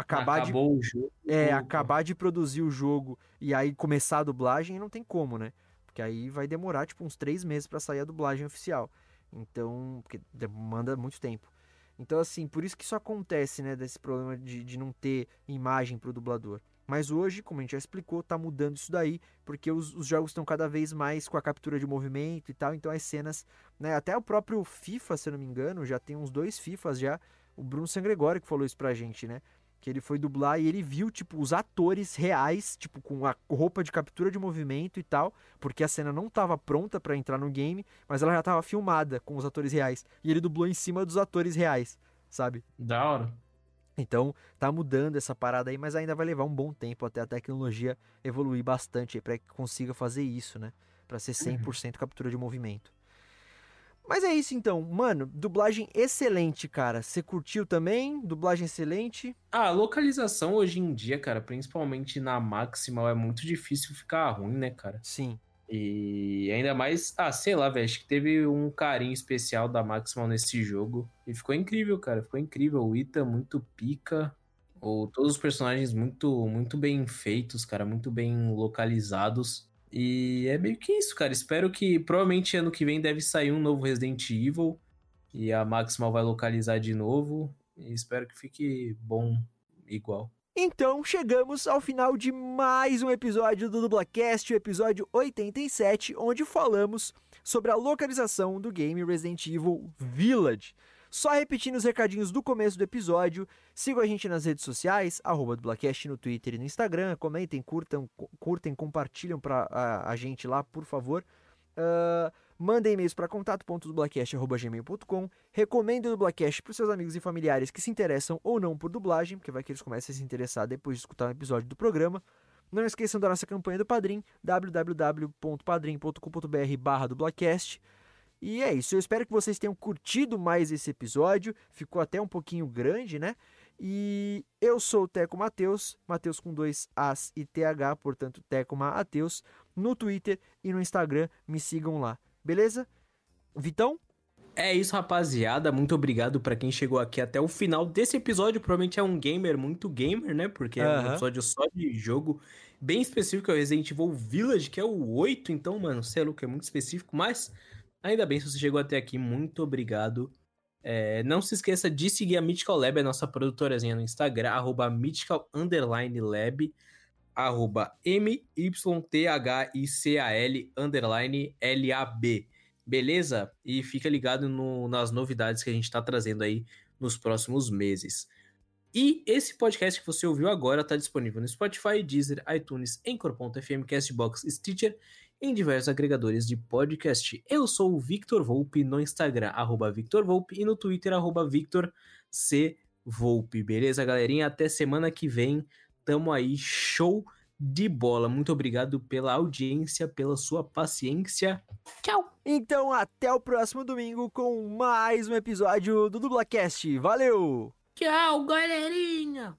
acabar de Acabou o jogo. é, pô. acabar de produzir o jogo e aí começar a dublagem, não tem como, né? Porque aí vai demorar, tipo, uns três meses pra sair a dublagem oficial. Então, porque demanda muito tempo. Então, assim, por isso que isso acontece, né? Desse problema de, de não ter imagem pro dublador. Mas hoje, como a gente já explicou, tá mudando isso daí, porque os, os jogos estão cada vez mais com a captura de movimento e tal, então as cenas, né? Até o próprio FIFA, se eu não me engano, já tem uns dois FIFAs já. O Bruno Sangregori que falou isso pra gente, né? Que ele foi dublar e ele viu, tipo, os atores reais, tipo, com a roupa de captura de movimento e tal, porque a cena não tava pronta pra entrar no game, mas ela já tava filmada com os atores reais. E ele dublou em cima dos atores reais, sabe? Da hora. Então, tá mudando essa parada aí, mas ainda vai levar um bom tempo até a tecnologia evoluir bastante aí pra que consiga fazer isso, né? Pra ser 100% captura de movimento. Mas é isso então, mano, dublagem excelente, cara. Você curtiu também? Dublagem excelente? Ah, a localização hoje em dia, cara, principalmente na Maximal, é muito difícil ficar ruim, né, cara? Sim. E ainda mais, ah, sei lá, velho, acho que teve um carinho especial da Maximal nesse jogo. E ficou incrível, cara, ficou incrível. O Ita muito pica, ou todos os personagens muito, muito bem feitos, cara, muito bem localizados. E é meio que isso, cara. Espero que provavelmente ano que vem deve sair um novo Resident Evil e a Maximal vai localizar de novo. E espero que fique bom igual. Então chegamos ao final de mais um episódio do Dublacast, o episódio 87, onde falamos sobre a localização do game Resident Evil Village. Só repetindo os recadinhos do começo do episódio, sigam a gente nas redes sociais, arroba Dublacast no Twitter e no Instagram, comentem, curtam, cu- curtem, compartilham pra a, a gente lá, por favor. Ah, mandem e-mails para contato.dublacast.gmail.com Recomendem o Dublacast para seus amigos e familiares que se interessam ou não por dublagem, porque vai que eles comecem a se interessar depois de escutar um episódio do programa. Não esqueçam da nossa campanha do Padrim, www.padrim.com.br barra. E é isso, eu espero que vocês tenham curtido mais esse episódio, ficou até um pouquinho grande, né? E eu sou o Teco Mateus, Mateus com dois As e TH, portanto Teco Mateus, no Twitter e no Instagram, me sigam lá, beleza? Vitão? É isso, rapaziada. Muito obrigado pra quem chegou aqui até o final desse episódio. Provavelmente é um gamer muito gamer, né? Porque é um episódio só de jogo bem específico. É o Resident Evil Village, que é o 8. Então, mano, você é louco, é muito específico. Mas ainda bem se você chegou até aqui. Muito obrigado. É, não se esqueça de seguir a Mythical Lab, a nossa produtorazinha no Instagram, arroba Mythical Underline Lab, arroba M-Y-T-H-I-C-A-L Underline L-A-B. Beleza? E fica ligado no- nas novidades que a gente tá trazendo aí nos próximos meses. E esse podcast que você ouviu agora tá disponível no Spotify, Deezer, iTunes, Anchor.fm, Castbox, Stitcher em diversos agregadores de podcast. Eu sou o Victor Volpe no Instagram, arroba Victor Volpe, e no Twitter, arroba Victor C. Volpe. Beleza, galerinha? Até semana que vem. Tamo aí, show de bola. Muito obrigado pela audiência, pela sua paciência. Tchau! Então até o próximo domingo com mais um episódio do Dublacast. Valeu! Tchau, galerinha!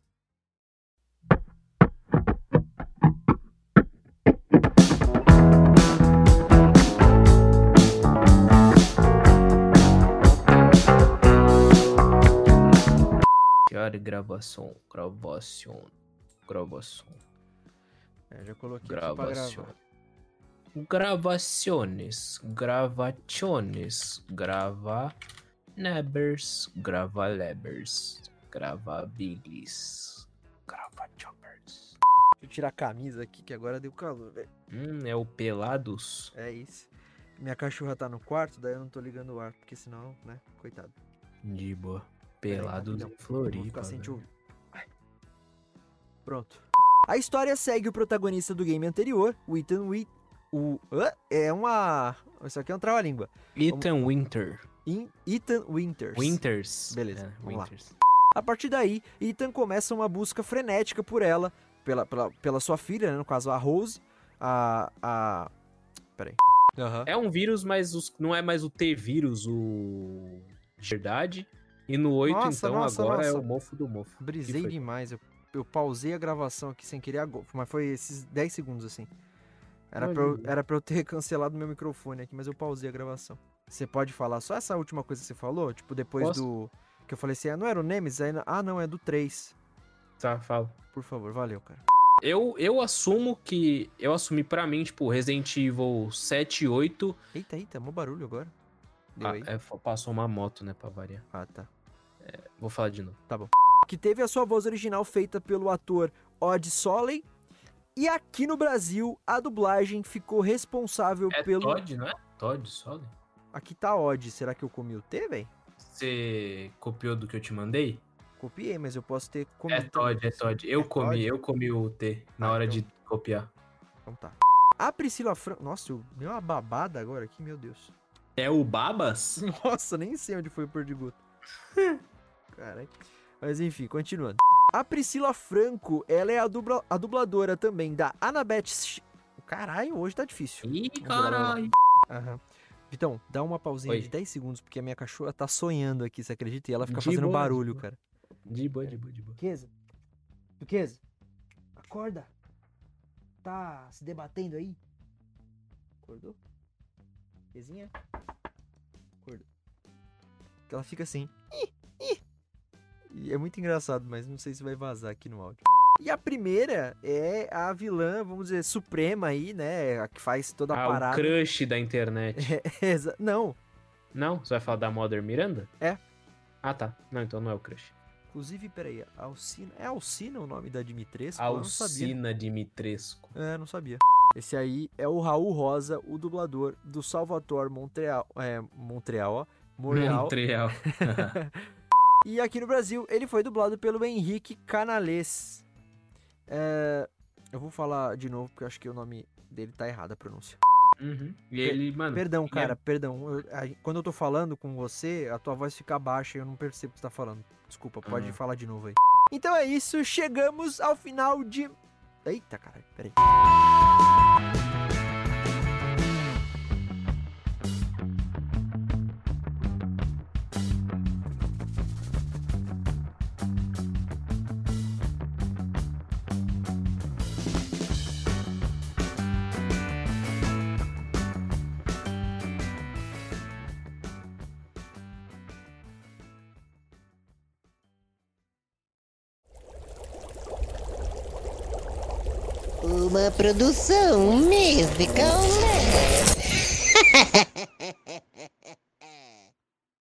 Gravação. Gravação. Gravação. É, já coloquei Gravação. gravar. Gravaciones. Gravaciones. Grava. Nebers. Grava lebers. Grava bilis. Grava choppers. Deixa eu tirar a camisa aqui que agora deu calor, velho. Hum, é o Pelados. É isso. Minha cachorra tá no quarto, daí eu não tô ligando o ar, porque senão, né, coitado. De boa. Pelados em Eu Vou Floripa. velho. Pronto. A história segue o protagonista do game anterior, o Ethan Wheat. O. É uma. Isso aqui é um trava-língua. Ethan Winter. In- Ethan Winters. Winters. Beleza, É, vamos lá. Winters. A partir daí, Ethan começa uma busca frenética por ela, pela, pela, pela sua filha, né, no caso a Rose, a. a... Peraí. Aham. É um vírus, mas os- não é mais o T-vírus, o. de Verdade. E no 8, Nossa, então, nossa, agora é nossa. o mofo do mofo. Brisei demais. Eu, eu pausei a gravação aqui sem querer. Mas foi esses 10 segundos assim. Era pra, eu, era pra eu ter cancelado meu microfone aqui, mas eu pausei a gravação. Você pode falar só essa última coisa que você falou? Tipo, depois Posso? do. Que eu falei assim, ah, não era o Nemesis? Aí, ah, não, é do 3. Tá, fala. Por favor, valeu, cara. Eu, eu assumo que. Eu assumi pra mim, tipo, Resident Evil 7 e 8. Eita, eita, mó barulho agora. Deu Ah, aí? é, passou uma moto, né, pra variar. Ah, tá. Vou falar de novo. que teve a sua voz original feita pelo ator Odd Soley. E aqui no Brasil, a dublagem ficou responsável É pelo. Todd, não é? Todd, só? Aqui tá Odd. Será que eu comi o T, velho? Você copiou do que eu te mandei? Copiei, mas eu posso ter É comido. Todd, é Todd. Eu É comi, Todd? eu comi o T na Ah, hora então. de copiar. Então tá. A Priscila Franco. Nossa, eu dei uma babada agora aqui, meu Deus. É o Babas? Nossa, nem sei onde foi o perdigoto. Caralho. Mas enfim, continuando. A Priscila Franco, ela é a, dubla- a dubladora também da Annabeth. Sh- Caralho, hoje tá difícil. Ih, caralho. Aham. Vitão, dá uma pausinha Oi. de 10 segundos, porque a minha cachorra tá sonhando aqui, você acredita? E ela fica De fazendo boa, de barulho, boa. cara. De boa, de boa, de boa. Duquesa? Duquesa? Acorda. Tá se debatendo aí? Acordou? Duquesinha? Acordou. Que ela fica assim. "Ih, ih". E é muito engraçado, mas não sei se vai vazar aqui no áudio. E a primeira é a vilã, vamos dizer, suprema aí, né? A que faz toda a Ah, o parada. crush da internet. Exa- Não, Não? Você vai falar da Mother Miranda? É. Ah, tá. Não, então não é o crush. Inclusive, peraí, Alcina. É Alcina o nome da Dimitrescu? Alcina Dimitrescu. É, não sabia. Esse aí é o Raul Rosa, o dublador do Salvatore Montreal. É, Montreal, ó. Montreal. Montreal. E aqui no Brasil, ele foi dublado pelo Henrique Canales. É, eu vou falar de novo, porque eu acho que o nome dele tá errado, a pronúncia. Uhum. E ele, mano. Perdão, é- cara, perdão. Eu- a- quando eu tô falando com você, a tua voz fica baixa e eu não percebo o que você tá falando. Desculpa, pode Ah. falar de novo aí. Então é isso, chegamos ao final de. Eita, caralho, peraí. Produção musical.